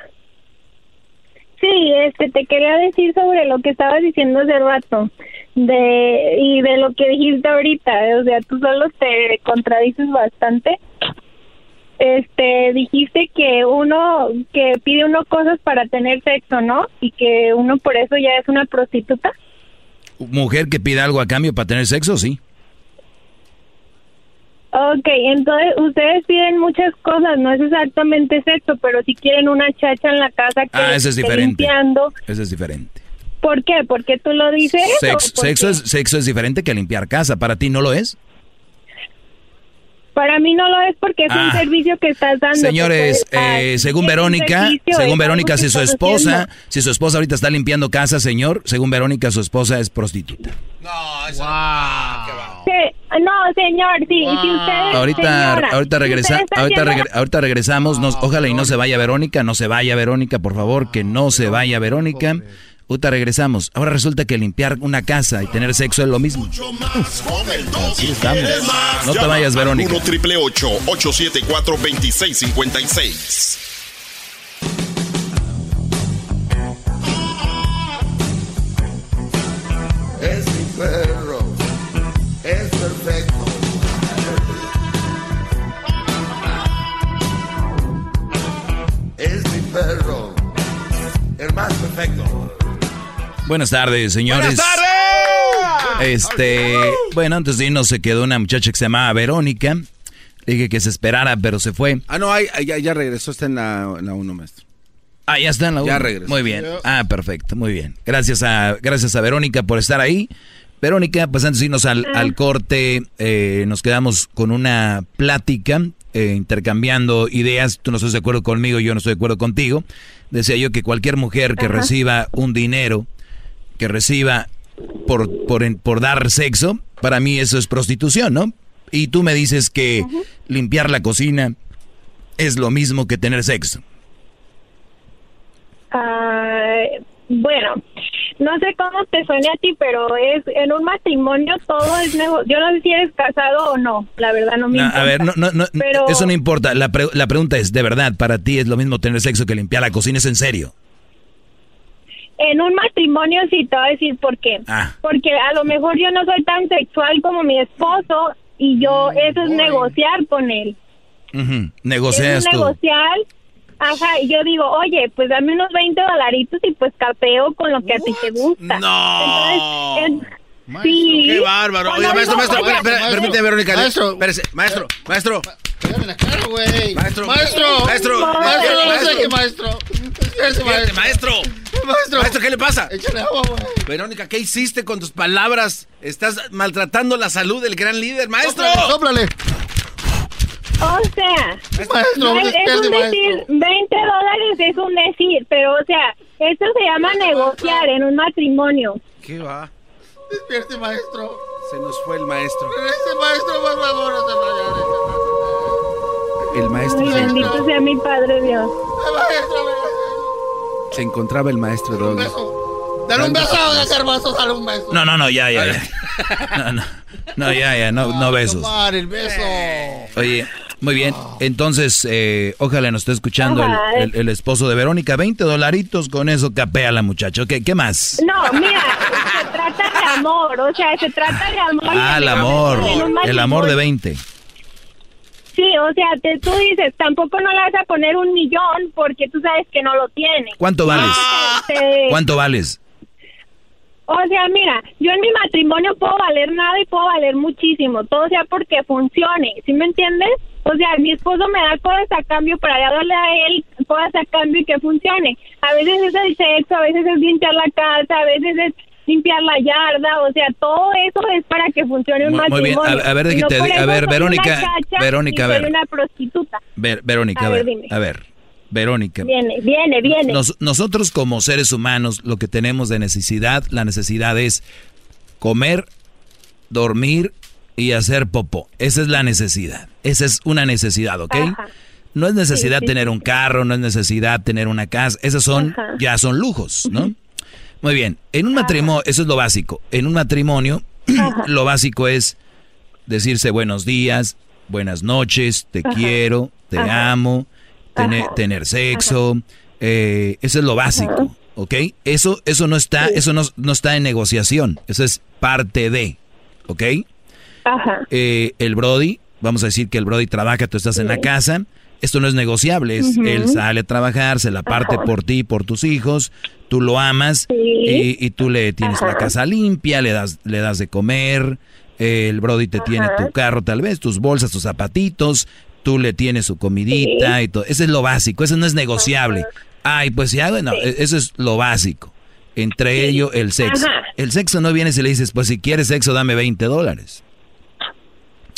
Sí, este, te quería decir sobre lo que estabas diciendo hace rato de y de lo que dijiste ahorita, o sea, tú solo te contradices bastante. Este, dijiste que uno que pide uno cosas para tener sexo, ¿no? Y que uno por eso ya es una prostituta. Mujer que pide algo a cambio para tener sexo, sí. Ok, entonces ustedes piden muchas cosas, no es exactamente sexo, pero si quieren una chacha en la casa que ah, eso es diferente. limpiando. Eso es diferente. ¿Por qué? ¿Porque tú lo dices? sexo, es, sexo es diferente que limpiar casa. ¿Para ti no lo es? Para mí no lo es porque es un ah. servicio que estás dando. Señores, eh, según Verónica, según Verónica, si su esposa, si su esposa ahorita está limpiando casa, señor, según Verónica, su esposa es prostituta. No, eso no, señor, sí, si usted ahorita, ahorita regresa, ahorita, ahorita regresamos, ojalá y no se vaya Verónica, no se vaya Verónica, por favor, que no se vaya Verónica. Ahorita regresamos. Ahora resulta que limpiar una casa y tener sexo es lo mismo. Así estamos. No te vayas, Verónica. 1 triple 874 2656. Es mi perro. Es perfecto. Es mi perro. El más perfecto. Buenas tardes, señores. Buenas tardes. Este, bueno, antes de irnos se quedó una muchacha que se llamaba Verónica. dije que se esperara, pero se fue. Ah, no, ya, ya regresó, está en la, en la 1, maestro. Ah, ya está en la 1. Ya regresó. Muy bien. Ah, perfecto, muy bien. Gracias a, gracias a Verónica por estar ahí. Verónica, pues antes de irnos al, al corte, eh, nos quedamos con una plática, eh, intercambiando ideas. Tú no estás de acuerdo conmigo, yo no estoy de acuerdo contigo. Decía yo que cualquier mujer que reciba un dinero que reciba por, por, por dar sexo, para mí eso es prostitución, ¿no? Y tú me dices que limpiar la cocina es lo mismo que tener sexo. Ah, bueno, no sé cómo te suene a ti, pero es en un matrimonio todo es negocio. Yo no sé si eres casado o no, la verdad no me No, importa. a ver, no, no, no, Pero- eso no importa. La, pre- la pregunta es, ¿de verdad para ti es lo mismo tener sexo que limpiar la cocina? ¿Es en serio? En un matrimonio sí te voy a decir por qué. Ah. Porque a lo mejor yo no soy tan sexual como mi esposo y yo eso es negociar con él. Ujú, Negocias es tú. negociar. Ajá, y yo digo, oye, pues dame unos 20 dolaritos y pues capeo con lo que a ti te gusta. No. Entonces, en- sí. Qué bárbaro. Oiga, maestro, digo, maestro, oye, espera, espera, permíteme, Verónica. Maestro. Espérese, maestro, maestro. güey. Maestro. Maestro. Maestro. Maestro, no lo Maestro. saque, maestro. Fíjate, maestro. Maestro. Maestro, ¿qué le pasa? Échale agua, güey. Verónica, ¿qué hiciste con tus palabras? Estás maltratando la salud del gran líder, maestro. Sóplale. O sea, Maestro, es, es un decir, 20 dólares es un decir, pero o sea, esto se llama negociar en un matrimonio. ¿Qué va? Despierte, maestro. Se nos fue el maestro. Maestro, por favor, no se vaya. El maestro Ay, se, bendito sea mi Padre Dios. se encontraba el maestro Doggy. Dale un beso, garbanzo, dale un beso. No, no, no, ya, ya, ya. No, no, no, ya, ya, no, no besos. Tomar el beso. Oye, muy bien. Entonces, eh, ojalá nos esté escuchando el, el- el esposo de Verónica. 20 dolaritos, con eso capea la muchacha. ¿Qué, qué más? No, mira, se trata de amor, o sea, se trata de amor. Ah, el amor. un El amor de matrimonio. 20. Sí, o sea, te, tú dices, tampoco no le vas a poner un millón porque tú sabes que no lo tiene. ¿Cuánto vales? Te- ¿Cuánto vales? O sea, mira, yo en mi matrimonio puedo valer nada y puedo valer muchísimo, todo sea porque funcione, ¿sí me entiendes? O sea, mi esposo me da cosas a cambio para darle a él cosas a cambio y que funcione. A veces es el sexo, a veces es limpiar la casa, a veces es limpiar la yarda, o sea, todo eso es para que funcione un Muy- muy bien. matrimonio. A- a ver, no te a Verónica, Verónica, a ver. una prostituta. Ver, Verónica, A ver, dime. a ver. Verónica. Viene, viene, viene. Nos- nosotros como seres humanos lo que tenemos de necesidad, la necesidad es comer, dormir y hacer popó. Esa es la necesidad. Esa es una necesidad, ¿ok? Ajá. No es necesidad Sí, sí, tener un carro, no es necesidad tener una casa. Esos son, Ajá. ya son lujos, ¿no? Muy bien. En un matrimonio, eso es lo básico. En un matrimonio, lo básico es decirse buenos días, buenas noches, te Ajá. quiero, te Ajá. amo, tener, tener sexo. eh, eso es lo básico, ¿ok? Eso, eso no está, eso no, no está en negociación. Eso es parte de, ¿ok? Ajá. eh, el Brody, vamos a decir que el Brody trabaja, tú estás en la casa, esto no es negociable, él sale a trabajar, se la parte Ajá. por ti, por tus hijos, tú lo amas Sí. y, y tú le tienes la casa limpia, le das, le das de comer, el Brody te tiene tu carro tal vez, tus bolsas, tus zapatitos, tú le tienes su comidita Sí. y todo, eso es lo básico, eso no es negociable. Ay, pues ya, bueno, e- eso es lo básico. Entre ello, el sexo. El sexo no viene si le dices, pues si quieres sexo, dame 20 dólares.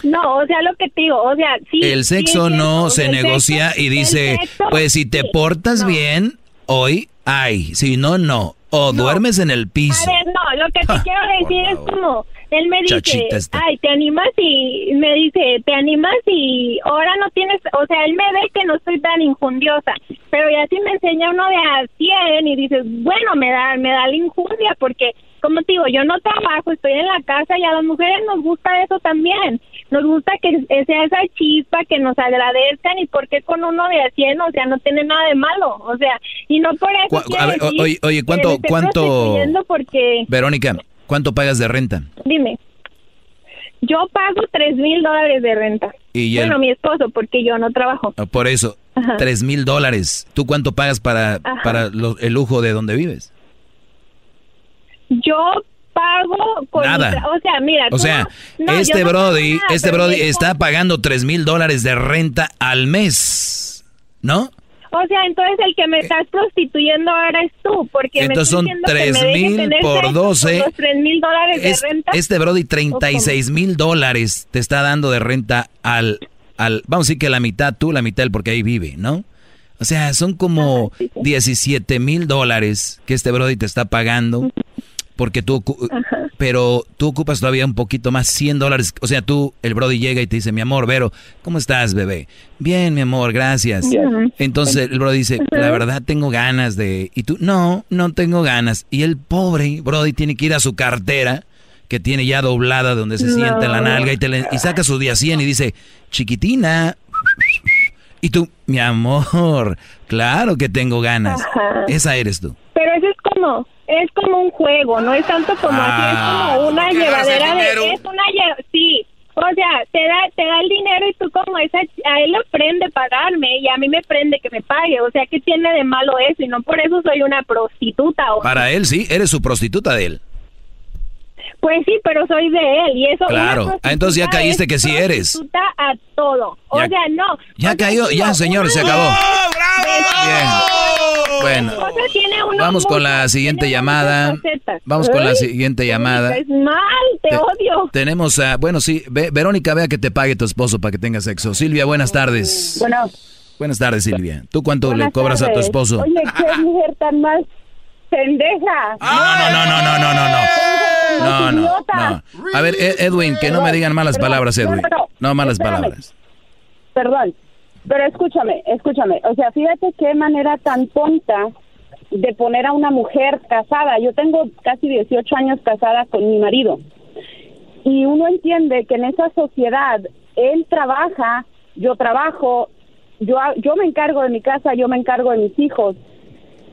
No, o sea, lo que te digo, o sea, sí. El sexo no se negocia sexo- y dice, sexo, pues si te sí. portas bien, hoy hay, si no, no. O duermes en el piso. A ver, no, lo que te quiero decir es como, él me dice, ay, te animas y me dice, te animas y ahora no tienes, o sea, él me ve que no estoy tan injundiosa, pero ya si me enseña uno de a 100 y dices, bueno, me da, me da la injundia porque, como te digo, yo no trabajo, estoy en la casa y a las mujeres nos gusta eso también, nos gusta que sea esa chispa, que nos agradezcan y porque con uno de a 100, o sea, no tiene nada de malo, o sea, y no por eso a ver, decir oye, oye, ¿cuánto- cuánto- porque... Verónica, ¿cuánto pagas de renta? Dime. Yo pago tres mil dólares de renta. Y el- bueno, mi esposo, porque yo no trabajo. Ah, Por eso, tres mil dólares. ¿Tú cuánto pagas para, Ajá. para lo- el lujo de donde vives? Yo pago con Nada. mi o sea, mira, O sea, no- este no Brody, nada, este Brody está pagando tres mil dólares de renta al mes, ¿no? O sea, entonces el que me estás prostituyendo ahora es tú, porque Entonces son me tres deje mil tener por sexo 12. Con los tres mil dólares Es- de renta. este Brody 36 mil dólares te está dando de renta al, al, vamos a decir que la mitad tú, la mitad él, porque ahí vive, ¿no? O sea, son como 17 mil dólares que este Brody te está pagando. Porque tú, pero tú ocupas todavía un poquito más, 100 dólares. O sea, tú, el Brody llega y te dice, mi amor, Vero, ¿cómo estás, bebé? Bien, mi amor, gracias. Entonces el Brody dice, la verdad tengo ganas de... Y tú, no, no tengo ganas. Y el pobre Brody tiene que ir a su cartera, que tiene ya doblada donde se sienta en la nalga, y, te y saca su día 100 y dice, chiquitina. Y tú, mi amor, claro que tengo ganas. Esa eres tú. Pero eso es como, es como un juego, no es tanto como así, es Ah. como una ¿Tú qué agarras el llevadera de, es una sí, o sea, te da, te da el dinero y tú como esa, a él le prende pagarme y a mí me prende que me pague, o sea, ¿qué tiene de malo eso? Y no por eso soy una prostituta, o, Para él, sí, eres su prostituta de él. Pues sí, pero soy de él y eso. Claro. Ah, entonces ya caíste es que sí eres. prostituta a todo, o Ya- sea, no. Ya O sea, cayó, ya señor, se acabó. Bien. Bueno, O sea, tiene uno vamos con la siguiente llamada. Vamos con la siguiente llamada. Es mal, te, Te- odio. Tenemos a, bueno, sí, Ve- Verónica, vea que te pague tu esposo para que tenga sexo. Silvia, buenas tardes. Bueno. Buenas tardes, Silvia. ¿Tú cuánto le cobras a tu esposo? Oye, qué mujer tan más pendeja. No, no, no, no, no, no, no, no. No, no, no. A ver, Ed- Edwin, que no me digan malas Perdón, palabras, Edwin. no, no, No malas espérame. palabras. Perdón, pero escúchame, escúchame. O sea, fíjate qué manera tan tonta de poner a una mujer casada. Yo tengo casi 18 años casada con mi marido. Y uno entiende que en esa sociedad él trabaja, yo trabajo, yo, yo me encargo de mi casa, yo me encargo de mis hijos.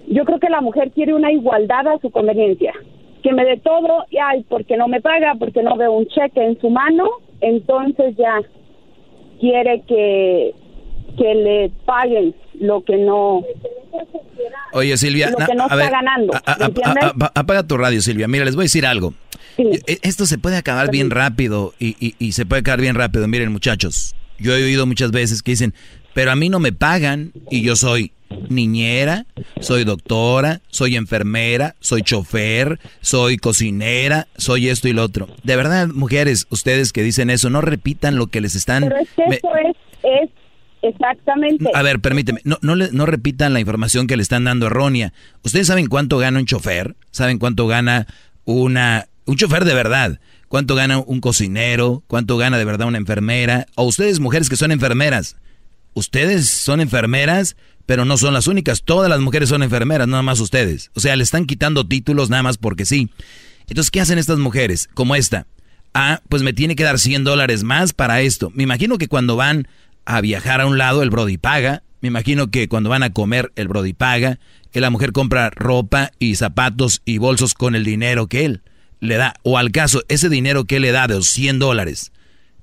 Yo creo que la mujer quiere una igualdad a su conveniencia. Que me dé todo, y ay, porque no me paga, porque no veo un cheque en su mano, entonces ya quiere que, que le paguen lo que no Oye, Silvia, lo que no a está ver, ganando, apaga tu radio, Silvia. Mira, les voy a decir algo. E- Esto se puede acabar bien rápido y, y- y se puede acabar bien rápido. Miren, muchachos, yo he oído muchas veces que dicen, pero a mí no me pagan y yo soy niñera, soy doctora, soy enfermera, soy chofer, soy cocinera, soy esto y lo otro. De verdad, mujeres, ustedes que dicen eso, no repitan lo que les están... Pero es que me- eso es, es exactamente. a ver, permíteme, no, no, le- no repitan la información que le están dando errónea. ¿Ustedes saben cuánto gana un chofer? ¿Saben cuánto gana una, un chofer de verdad? ¿Cuánto gana un cocinero? ¿Cuánto gana de verdad una enfermera? O ustedes, mujeres que son enfermeras, ustedes son enfermeras, pero no son las únicas. Todas las mujeres son enfermeras, nada más ustedes. O sea, le están quitando títulos nada más porque sí. Entonces, ¿qué hacen estas mujeres como esta? Ah, pues me tiene que dar 100 dólares más para esto. Me imagino que cuando van a viajar a un lado, el Brody paga. Me imagino que cuando van a comer, el Brody paga. Que la mujer compra ropa y zapatos y bolsos con el dinero que él le da. O al caso, ese dinero que él le da de los 100 dólares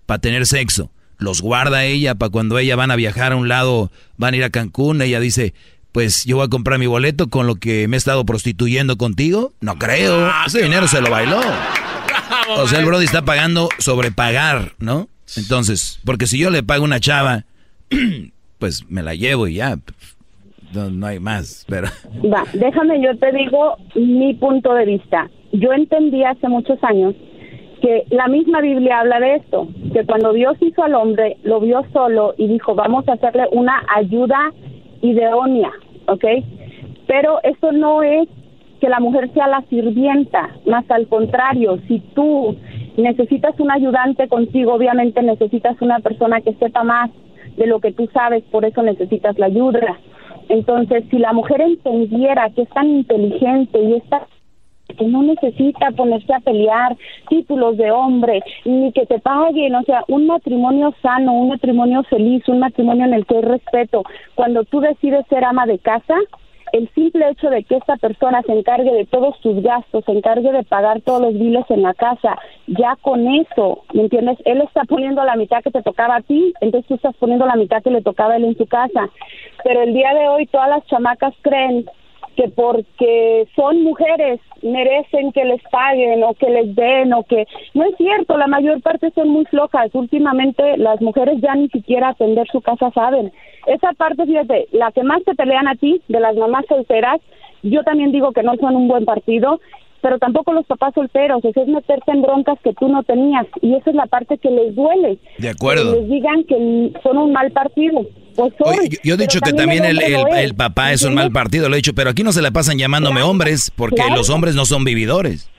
para tener sexo, los guarda ella para cuando ella van a viajar a un lado, van a ir a Cancún, ella dice, pues yo voy a comprar mi boleto con lo que me he estado prostituyendo contigo. No creo. Ese dinero se lo bailó. O sea, el Brody está pagando sobre pagar, ¿no? Entonces, porque si yo le pago una chava, pues me la llevo y ya. No, no hay más, pero... Va, déjame, yo te digo mi punto de vista. Yo entendí hace muchos años que la misma Biblia habla de esto, que cuando Dios hizo al hombre, lo vio solo y dijo, vamos a hacerle una ayuda idónea, ¿ok? Pero eso no es que la mujer sea la sirvienta, más al contrario, si tú necesitas un ayudante contigo, obviamente necesitas una persona que sepa más de lo que tú sabes, por eso necesitas la ayuda. Entonces, si la mujer entendiera que es tan inteligente y está que no necesita ponerse a pelear títulos de hombre, ni que te paguen, o sea, un matrimonio sano, un matrimonio feliz, un matrimonio en el que hay respeto. Cuando tú decides ser ama de casa, el simple hecho de que esta persona se encargue de todos tus gastos, se encargue de pagar todos los biles en la casa, ya con eso, ¿me entiendes? Él está poniendo la mitad que te tocaba a ti, entonces tú estás poniendo la mitad que le tocaba a él en su casa. Pero el día de hoy todas las chamacas creen que porque son mujeres merecen que les paguen o que les den o que no es cierto, la mayor parte son muy flojas. Últimamente las mujeres ya ni siquiera atender su casa saben. Esa parte, fíjate, la que más te pelean a ti, de las mamás solteras, yo también digo que no son un buen partido, pero tampoco los papás solteros, eso es meterte en broncas que tú no tenías y esa es la parte que les duele. De acuerdo. Que les digan que son un mal partido. Pues soy. Oye, yo, he dicho que también el, el- el papá es un mal partido, lo he dicho, pero aquí no se la pasan llamándome hombres porque claro. los hombres no son vividores.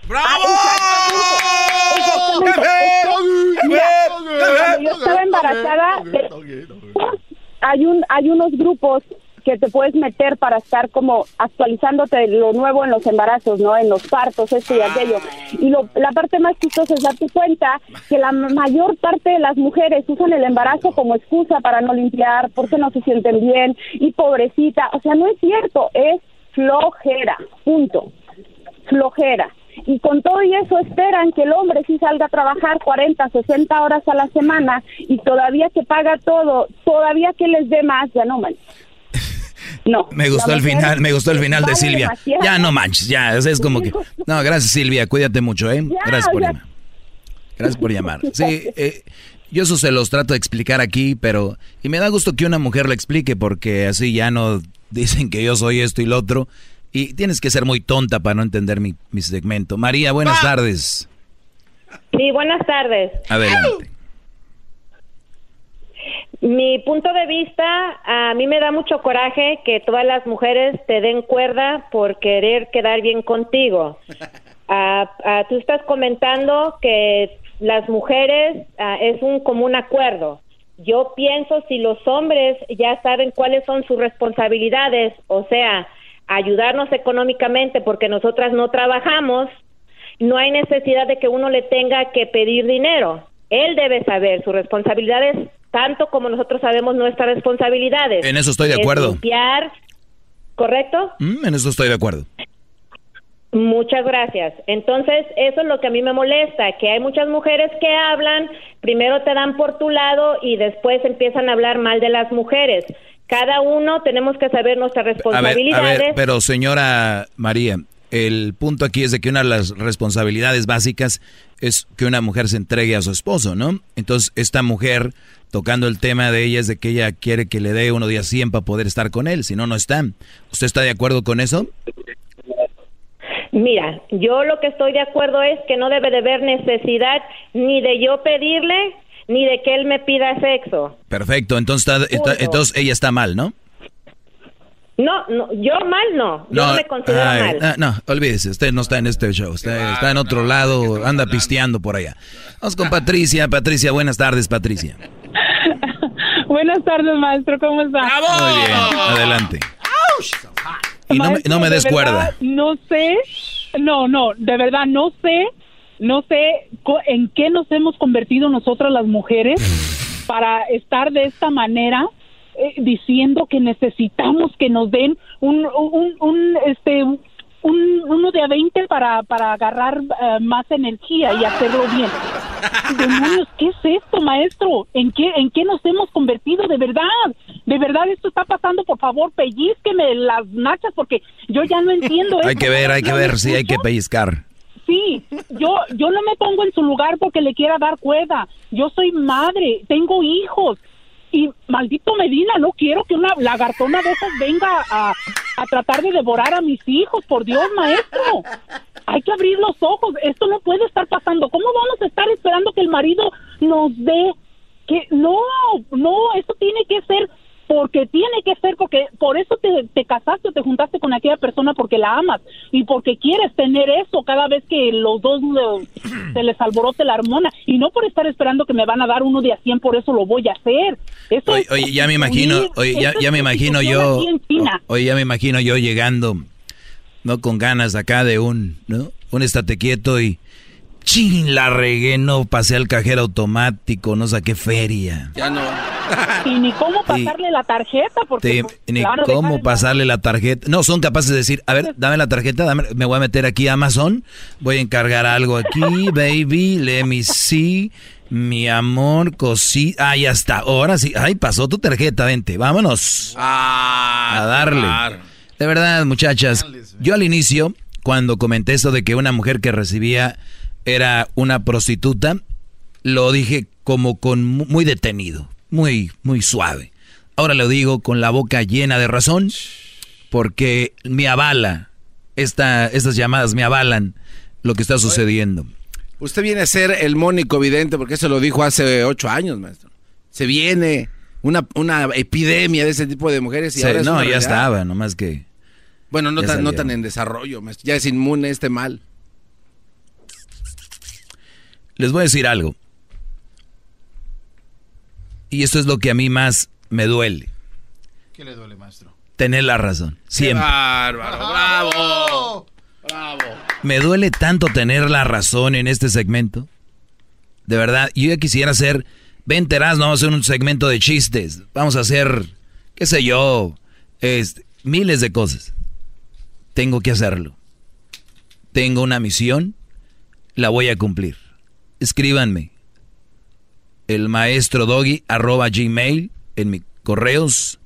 Mira, cuando yo estaba embarazada, hay un hay unos grupos que te puedes meter para estar como actualizándote lo nuevo en los embarazos, ¿no? En los partos, esto y aquello. Y lo- la parte más chistosa es darte cuenta que la mayor parte de las mujeres usan el embarazo como excusa para no limpiar, porque no se sienten bien, y pobrecita. O sea, no es cierto, es flojera, punto. Flojera. Y con todo y eso esperan que el hombre sí salga a trabajar 40, 60 horas a la semana y todavía que paga todo, todavía que les dé más, ya no manches. No. Me gustó el final, me gustó el final de Silvia. demasiado. Ya no manches, ya, es como que... No, gracias Silvia, cuídate mucho, ¿eh? Ya, Gracias por ya. llamar. Gracias por llamar. Sí, eh, yo eso se los trato de explicar aquí, pero... Y me da gusto que una mujer lo explique porque así ya no dicen que yo soy esto y lo otro. Y tienes que ser muy tonta para no entender mi, mi segmento. María, buenas tardes. Sí, buenas tardes. Adelante. Mi punto de vista, a mí me da mucho coraje que todas las mujeres te den cuerda por querer quedar bien contigo. Ah, ah, tú estás comentando que las mujeres ah, es un común acuerdo. Yo pienso si los hombres ya saben cuáles son sus responsabilidades, o sea, ayudarnos económicamente porque nosotras no trabajamos, no hay necesidad de que uno le tenga que pedir dinero. Él debe saber sus responsabilidades tanto como nosotros sabemos nuestras responsabilidades. En eso estoy de Es acuerdo. limpiar, ¿correcto? Mm, en eso estoy de acuerdo. Muchas gracias. Entonces, eso es lo que a mí me molesta, que hay muchas mujeres que hablan, primero te dan por tu lado y después empiezan a hablar mal de las mujeres. Cada uno tenemos que saber nuestras A ver, a responsabilidades. ver, pero señora María, el punto aquí es de que una de las responsabilidades básicas es que una mujer se entregue a su esposo, ¿no? Entonces, esta mujer, tocando el tema de ella, es de que ella quiere que le dé uno día 100 para poder estar con él, si no, no está. ¿Usted está de acuerdo con eso? Mira, yo lo que estoy de acuerdo es que no debe de haber necesidad ni de yo pedirle ni de que él me pida sexo. Perfecto, entonces, está- está- entonces ella está mal, ¿no? No, no, yo mal no, yo no, me considero ay, mal. ah, no, olvídese, usted no está en este show, usted está en otro lado, anda pisteando por allá. Vamos con Patricia. Patricia, buenas tardes, Patricia. Buenas tardes, maestro, ¿cómo está? Muy bien, adelante. Y no me, Maestro, no me de des cuerda. No sé, no, no, de verdad no sé, no sé en qué nos hemos convertido nosotras las mujeres para estar de esta manera eh, diciendo que necesitamos que nos den un, un, un, este, un, uno de a 20 para, para agarrar eh, más energía y hacerlo bien. Demonios, ¿qué es esto, maestro? ¿En qué, ¿En qué nos hemos convertido? De verdad, de verdad esto está pasando. Por favor, pellizqueme las nachas porque yo ya no entiendo Hay esto. que ver, hay que ¿No ver si hay que pellizcar. Sí, yo, yo no me pongo en su lugar porque le quiera dar cuerda. Yo soy madre, tengo hijos. Y maldito Medina, no quiero que una lagartona de esas venga a, a tratar de devorar a mis hijos. Por Dios, maestro. Hay que abrir los ojos. Esto no puede estar pasando. ¿Cómo vamos a estar esperando que el marido nos dé? Que no, no, esto tiene que ser porque tiene que ser, porque por eso te, te casaste o te juntaste con aquella persona porque la amas y porque quieres tener eso cada vez que los dos se les alborote la hormona y no por estar esperando que me van a dar uno de a 100, por eso lo voy a hacer. Eso Oye, oye, ya me imagino, oye, ya, ya me imagino yo, oye, ya me imagino yo llegando, no con ganas acá de un, ¿no? Un estate quieto y, chin, la regué, no pasé al cajero automático, no saqué feria. Ya no. Y ni cómo pasarle la tarjeta, porque Te- pues, ni claro, cómo pasarle la tarjeta. No, son capaces de decir, a ver, dame la tarjeta, dame- me voy a meter aquí a Amazon, voy a encargar algo aquí, baby, let me see, mi amor, cosita. Ah, ya está, ahora sí, ay, pasó tu tarjeta, vente, vámonos. a darle. De verdad, muchachas, yo al inicio, cuando comenté eso de que una mujer que recibía era una prostituta, lo dije como con mu- muy detenido, muy, muy suave. Ahora lo digo con la boca llena de razón, porque me avala, esta, estas llamadas me avalan lo que está sucediendo. Usted viene a ser el mónico vidente porque eso lo dijo hace ocho años, maestro. Se viene una, una epidemia de ese tipo de mujeres. Y Sí, ahora no, ya estaba, nomás que... Bueno, no tan, no tan en desarrollo, maestro. ya es inmune este mal. Les voy a decir algo. Y esto es lo que a mí más me duele. ¿Qué le duele, maestro? Tener la razón. Siempre. bárbaro! ¡Bravo! ¡Bravo! Me duele tanto tener la razón en este segmento. De verdad, yo ya quisiera hacer, ven Teraz, no vamos a hacer un segmento de chistes. Vamos a hacer, qué sé yo, miles de cosas. Tengo que hacerlo. Tengo una misión, la voy a cumplir. Escríbanme. El maestro doggy arroba gmail en mis correos.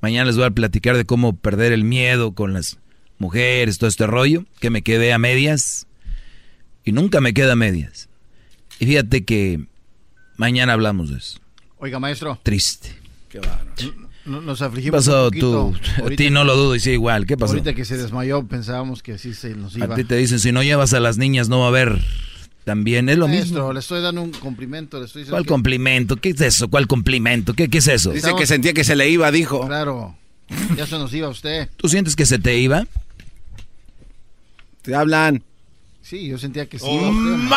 Mañana les voy a platicar de cómo perder el miedo con las mujeres, todo este rollo, que me quedé a medias. Y nunca me queda a medias. Y fíjate que mañana hablamos de eso. Oiga, maestro. Triste. Qué bárbaro. Nos ¿Qué afligimos pasó un tú? A ti no lo dudo y sí igual. ¿Qué pasó? Ahorita que se desmayó pensábamos que así se nos iba. A ti te dicen, si no llevas a las niñas no va a haber. También es lo Maestro, mismo. le estoy dando un complimento, le estoy diciendo ¿Cuál que- complimento? ¿Qué es eso? ¿Cuál complimento? ¿Qué, qué es eso? Dice que sentía que se le iba, dijo. Claro, ya se nos iba usted. ¿Tú sientes que se te iba? Te hablan. Sí, yo sentía que sí. Oh, iba usted.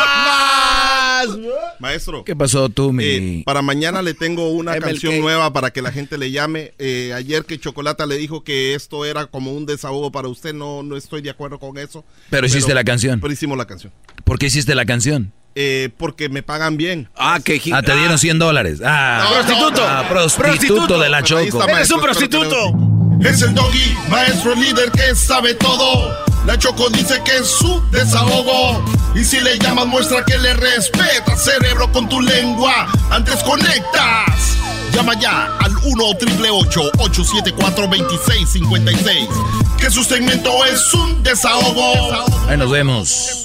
¡Más! Maestro. ¿Qué pasó tú, mi...? Eh, para mañana le tengo una MLK. canción nueva para que la gente le llame. Eh, ayer que Chocolata le dijo que esto era como un desahogo para usted, no, no estoy de acuerdo con eso. Pero hiciste la canción. Pero hicimos la canción. ¿Por qué hiciste la canción? Eh, porque me pagan bien. Ah, que Ah, te dieron 100 dólares. Ah, No, prostituto. no, no. Ah, prostituto, Prostituto. de la Choco. está, espero que le- Es el doggy, maestro líder que sabe todo. La Choco dice que es su desahogo. Y si le llamas, muestra que le respeta, cerebro, con tu lengua. Antes conectas. Llama ya al 1 888 874 2656 Que su segmento es un desahogo. Ahí nos vemos.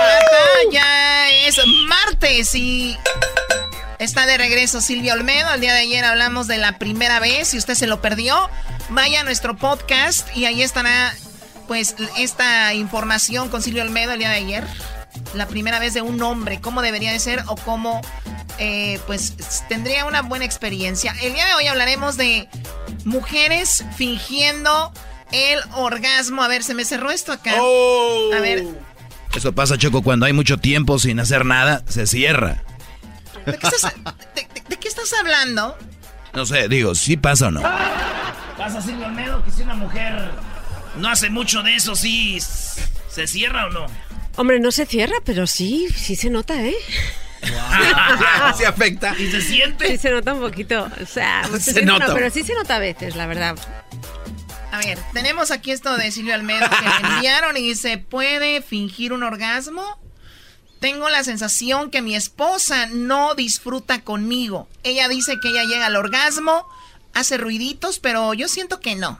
martes y está de regreso Silvia Olmedo. El día de ayer hablamos de la primera vez. Si usted se lo perdió, vaya a nuestro podcast y ahí estará pues esta información con Silvia Olmedo el día de ayer. La primera vez de un hombre, cómo debería de ser o cómo eh, pues tendría una buena experiencia. El día de hoy hablaremos de mujeres fingiendo el orgasmo. A ver, se me cerró esto acá. A ver, Eso pasa, Choco, cuando hay mucho tiempo sin hacer nada, se cierra. ¿de qué estás, de- de- de qué estás hablando? No sé, digo, ¿sí pasa o no? Pasa Silvio Olmedo que si una mujer no hace mucho de eso, sí se cierra o no. Hombre, no se cierra, pero sí, sí se nota, ¿eh? Se afecta. ¿Y se siente? Sí se nota un poquito. O sea, Se no, nota. pero sí se nota a veces, la verdad. A ver, tenemos aquí esto de Silvio Almedo que le enviaron y dice, ¿puede fingir un orgasmo? Tengo la sensación que mi esposa no disfruta conmigo. Ella dice que ella llega al orgasmo, hace ruiditos, pero yo siento que no.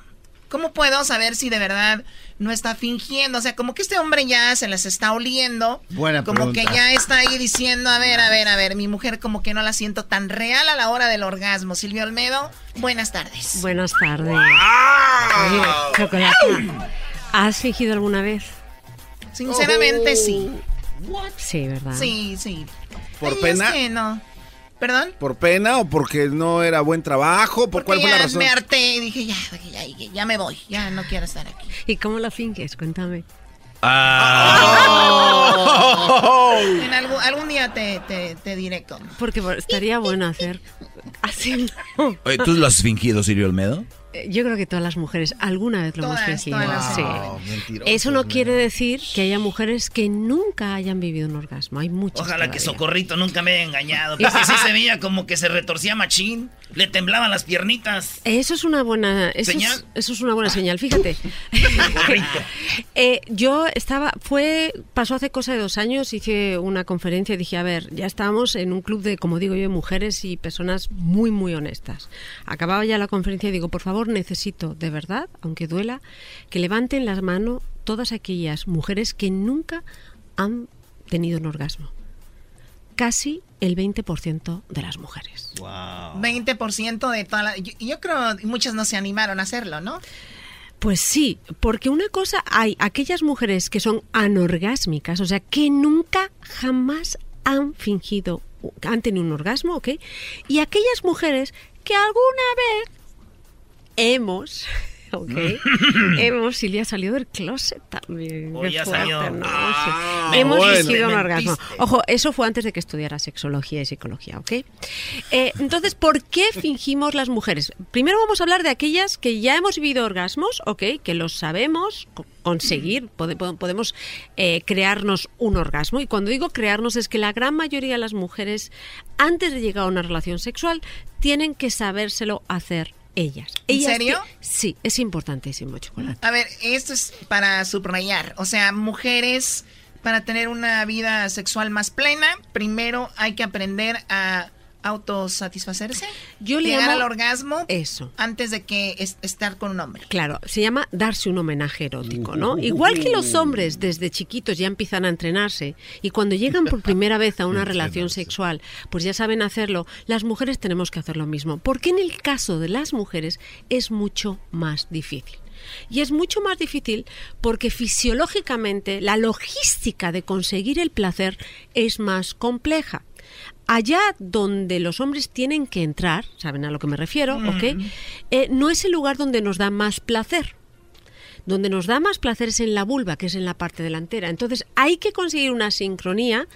¿Cómo puedo saber si de verdad no está fingiendo? O sea, como que este hombre ya se las está oliendo. Buena como pregunta. que ya está ahí diciendo, a ver, a ver, a ver, mi mujer como que no la siento tan real a la hora del orgasmo. Silvio Olmedo, buenas tardes. Buenas tardes. Oye, Chocolate, ¿has fingido alguna vez? Sinceramente, sí. Sí, ¿verdad? Sí, sí. ¿Por pena? que no. ¿Perdón? ¿Por pena o porque no era buen trabajo? ¿Por cuál fue ya la razón? me harté y dije, ya, ya, ya, ya me voy. Ya no quiero estar aquí. ¿Y cómo lo finges? Cuéntame. Ah. En algún, algún día te, te, te diré cómo. Porque estaría bueno hacer así. Oye, ¿tú lo has fingido, Silvio Olmedo? Eh, Yo creo que todas las mujeres alguna vez lo Todas, hemos fingido. Sí. Eso no quiere decir que haya mujeres que nunca hayan vivido un orgasmo. Hay muchas. Ojalá que. Socorrito nunca me haya engañado. Porque sí se veía como que se retorcía machín. Le temblaban las piernitas. Eso es una buena eso es, ¿Señal? eso es una buena señal. Fíjate, Eh, yo estaba fue pasó hace cosa de dos años hice una conferencia y dije a ver ya estábamos en un club de como digo yo mujeres y personas muy muy honestas. Acababa ya la conferencia y digo por favor necesito de verdad aunque duela que levanten las manos todas aquellas mujeres que nunca han tenido un orgasmo. Casi el 20% de las mujeres. 20% de toda la... Yo, yo creo que muchas no se animaron a hacerlo, ¿no? Pues sí, porque una cosa hay aquellas mujeres que son anorgásmicas, o sea, que nunca jamás han fingido, han tenido un orgasmo, ¿ok? Y aquellas mujeres que alguna vez hemos, ¿ok? hemos, Silvia salió del closet también. Hoy qué ya fuerte, salió. ¿no? Ah, Sí. hemos bueno. fingido un orgasmo. Ojo, eso fue antes de que estudiara sexología y psicología, ¿ok? Eh, entonces, ¿por qué fingimos las mujeres? Primero vamos a hablar de aquellas que ya hemos vivido orgasmos, ¿ok? Que los sabemos co- conseguir, pode- po- podemos eh, crearnos un orgasmo. Y cuando digo crearnos es que la gran mayoría de las mujeres, antes de llegar a una relación sexual, tienen que sabérselo hacer ellas. ¿En serio? Sí, es importantísimo, chocolate. A ver, esto es para subrayar. O sea, mujeres, para tener una vida sexual más plena, primero hay que aprender a autosatisfacerse. Yo le llegar llamo- al orgasmo Eso. antes de que es- estar con un hombre. Claro, se llama darse un homenaje erótico, ¿no? Igual que los hombres desde chiquitos ya empiezan a entrenarse y cuando llegan por primera vez a una relación sexual, pues ya saben hacerlo, las mujeres tenemos que hacer lo mismo. Porque en el caso de las mujeres es mucho más difícil. Y es mucho más difícil porque fisiológicamente la logística de conseguir el placer es más compleja. Allá donde los hombres tienen que entrar, ¿saben a lo que me refiero? ¿ok? Eh, no es el lugar donde nos da más placer. Donde nos da más placer es en la vulva, que es en la parte delantera. Entonces hay que conseguir una sincronía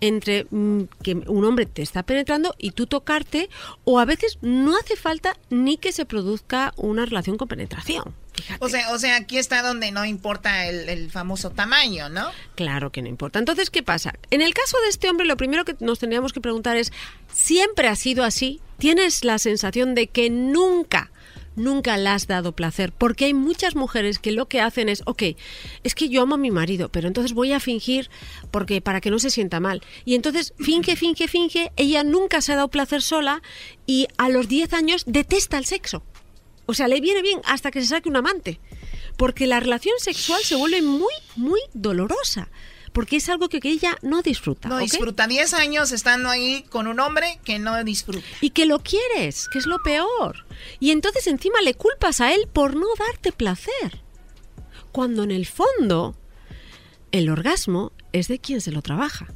entre mm, que un hombre te está penetrando y tú tocarte, o a veces no hace falta ni que se produzca una relación con penetración. O sea, o sea, aquí está donde no importa el, el famoso tamaño, ¿no? Claro que no importa. Entonces, ¿qué pasa? En el caso de este hombre, lo primero que nos tendríamos que preguntar es, ¿siempre ha sido así? ¿Tienes la sensación de que nunca, nunca le has dado placer? Porque hay muchas mujeres que lo que hacen es, ok, es que yo amo a mi marido, pero entonces voy a fingir porque para que no se sienta mal. Y entonces finge, finge, finge, ella nunca se ha dado placer sola y a los 10 años detesta el sexo. O sea, le viene bien hasta que se saque un amante. Porque la relación sexual se vuelve muy, muy dolorosa. Porque es algo que, que ella no disfruta. No disfruta 10 años estando ahí con un hombre que no disfruta. Y que lo quieres, que es lo peor. Y entonces encima le culpas a él por no darte placer. Cuando en el fondo el orgasmo es de quien se lo trabaja.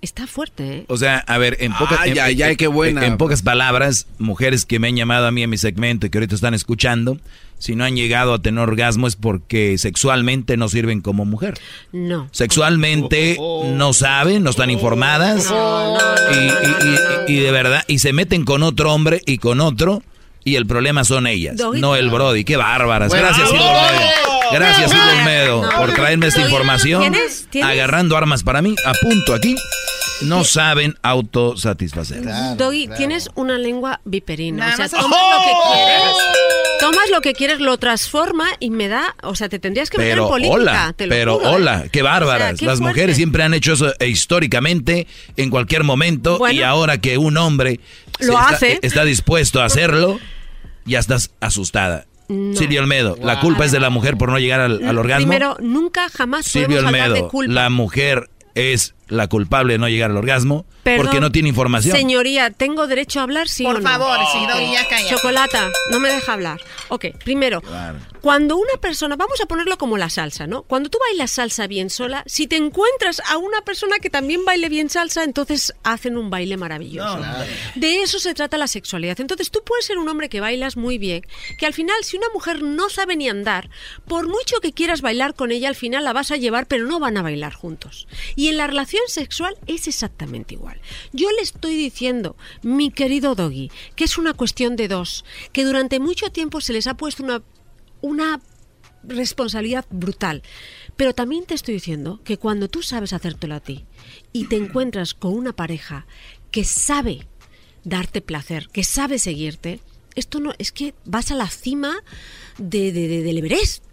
Está fuerte, ¿eh? O sea, a ver, en pocas, Ay, en- ay, ay, en- qué buena. en pocas palabras, mujeres que me han llamado a mí en mi segmento y que ahorita están escuchando, si no han llegado a tener orgasmo es porque sexualmente no sirven como mujer. No. Sexualmente no saben, no están informadas y, y- y- y de verdad, y se meten con otro hombre y con otro y el problema son ellas, Doggy. no el Brody. Qué bárbaras. Bueno, Gracias. Gracias, Silvio Olmedo, No. por traerme esta Doggy, información. ¿tienes? ¿Tienes? Agarrando armas para mí, a punto aquí. No saben autosatisfacer. Doggy, tienes una lengua viperina. Nada o sea, tomas lo que quieres, tomas lo que quieres, lo transforma y me da, o sea, te tendrías que meter Pero en política. hola, te lo pero juro, ¿eh? hola, qué bárbaras. O sea, qué Las fuerte. mujeres siempre han hecho eso eh, históricamente, en cualquier momento, y Bueno. ahora que un hombre Lo está, hace. está dispuesto a hacerlo, ya estás asustada. No. Silvio Olmedo, la culpa es de la mujer por no llegar al, al orgasmo. Primero, nunca jamás Silvio podemos hablar de Olmedo, culpa. la mujer es la culpable de no llegar al orgasmo Perdón, porque no tiene información. Señoría, ¿tengo derecho a hablar, sí Por o no? favor, sí, Doggy, ya calla. Chocolata, no me deja hablar. Ok, primero, cuando una persona, vamos a ponerlo como la salsa, ¿no? Cuando tú bailas salsa bien sola, si te encuentras a una persona que también baile bien salsa, entonces hacen un baile maravilloso. De eso se trata la sexualidad. Entonces tú puedes ser un hombre que bailas muy bien, que al final si una mujer no sabe ni andar, por mucho que quieras bailar con ella, al final la vas a llevar, pero no van a bailar juntos. Y en la relación sexual es exactamente igual. Yo le estoy diciendo, mi querido Doggy, que es una cuestión de dos, que durante mucho tiempo se les ha puesto una, una responsabilidad brutal. Pero también te estoy diciendo que cuando tú sabes hacértelo a ti y te encuentras con una pareja que sabe darte placer, que sabe seguirte, esto no es que vas a la cima de, de, de- del Everest.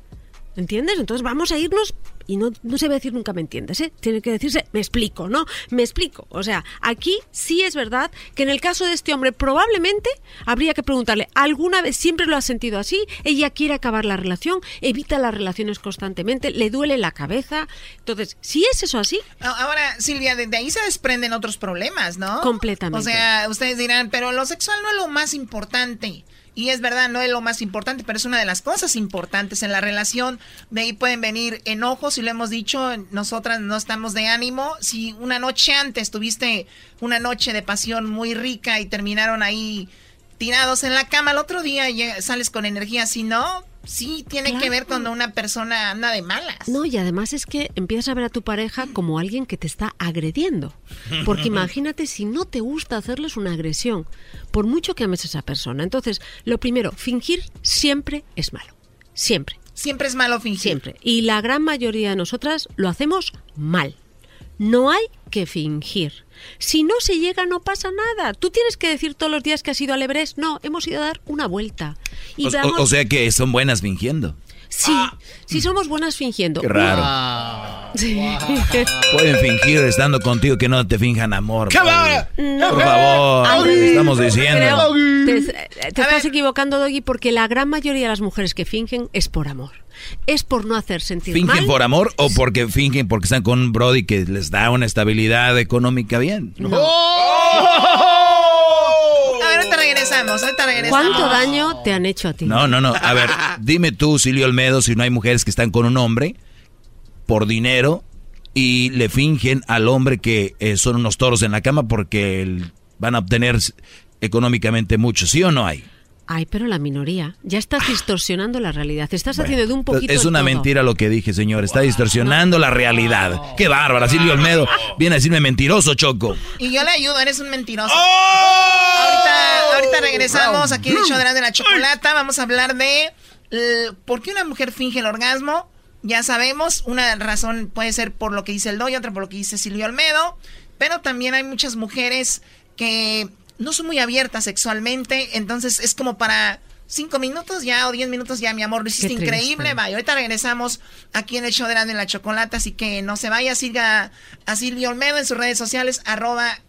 ¿Entiendes? Entonces vamos a irnos y no, no se va a decir nunca me entiendes, ¿eh? Tiene que decirse me explico, ¿no? Me explico. O sea, aquí sí es verdad que en el caso de este hombre probablemente habría que preguntarle, ¿alguna vez siempre lo has sentido así? Ella quiere acabar la relación, evita las relaciones constantemente, le duele la cabeza. Entonces, si es eso así, Ahora, Silvia, de, de ahí se desprenden otros problemas, ¿no? Completamente. O sea, ustedes dirán, pero lo sexual no es lo más importante. Y es verdad, no es lo más importante, pero es una de las cosas importantes en la relación. De ahí pueden venir enojos, y lo hemos dicho, nosotras no estamos de ánimo. Si una noche antes tuviste una noche de pasión muy rica y terminaron ahí tirados en la cama, el otro día sales con energía, si no, sí tiene que ver cuando una persona anda de malas. No, y además es que empiezas a ver a tu pareja como alguien que te está agrediendo. Porque imagínate si no te gusta hacerles una agresión, por mucho que ames a esa persona. Entonces, lo primero, fingir siempre es malo. Siempre. Siempre es malo fingir. Siempre. Y la gran mayoría de nosotras lo hacemos mal. No hay que fingir. Si no se llega, no pasa nada. Tú tienes que decir todos los días que has ido al Everest. No, hemos ido a dar una vuelta. Y O, damos- o- o sea que son buenas fingiendo. Sí, sí somos buenas fingiendo. Qué raro. Sí. Pueden fingir estando contigo que no te finjan amor. ¡Qué. No. Por favor, Al ¿qué revés. estamos diciendo? Creo- te, te estás equivocando, Doggy, porque la gran mayoría de las mujeres que fingen es por amor. Es por no hacer sentir ¿Fingen mal. por amor o porque fingen porque están con un Brody que les da una estabilidad económica bien? A ver, ahorita regresamos, ahorita regresamos. ¿Cuánto daño te han hecho a ti? No, no, no. A ver, dime tú, Silvio Olmedo, si no hay mujeres que están con un hombre por dinero y le fingen al hombre que eh, son unos toros en la cama porque el- van a obtener económicamente mucho, ¿sí o no hay? Ay, pero la minoría. Ya estás distorsionando la realidad. Estás haciendo de un poquito Es una todo. mentira lo que dije, señor. Está distorsionando la realidad. Qué bárbara. Silvio Olmedo viene a decirme mentiroso, Choco. Y yo le ayudo, eres un mentiroso. ¡Oh! Ahorita, ahorita regresamos aquí en el show de la, de la chocolata. Vamos a hablar de eh, por qué una mujer finge el orgasmo. Ya sabemos, una razón puede ser por lo que dice el doy, otra por lo que dice Silvio Olmedo. Pero también hay muchas mujeres que no son muy abiertas sexualmente. Entonces es como para cinco minutos ya o diez minutos ya, mi amor, lo hiciste Qué increíble. Vaya, ahorita regresamos aquí en el show de la, de la chocolata. Así que no se vaya, siga a Silvio Olmedo en sus redes sociales, arroba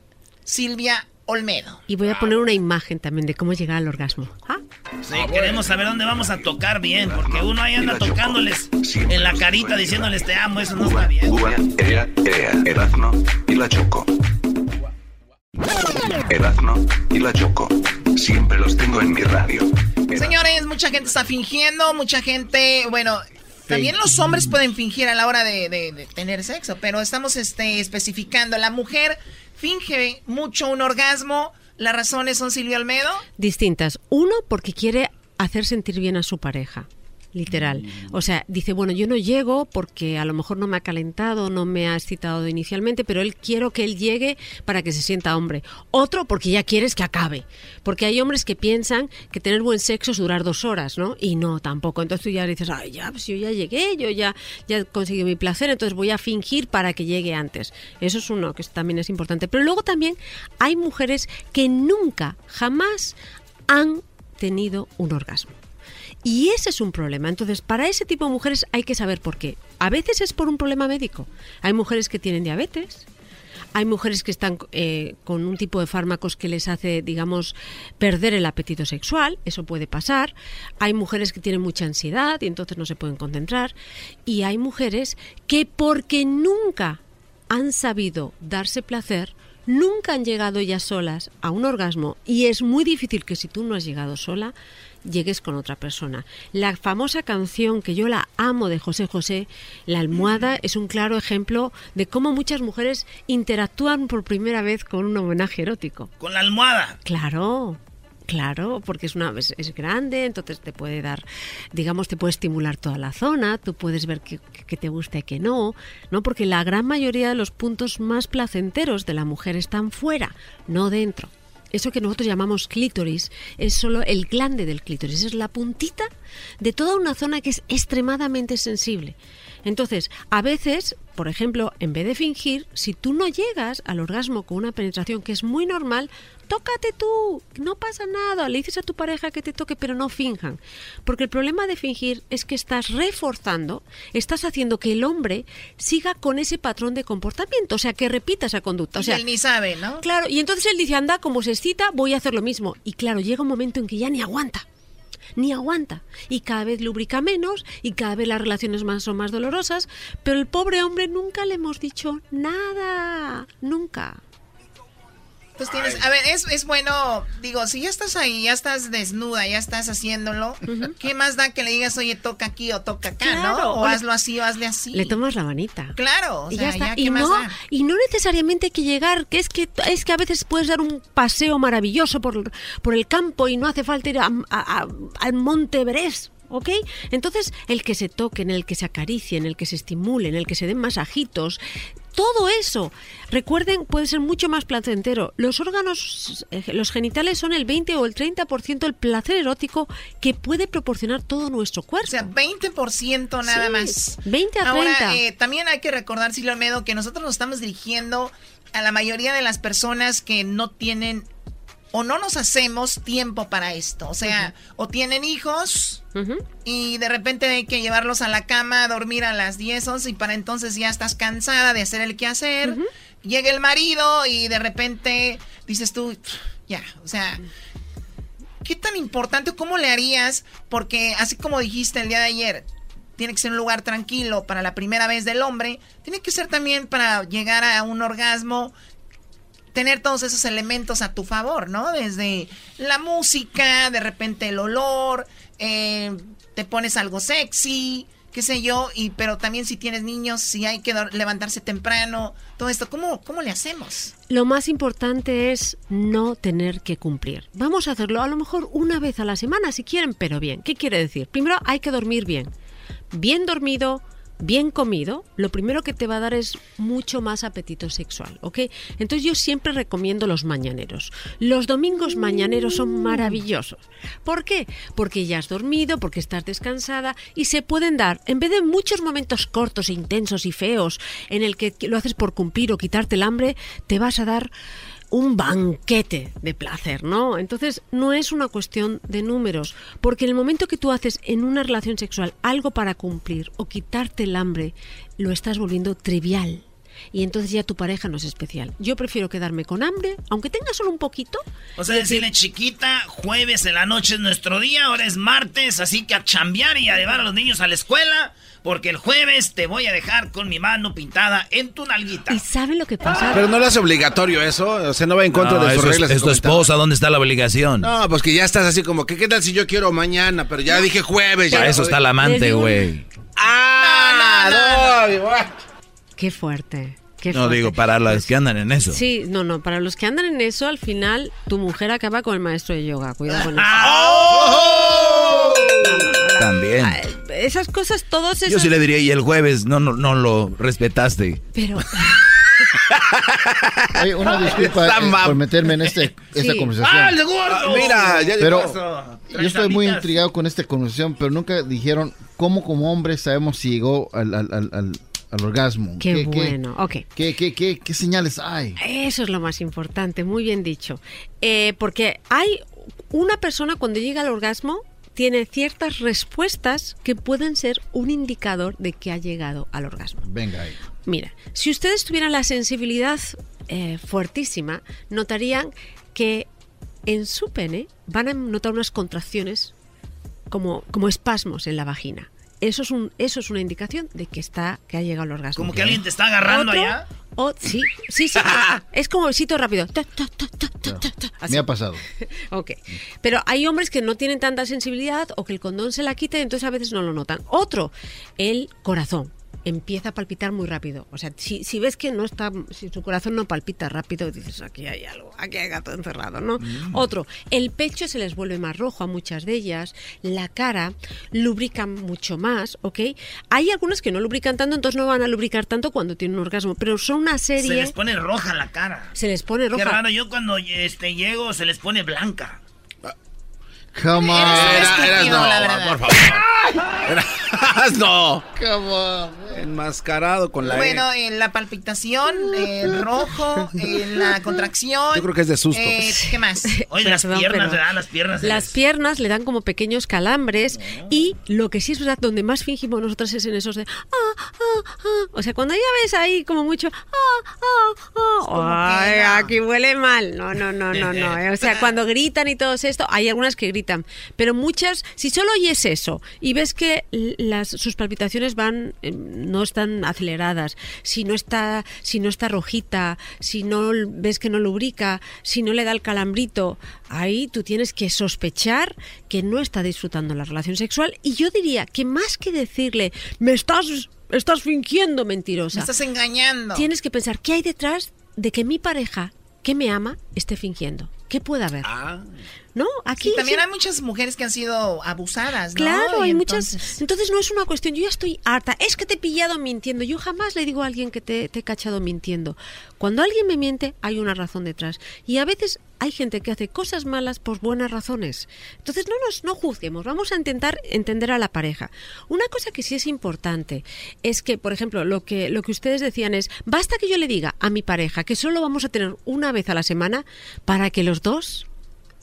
Silvia Olmedo. Y voy a poner una imagen también de cómo llegar al orgasmo. ¿Ah? Sí, queremos saber dónde vamos a tocar bien, porque uno ahí anda tocándoles en la carita diciéndoles te amo, eso no está bien. Cuba, Ea, Ea, Erazno y la Choco. Erazno y la Choco. Siempre los tengo en mi radio. Señores, mucha gente está fingiendo, mucha gente, bueno, también los hombres pueden fingir a la hora de, de- de tener sexo, pero estamos este, especificando, la mujer finge mucho un orgasmo, las razones son Silvio Almedo. Distintas. Uno, porque quiere hacer sentir bien a su pareja. Literal. O sea, dice, bueno, yo no llego porque a lo mejor no me ha calentado, no me ha excitado inicialmente, pero él quiero que él llegue para que se sienta hombre. Otro, porque ya quieres que acabe. Porque hay hombres que piensan que tener buen sexo es durar dos horas, ¿no? Y no, tampoco. Entonces tú ya dices, ay, ya, pues yo ya llegué, yo ya, ya he conseguido mi placer, entonces voy a fingir para que llegue antes. Eso es uno que también es importante. Pero luego también hay mujeres que nunca, jamás han tenido un orgasmo. Y ese es un problema. Entonces, para ese tipo de mujeres hay que saber por qué. A veces es por un problema médico. Hay mujeres que tienen diabetes, hay mujeres que están eh, con un tipo de fármacos que les hace, digamos, perder el apetito sexual, eso puede pasar. Hay mujeres que tienen mucha ansiedad y entonces no se pueden concentrar. Y hay mujeres que porque nunca han sabido darse placer, nunca han llegado ellas solas a un orgasmo y es muy difícil que si tú no has llegado sola, llegues con otra persona. La famosa canción que yo la amo de José José, La almohada, es un claro ejemplo de cómo muchas mujeres interactúan por primera vez con un homenaje erótico. Con la almohada. Claro. Claro, porque es una es, es grande, entonces te puede dar, digamos, te puede estimular toda la zona, tú puedes ver que, que te gusta y que no, ¿no? Porque la gran mayoría de los puntos más placenteros de la mujer están fuera, no dentro. Eso que nosotros llamamos clítoris es solo el glande del clítoris, es la puntita de toda una zona que es extremadamente sensible. Entonces, a veces, por ejemplo, en vez de fingir, si tú no llegas al orgasmo con una penetración que es muy normal, tócate tú, no pasa nada, le dices a tu pareja que te toque, pero no finjan. Porque el problema de fingir es que estás reforzando, estás haciendo que el hombre siga con ese patrón de comportamiento, o sea, que repita esa conducta. O Y sea, él ni sabe, ¿no? Claro, y entonces él dice, anda, como se excita, voy a hacer lo mismo. Y claro, llega un momento en que ya ni aguanta. Ni aguanta. Y cada vez lubrica menos y cada vez las relaciones más son más dolorosas. Pero el pobre hombre nunca le hemos dicho nada. Nunca. Entonces tienes, a ver, es, es bueno, digo, si ya estás ahí, ya estás desnuda, ya estás haciéndolo, ¿qué más da que le digas, oye, toca aquí o toca acá, Claro, ¿no? O o le- hazlo así o hazle así. Le tomas la manita. Claro, o y sea, ya está. ya, ¿qué y, más no, da? y no necesariamente hay que llegar, que es que es que a veces puedes dar un paseo maravilloso por, por el campo y no hace falta ir a- a- a- al Monte Everest. ¿Ok? Entonces, el que se toque, en el que se acaricie, en el que se estimule, en el que se den masajitos, todo eso, recuerden, puede ser mucho más placentero. Los órganos, eh, los genitales son el 20 o el 30% del placer erótico que puede proporcionar todo nuestro cuerpo. O sea, 20% nada Sí, más. 20 a Ahora, 30. eh, también hay que recordar, Silvio Almedo, que nosotros nos estamos dirigiendo a la mayoría de las personas que no tienen o no nos hacemos tiempo para esto. O sea, o tienen hijos y de repente hay que llevarlos a la cama a dormir a las 10, 11 y para entonces ya estás cansada de hacer el quehacer. Llega el marido y de repente dices tú, ya, o sea, ¿qué tan importante o cómo le harías? Porque así como dijiste el día de ayer, tiene que ser un lugar tranquilo para la primera vez del hombre, tiene que ser también para llegar a un orgasmo, tener todos esos elementos a tu favor, ¿no? Desde la música, de repente el olor, eh, te pones algo sexy, qué sé yo, y pero también si tienes niños, si hay que levantarse temprano, todo esto, ¿cómo, cómo le hacemos? Lo más importante es no tener que cumplir. Vamos a hacerlo a lo mejor una vez a la semana si quieren, pero bien. ¿Qué quiere decir? Primero hay que dormir bien. Bien dormido, bien comido, lo primero que te va a dar es mucho más apetito sexual, ¿ok? Entonces yo siempre recomiendo los mañaneros. Los domingos mañaneros son maravillosos. ¿Por qué? Porque ya has dormido, porque estás descansada y se pueden dar, en vez de muchos momentos cortos e intensos y feos en el que lo haces por cumplir o quitarte el hambre, te vas a dar un banquete de placer, ¿no? Entonces no es una cuestión de números, porque en el momento que tú haces en una relación sexual algo para cumplir o quitarte el hambre, lo estás volviendo trivial. Y entonces ya tu pareja no es especial. Yo prefiero quedarme con hambre, aunque tenga solo un poquito. O sea, decirle chiquita, jueves en la noche es nuestro día, ahora es martes, así que a chambear y a llevar a los niños a la escuela, porque el jueves te voy a dejar con mi mano pintada en tu nalguita. ¿Y saben lo que pasa? Pero no le hace obligatorio eso, o sea, no va en contra No, de sus es- reglas. es tu esposa, ¿dónde está la obligación? No, pues que ya estás así como que qué tal si yo quiero mañana, pero ya dije jueves. Para ya, eso está el amante, güey. Ah, no, Qué fuerte. Qué No fuerte. digo para las que andan en eso. Sí, no, no, para los que andan en eso, al final tu mujer acaba con el maestro de yoga. Cuidado con eso. ¡Oh! También. Esas cosas, todos esos... Yo sí le diría, y el jueves no, no, no lo respetaste. Pero... Oye, una disculpa eh, por meterme en este, esta Sí. conversación. ¡Ah, el de gordo! Mira, ya pero llegó. yo estoy muy intrigado con esta conversación, pero nunca dijeron cómo como hombres sabemos si llegó al, al, al, al- orgasmo. Qué bueno, ok. ¿qué, qué, qué, qué señales hay? Eso es lo más importante, muy bien dicho. Eh, porque hay una persona cuando llega al orgasmo tiene ciertas respuestas que pueden ser un indicador de que ha llegado al orgasmo. Venga ahí. Mira, si ustedes tuvieran la sensibilidad eh, fuertísima, notarían que en su pene van a notar unas contracciones como, como espasmos en la vagina. Eso es, un, eso es una indicación de que está que ha llegado al orgasmo. Como que alguien te está agarrando Otro, allá. O sí, sí, sí. es como besito rápido. Ta, ta, ta, así. Me ha pasado. Ok. Pero hay hombres que no tienen tanta sensibilidad o que el condón se la quita y entonces a veces no lo notan. Otro, el corazón. Empieza a palpitar muy rápido. O sea, si, si ves que no está, si su corazón no palpita rápido, dices, aquí hay algo, aquí hay gato encerrado, ¿no? Otro, el pecho se les vuelve más rojo a muchas de ellas, la cara lubrican mucho más, ¿ok? Hay algunas que no lubrican tanto, entonces no van a lubricar tanto cuando tienen un orgasmo, pero son una serie... Se les pone roja la cara. Se les pone roja. Qué raro, yo cuando este, llego se les pone blanca. Come on. Era, eras no, la verdad. por favor. Eras no. Come on. Enmascarado con la Bueno, E. en la palpitación, el rojo, en la contracción. Yo creo que es de susto. Eh, ¿Qué más? Oye, las Perdón, piernas, pero- ¿verdad? Las piernas. Las piernas le dan como pequeños calambres y lo que sí es verdad, donde más fingimos nosotros es en esos de... "Ah, ah, ah". O sea, cuando ya ves ahí como mucho... "Ah, ah, ah", Ay, aquí huele mal. No, no, no, no, no. eh. O sea, cuando gritan y todo esto, hay algunas que gritan. Pero muchas, si solo oyes eso y ves que las, sus palpitaciones van, eh, no están aceleradas, si no está, si no está rojita, si no ves que no lubrica, si no le da el calambrito, ahí tú tienes que sospechar que no está disfrutando la relación sexual. Y yo diría que más que decirle, me estás, estás fingiendo mentirosa. Me estás engañando. Tienes que pensar, ¿qué hay detrás de que mi pareja, que me ama, esté fingiendo? ¿Qué puede haber? ¿No? Aquí Sí, también hay muchas mujeres que han sido abusadas, ¿no? Claro, Y hay entonces- muchas. Entonces no es una cuestión. Yo ya estoy harta. Es que te he pillado mintiendo. Yo jamás le digo a alguien que te, te he cachado mintiendo. Cuando alguien me miente, hay una razón detrás. Y a veces hay gente que hace cosas malas por buenas razones. Entonces no nos no juzguemos. Vamos a intentar entender a la pareja. Una cosa que sí es importante es que, por ejemplo, lo que lo que ustedes decían es basta que yo le diga a mi pareja que solo vamos a tener una vez a la semana para que los dos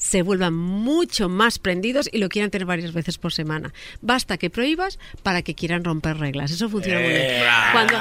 se vuelvan mucho más prendidos y lo quieran tener varias veces por semana. Basta que prohíbas para que quieran romper reglas. Eso funciona muy bien. Eh, Cuando,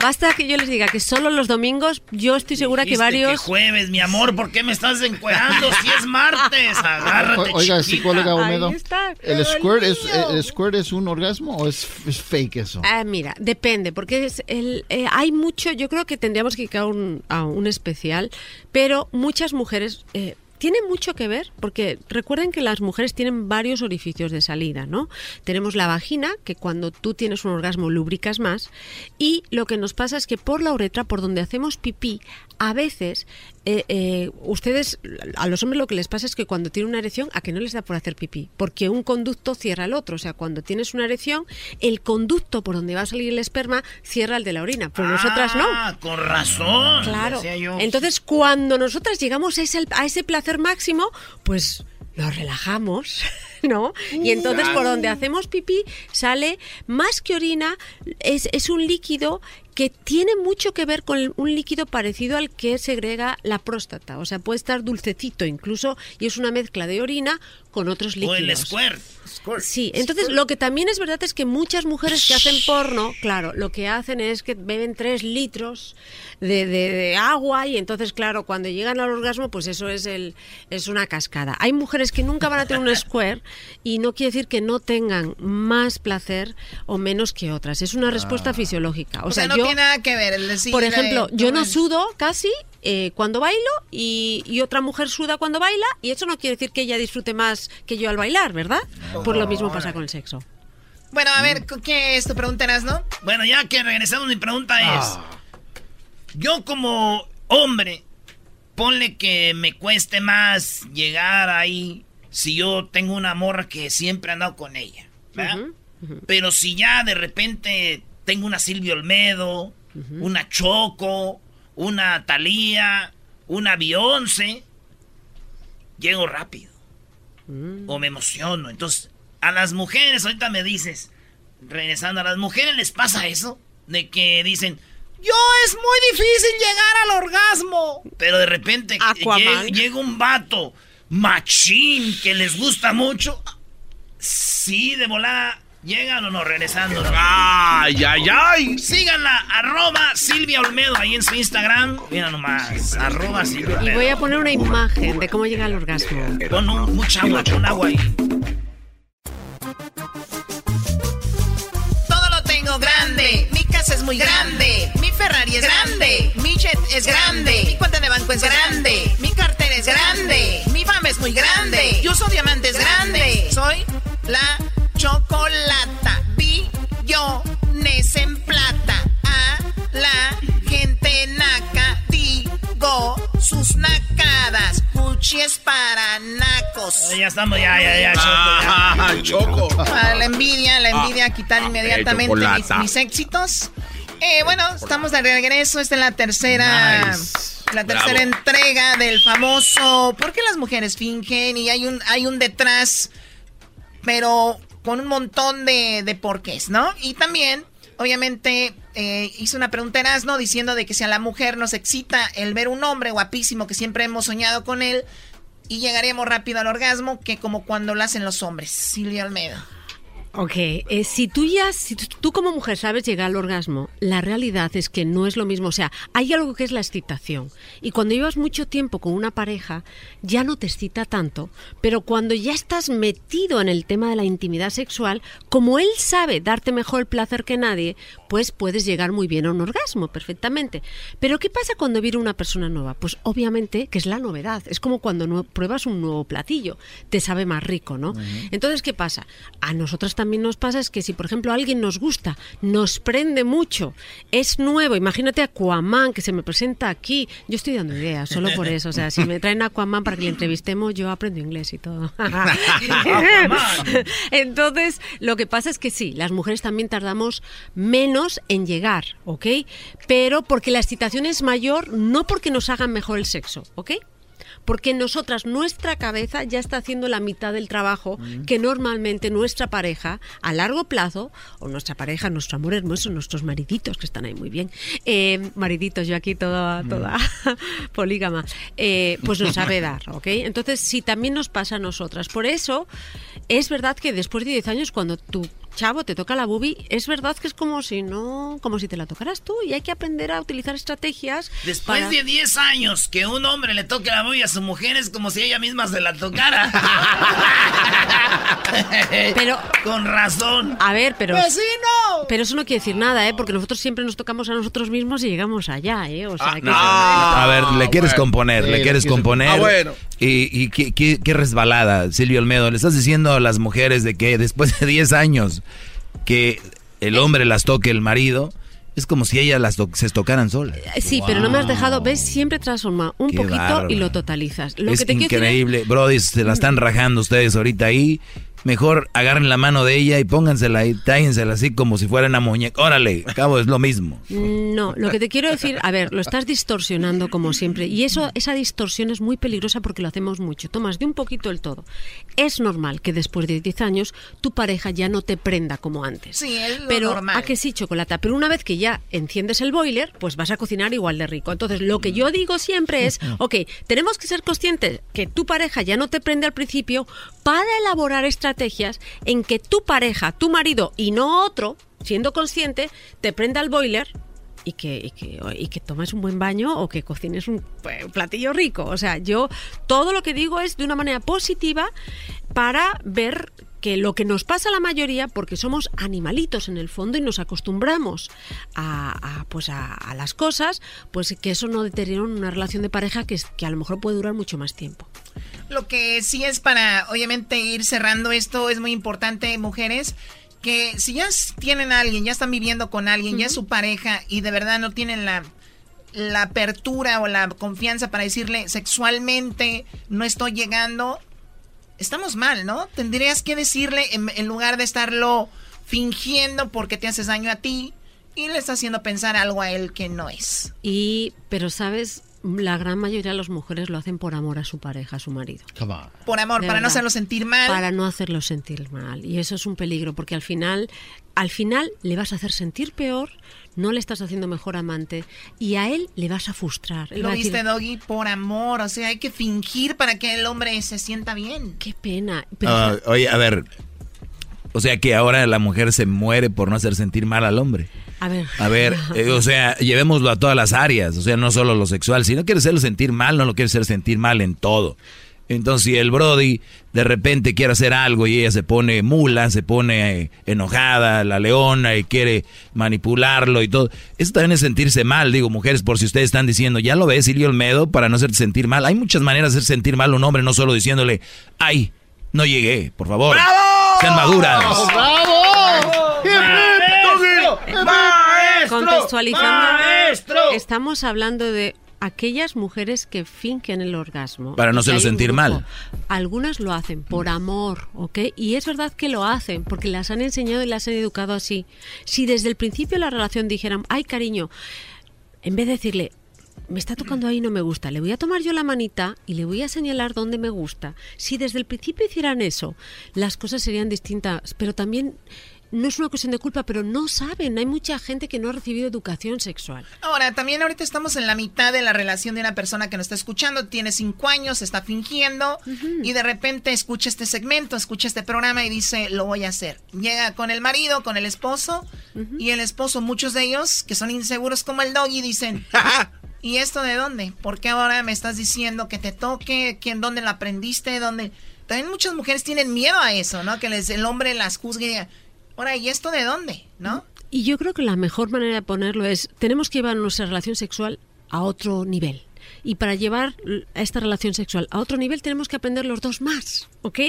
basta que yo les diga que solo los domingos, yo estoy segura que varios... jueves, mi amor, ¿por qué me estás encuerando si es martes? Agárrate, O- Oiga, psicóloga Olmedo, Ahí está. ¿el squirt, es, ¿el squirt es un orgasmo o es, es fake eso? Ah, mira, depende, porque es el, eh, hay mucho, yo creo que tendríamos que ir a un, a un especial, pero muchas mujeres... Eh, tiene mucho que ver, porque recuerden que las mujeres tienen varios orificios de salida, ¿no? Tenemos la vagina, que cuando tú tienes un orgasmo lubricas más, y lo que nos pasa es que por la uretra, por donde hacemos pipí, a veces eh, eh, ustedes, a los hombres lo que les pasa es que cuando tienen una erección, a que no les da por hacer pipí, porque un conducto cierra el otro. O sea, cuando tienes una erección, el conducto por donde va a salir el esperma cierra el de la orina, pero nosotras no. Ah, con razón. Claro. Entonces, cuando nosotras llegamos a ese, a ese placer máximo, pues nos relajamos, ¿no? Y entonces por donde hacemos pipí sale más que orina, es, es un líquido que tiene mucho que ver con un líquido parecido al que segrega la próstata. O sea, puede estar dulcecito incluso y es una mezcla de orina con otros O líquidos. el squirt. Sí, entonces lo que también es verdad es que muchas mujeres que hacen porno, claro, lo que hacen es que beben tres litros de, de- de agua y entonces, claro, cuando llegan al orgasmo, pues eso es el es una cascada. Hay mujeres que nunca van a tener un square y no quiere decir que no tengan más placer o menos que otras. Es una respuesta fisiológica. O, O sea, no yo, tiene nada que ver el decir. por ejemplo, yo no sudo casi eh, cuando bailo y, y otra mujer suda cuando baila y eso no quiere decir que ella disfrute más que yo al bailar, ¿verdad? Por lo mismo pasa con el sexo. Bueno, a ver, ¿qué es tu pregunta, no? Bueno, ya que regresamos, mi pregunta es: Ah. Yo, como hombre, ponle que me cueste más llegar ahí si yo tengo una morra que siempre he andado con ella, ¿verdad? Pero si ya de repente tengo una Silvia Olmedo, una Choco, una Thalía, una Beyoncé, llego rápido. O me emociono. Entonces, a las mujeres, ahorita me dices, regresando, a las mujeres les pasa eso, de que dicen, yo es muy difícil llegar al orgasmo. Pero de repente lle- llega un vato machín que les gusta mucho. Sí, de volada. Llegan o no, regresando. ¡Ay, ay, ay! Síganla, arroba Silvia Olmedo ahí en su Instagram. Mira nomás, arroba Silvia Y Olmedo. voy a poner una imagen de cómo llega al orgasmo. Pon un, mucha agua, pon agua ahí. Todo lo tengo grande. Mi casa es muy grande. Mi Ferrari es grande. Mi jet es grande. Mi cuenta de banco es grande. Mi cartera es grande. Mi fama es muy grande. Yo uso diamantes grande. Soy la chocolata. Billones en plata. A la gente naca. Digo sus nacadas. Gucci es para nacos. Ya estamos, ya, ya, ya, Choco. ya. Ah, la envidia, la envidia, quitar ah, inmediatamente mis, éxitos. Eh, bueno, estamos de regreso. Esta es la tercera. La tercera Bravo. entrega del famoso. ¿Por qué las mujeres fingen? Y hay un, hay un detrás, pero con un montón de, de porqués, ¿no? Y también, obviamente, eh, hizo una pregunta Erasno diciendo de que si a la mujer nos excita el ver un hombre guapísimo que siempre hemos soñado con él y llegaríamos rápido al orgasmo que como cuando lo hacen los hombres. Silvia Almeida. Ok, eh, si tú ya, si tú, como mujer sabes llegar al orgasmo, la realidad es que no es lo mismo. O sea, hay algo que es la excitación. Y cuando llevas mucho tiempo con una pareja, ya no te excita tanto. Pero cuando ya estás metido en el tema de la intimidad sexual, como él sabe darte mejor el placer que nadie, pues puedes llegar muy bien a un orgasmo, perfectamente. Pero ¿qué pasa cuando viene una persona nueva? Pues obviamente que es la novedad. Es como cuando nue- pruebas un nuevo platillo. Te sabe más rico, ¿no? Entonces, ¿qué pasa? A nosotros también nos pasa es que si, por ejemplo, alguien nos gusta, nos prende mucho, es nuevo, imagínate a Aquaman que se me presenta aquí, yo estoy dando ideas, solo por eso, o sea, si me traen a Aquaman para que le entrevistemos, yo aprendo inglés y todo. Entonces, lo que pasa es que sí, las mujeres también tardamos menos en llegar, ¿ok? Pero porque la excitación es mayor, no porque nos hagan mejor el sexo, ¿ok? Porque nosotras, nuestra cabeza ya está haciendo la mitad del trabajo que normalmente nuestra pareja, a largo plazo, o nuestra pareja, nuestro amor hermoso, nuestros mariditos, que están ahí muy bien, eh, mariditos, yo aquí toda, toda polígama, eh, pues nos sabe dar, ¿ok? Entonces, sí, también nos pasa a nosotras. Por eso, es verdad que después de 10 años, cuando tu chavo te toca la bubi, es verdad que es como si no, como si te la tocaras tú, y hay que aprender a utilizar estrategias. Después para- de 10 años que un hombre le toque la boya a su mujer es como si ella misma se la tocara. Pero con razón. A ver, pero ¡Vecino! pero eso no quiere decir nada, ¿eh? Porque nosotros siempre nos tocamos a nosotros mismos y llegamos allá, ¿eh? O sea, que A ver, le quieres bueno. componer, Sí, le quieres componer. Ah, bueno. Y, y qué, qué- qué resbalada, Silvio Olmedo. Le estás diciendo a las mujeres de que después de 10 años que el hombre las toque el marido, es como si ellas las to- se tocaran solas. Eh, Sí, pero no me has dejado, ves, siempre transforma un Qué poquito bárbaro. y lo totalizas. Lo es que te quiero decir es- increíble. Brody, se la están rajando ustedes ahorita ahí. Mejor agarren la mano de ella y póngansela ahí, tráigensela así como si fuera una muñeca. Órale, cabo, es lo mismo. No, lo que te quiero decir, a ver, lo estás distorsionando como siempre y eso esa distorsión es muy peligrosa porque lo hacemos mucho. Tomas de un poquito el todo. Es normal que después de 10 años tu pareja ya no te prenda como antes. Sí, es lo pero normal. a que sí, chocolate. Pero una vez que ya enciendes el boiler, pues vas a cocinar igual de rico. Entonces, lo que yo digo siempre es, ok, tenemos que ser conscientes que tu pareja ya no te prende al principio para elaborar estrategias en que tu pareja, tu marido y no otro, siendo consciente, te prenda el boiler y que, y que, y que tomes un buen baño o que cocines un pues, un platillo rico. O sea, yo todo lo que digo es de una manera positiva para ver que lo que nos pasa a la mayoría, porque somos animalitos en el fondo y nos acostumbramos a, pues a, las cosas, pues que eso no deteriora una relación de pareja que, que a lo mejor puede durar mucho más tiempo. Lo que sí es para, obviamente, ir cerrando esto, es muy importante, mujeres, que si ya tienen a alguien, ya están viviendo con alguien, ya es su pareja y de verdad no tienen la, la apertura o la confianza para decirle sexualmente no estoy llegando, estamos mal, ¿no? Tendrías que decirle en, en lugar de estarlo fingiendo porque te haces daño a ti y le estás haciendo pensar algo a él que no es. Y, pero sabes, la gran mayoría de las mujeres lo hacen por amor a su pareja, a su marido. Por amor, De para no hacerlo sentir mal. Para no hacerlo sentir mal. Y eso es un peligro, porque al final, al final le vas a hacer sentir peor, no le estás haciendo mejor amante, y a él le vas a frustrar. Él Lo va a decir, viste, Doggy, por amor. O sea, hay que fingir para que el hombre se sienta bien. Qué pena. Ah, oye, a ver. O sea que ahora la mujer se muere por no hacer sentir mal al hombre. A ver. A ver, eh, o sea, llevémoslo a todas las áreas, o sea, no solo lo sexual. Si no quieres hacerlo sentir mal, no lo quieres hacer sentir mal en todo. Entonces, si el Brody de repente quiere hacer algo y ella se pone mula, se pone eh, enojada, la leona y quiere manipularlo y todo, eso también es sentirse mal, digo, mujeres, por si ustedes están diciendo, ya lo ves, Silvio Olmedo, para no hacerte sentir mal. Hay muchas maneras de hacer sentir mal a un hombre, no solo diciéndole, ay, no llegué, por favor. Sean maduras. Contextualizando, estamos hablando de aquellas mujeres que fingen el orgasmo. Para no hacerlo hay un sentir mal. Algunas lo hacen por amor, ¿ok? Y es verdad que lo hacen porque las han enseñado y las han educado así. Si desde el principio de la relación dijeran, ay cariño, en vez de decirle, me está tocando ahí y no me gusta, le voy a tomar yo la manita y le voy a señalar dónde me gusta. Si desde el principio hicieran eso, las cosas serían distintas, pero también no es una cuestión de culpa, pero no saben. Hay mucha gente que no ha recibido educación sexual. Ahora, también ahorita estamos en la mitad de la relación de una persona que nos está escuchando, tiene cinco años, está fingiendo y de repente escucha este segmento, escucha este programa y dice, lo voy a hacer. Llega con el marido, con el esposo y el esposo, muchos de ellos que son inseguros como el doggy, dicen, ¿y esto de dónde? ¿Por qué ahora me estás diciendo que te toque? ¿Quién, ¿Dónde lo aprendiste? ¿Dónde? También muchas mujeres tienen miedo a eso, ¿no? Que les, el hombre las juzgue y diga, ahora, ¿y esto de dónde? ¿No? Y yo creo que la mejor manera de ponerlo es, tenemos que llevar nuestra relación sexual a otro nivel. Y para llevar esta relación sexual a otro nivel tenemos que aprender los dos más, ¿ok?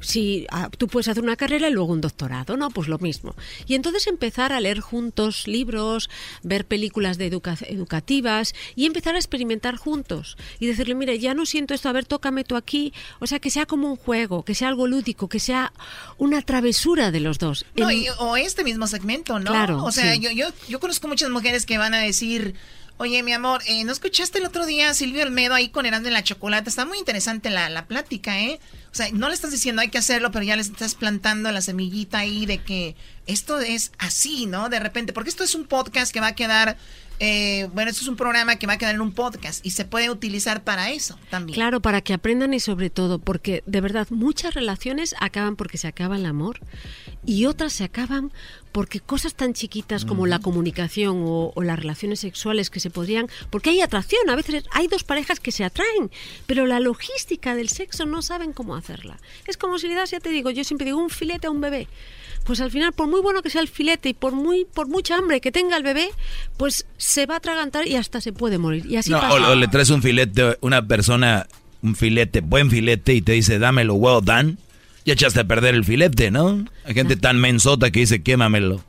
Si ah, tú puedes hacer una carrera y luego un doctorado, ¿no? Pues lo mismo. Y entonces empezar a leer juntos libros, ver películas de educa- educativas y empezar a experimentar juntos. Y decirle, mire, ya no siento esto, a ver, tócame tú aquí. O sea, que sea como un juego, que sea algo lúdico, que sea una travesura de los dos. No, En- y- o este mismo segmento, ¿no? Claro, O sea, sí. yo, yo, yo conozco muchas mujeres que van a decir, oye, mi amor, eh, ¿no escuchaste el otro día a Silvio Almedo ahí con Herando en la Chocolate? Está muy interesante la, la plática, ¿eh? O sea, no le estás diciendo hay que hacerlo, pero ya le estás plantando la semillita ahí de que esto es así, ¿no? De repente, porque esto es un podcast que va a quedar... eh, bueno, esto es un programa que va a quedar en un podcast y se puede utilizar para eso también. Claro, para que aprendan y sobre todo, porque de verdad muchas relaciones acaban porque se acaba el amor y otras se acaban porque cosas tan chiquitas como la comunicación o, o las relaciones sexuales que se podrían, porque hay atracción, a veces hay dos parejas que se atraen, pero la logística del sexo no saben cómo hacerla. Es como si le das, ya te digo, yo siempre digo un filete a un bebé. Pues al final, por muy bueno que sea el filete y por muy por mucha hambre que tenga el bebé, pues se va a atragantar y hasta se puede morir. Y así No, pasa. o, o le traes un filete, una persona, un filete, buen filete, y te dice, dámelo well done. Ya echaste a perder el filete, ¿no? Hay gente tan mensota que dice, quémamelo.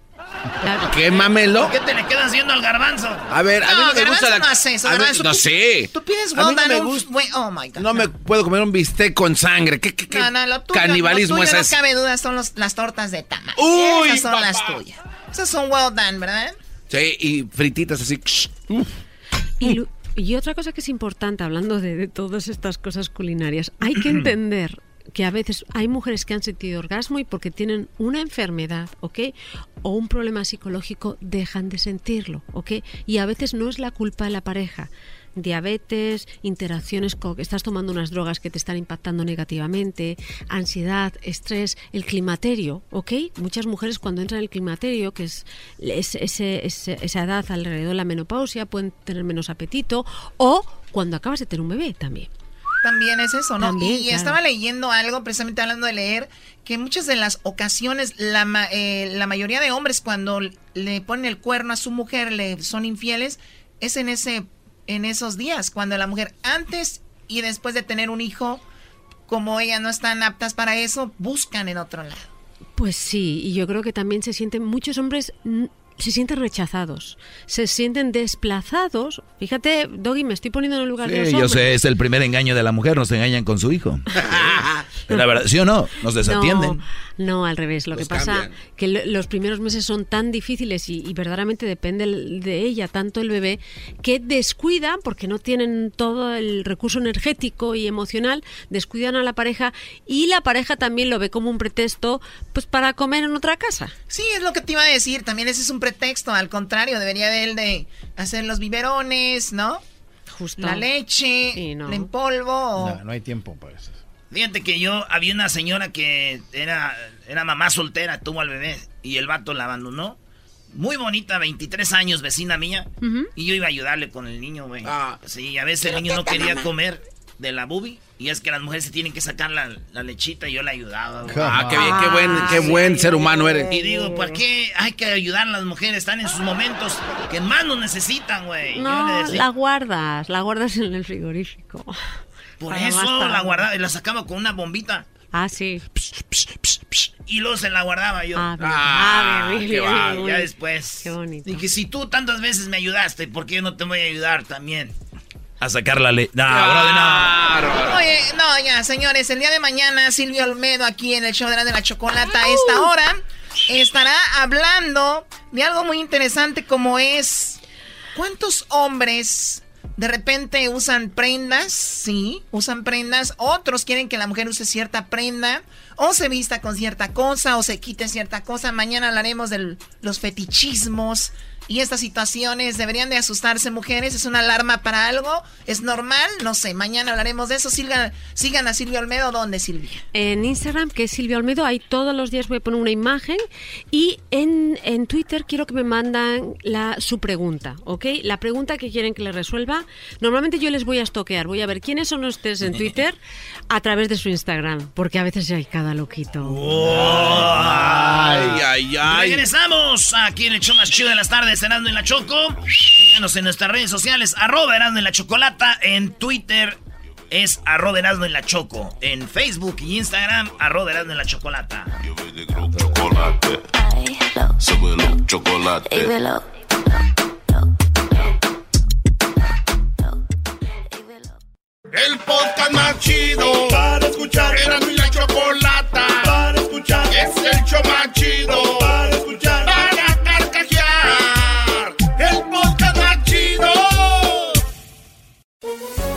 Quémamelo. ¿Qué te le quedas haciendo al garbanzo? A ver, a mí No, no me gusta garbanzo la... no hace eso, a mí- garbanzo, no tú- sé. Tú pides A mí well no done, me gusta. Oh my God. No me puedo comer un bistec con sangre. ¿Qué, qué, qué No, no, lo tuyo, canibalismo lo tuyo es no cabe duda, son los- las tortas de tamal. Uy, Esas son papá. las tuyas. Esas son well done, ¿verdad? Sí, y frititas así. Y, otra cosa que es importante, hablando de, de todas estas cosas culinarias, hay que entender que a veces hay mujeres que han sentido orgasmo y porque tienen una enfermedad, ¿ok? O un problema psicológico, dejan de sentirlo, ¿ok? Y a veces no es la culpa de la pareja. Diabetes, interacciones con... Estás tomando unas drogas que te están impactando negativamente, ansiedad, estrés, el climaterio, ¿ok? Muchas mujeres cuando entran en el climaterio, que es, es- ese- ese- esa edad alrededor de la menopausia, pueden tener menos apetito, o cuando acabas de tener un bebé también. También es eso, ¿no? También, y claro. estaba leyendo algo, precisamente hablando de leer, que muchas de las ocasiones la, ma- eh, la mayoría de hombres cuando le ponen el cuerno a su mujer, le son infieles, es en ese en esos días, cuando la mujer antes y después de tener un hijo, como ellas no están aptas para eso, buscan en otro lado. Pues sí, y yo creo que también se sienten, muchos hombres se sienten rechazados, se sienten desplazados. Fíjate, Doggy, me estoy poniendo en el lugar de los Sí, yo hombres. sé, es el primer engaño de la mujer, nos engañan con su hijo. la verdad, ¿sí o no? Nos desatienden. No, no, al revés. Lo Los que pasa cambian. que lo- los primeros meses son tan difíciles y, y verdaderamente depende de ella, tanto el bebé, que descuidan, porque no tienen todo el recurso energético y emocional, descuidan a la pareja y la pareja también lo ve como un pretexto pues para comer en otra casa. Sí, es lo que te iba a decir. También ese es un pretexto. Al contrario, debería de él de hacer los biberones, ¿no? Justo. La leche, en polvo. o- No, no hay tiempo para eso. Fíjate que yo había una señora que era, era mamá soltera, tuvo al bebé y el vato la abandonó. Muy bonita, 23 años, vecina mía. Y yo iba a ayudarle con el niño, güey. Sí, a veces el niño no quería comer. De la bubi. Y es que las mujeres se tienen que sacar la, la lechita y yo la ayudaba. güey. Ah, qué bien, qué buen, qué buen ser humano eres. Y digo, ¿por qué hay que ayudar a las mujeres? Están en sus momentos que más nos necesitan, güey. Yo le No, decía- la guardas, la guardas en el frigorífico. Por Para eso la guardaba y la sacaba con una bombita. Ah, sí. Y luego se la guardaba yo. Ah, bien. Ah, bien, bien, qué bien, va, bien, Ya después. Qué bonito. Y que si tú tantas veces me ayudaste, ¿por qué yo no te voy a ayudar también? A sacar la ley. No, brother, no. Oye, no, ya, señores, el día de mañana Silvio Olmedo aquí en el show de la, de la chocolata a esta hora estará hablando de algo muy interesante como es ¿cuántos hombres de repente usan prendas? Sí, usan prendas. Otros quieren que la mujer use cierta prenda o se vista con cierta cosa o se quite cierta cosa. Mañana hablaremos de los fetichismos. Y estas situaciones deberían de asustarse mujeres, es una alarma para algo, es normal, no sé, mañana hablaremos de eso. Sigan, sigan a Silvia Olmedo, ¿dónde Silvia? En Instagram, que es Silvia Olmedo, ahí todos los días voy a poner una imagen. Y en, en Twitter quiero que me mandan la, su pregunta, ¿ok? La pregunta que quieren que les resuelva. Normalmente yo les voy a estoquear, voy a ver quiénes son ustedes en Twitter a través de su Instagram, porque a veces hay cada loquito. Ay, ay, ay. Regresamos aquí en el show más chido de las tardes, Erasmo y la Choco. Síganos en nuestras redes sociales, arroba Erasmo y la Chocolata. En Twitter es arroba Erasmo y la Choco. En Facebook y Instagram, arroba Erasmo y la Chocolata. Chocolate. Súbelo, chocolate. El podcast más chido para escuchar. Era mi la chocolata para escuchar. Es el show más chido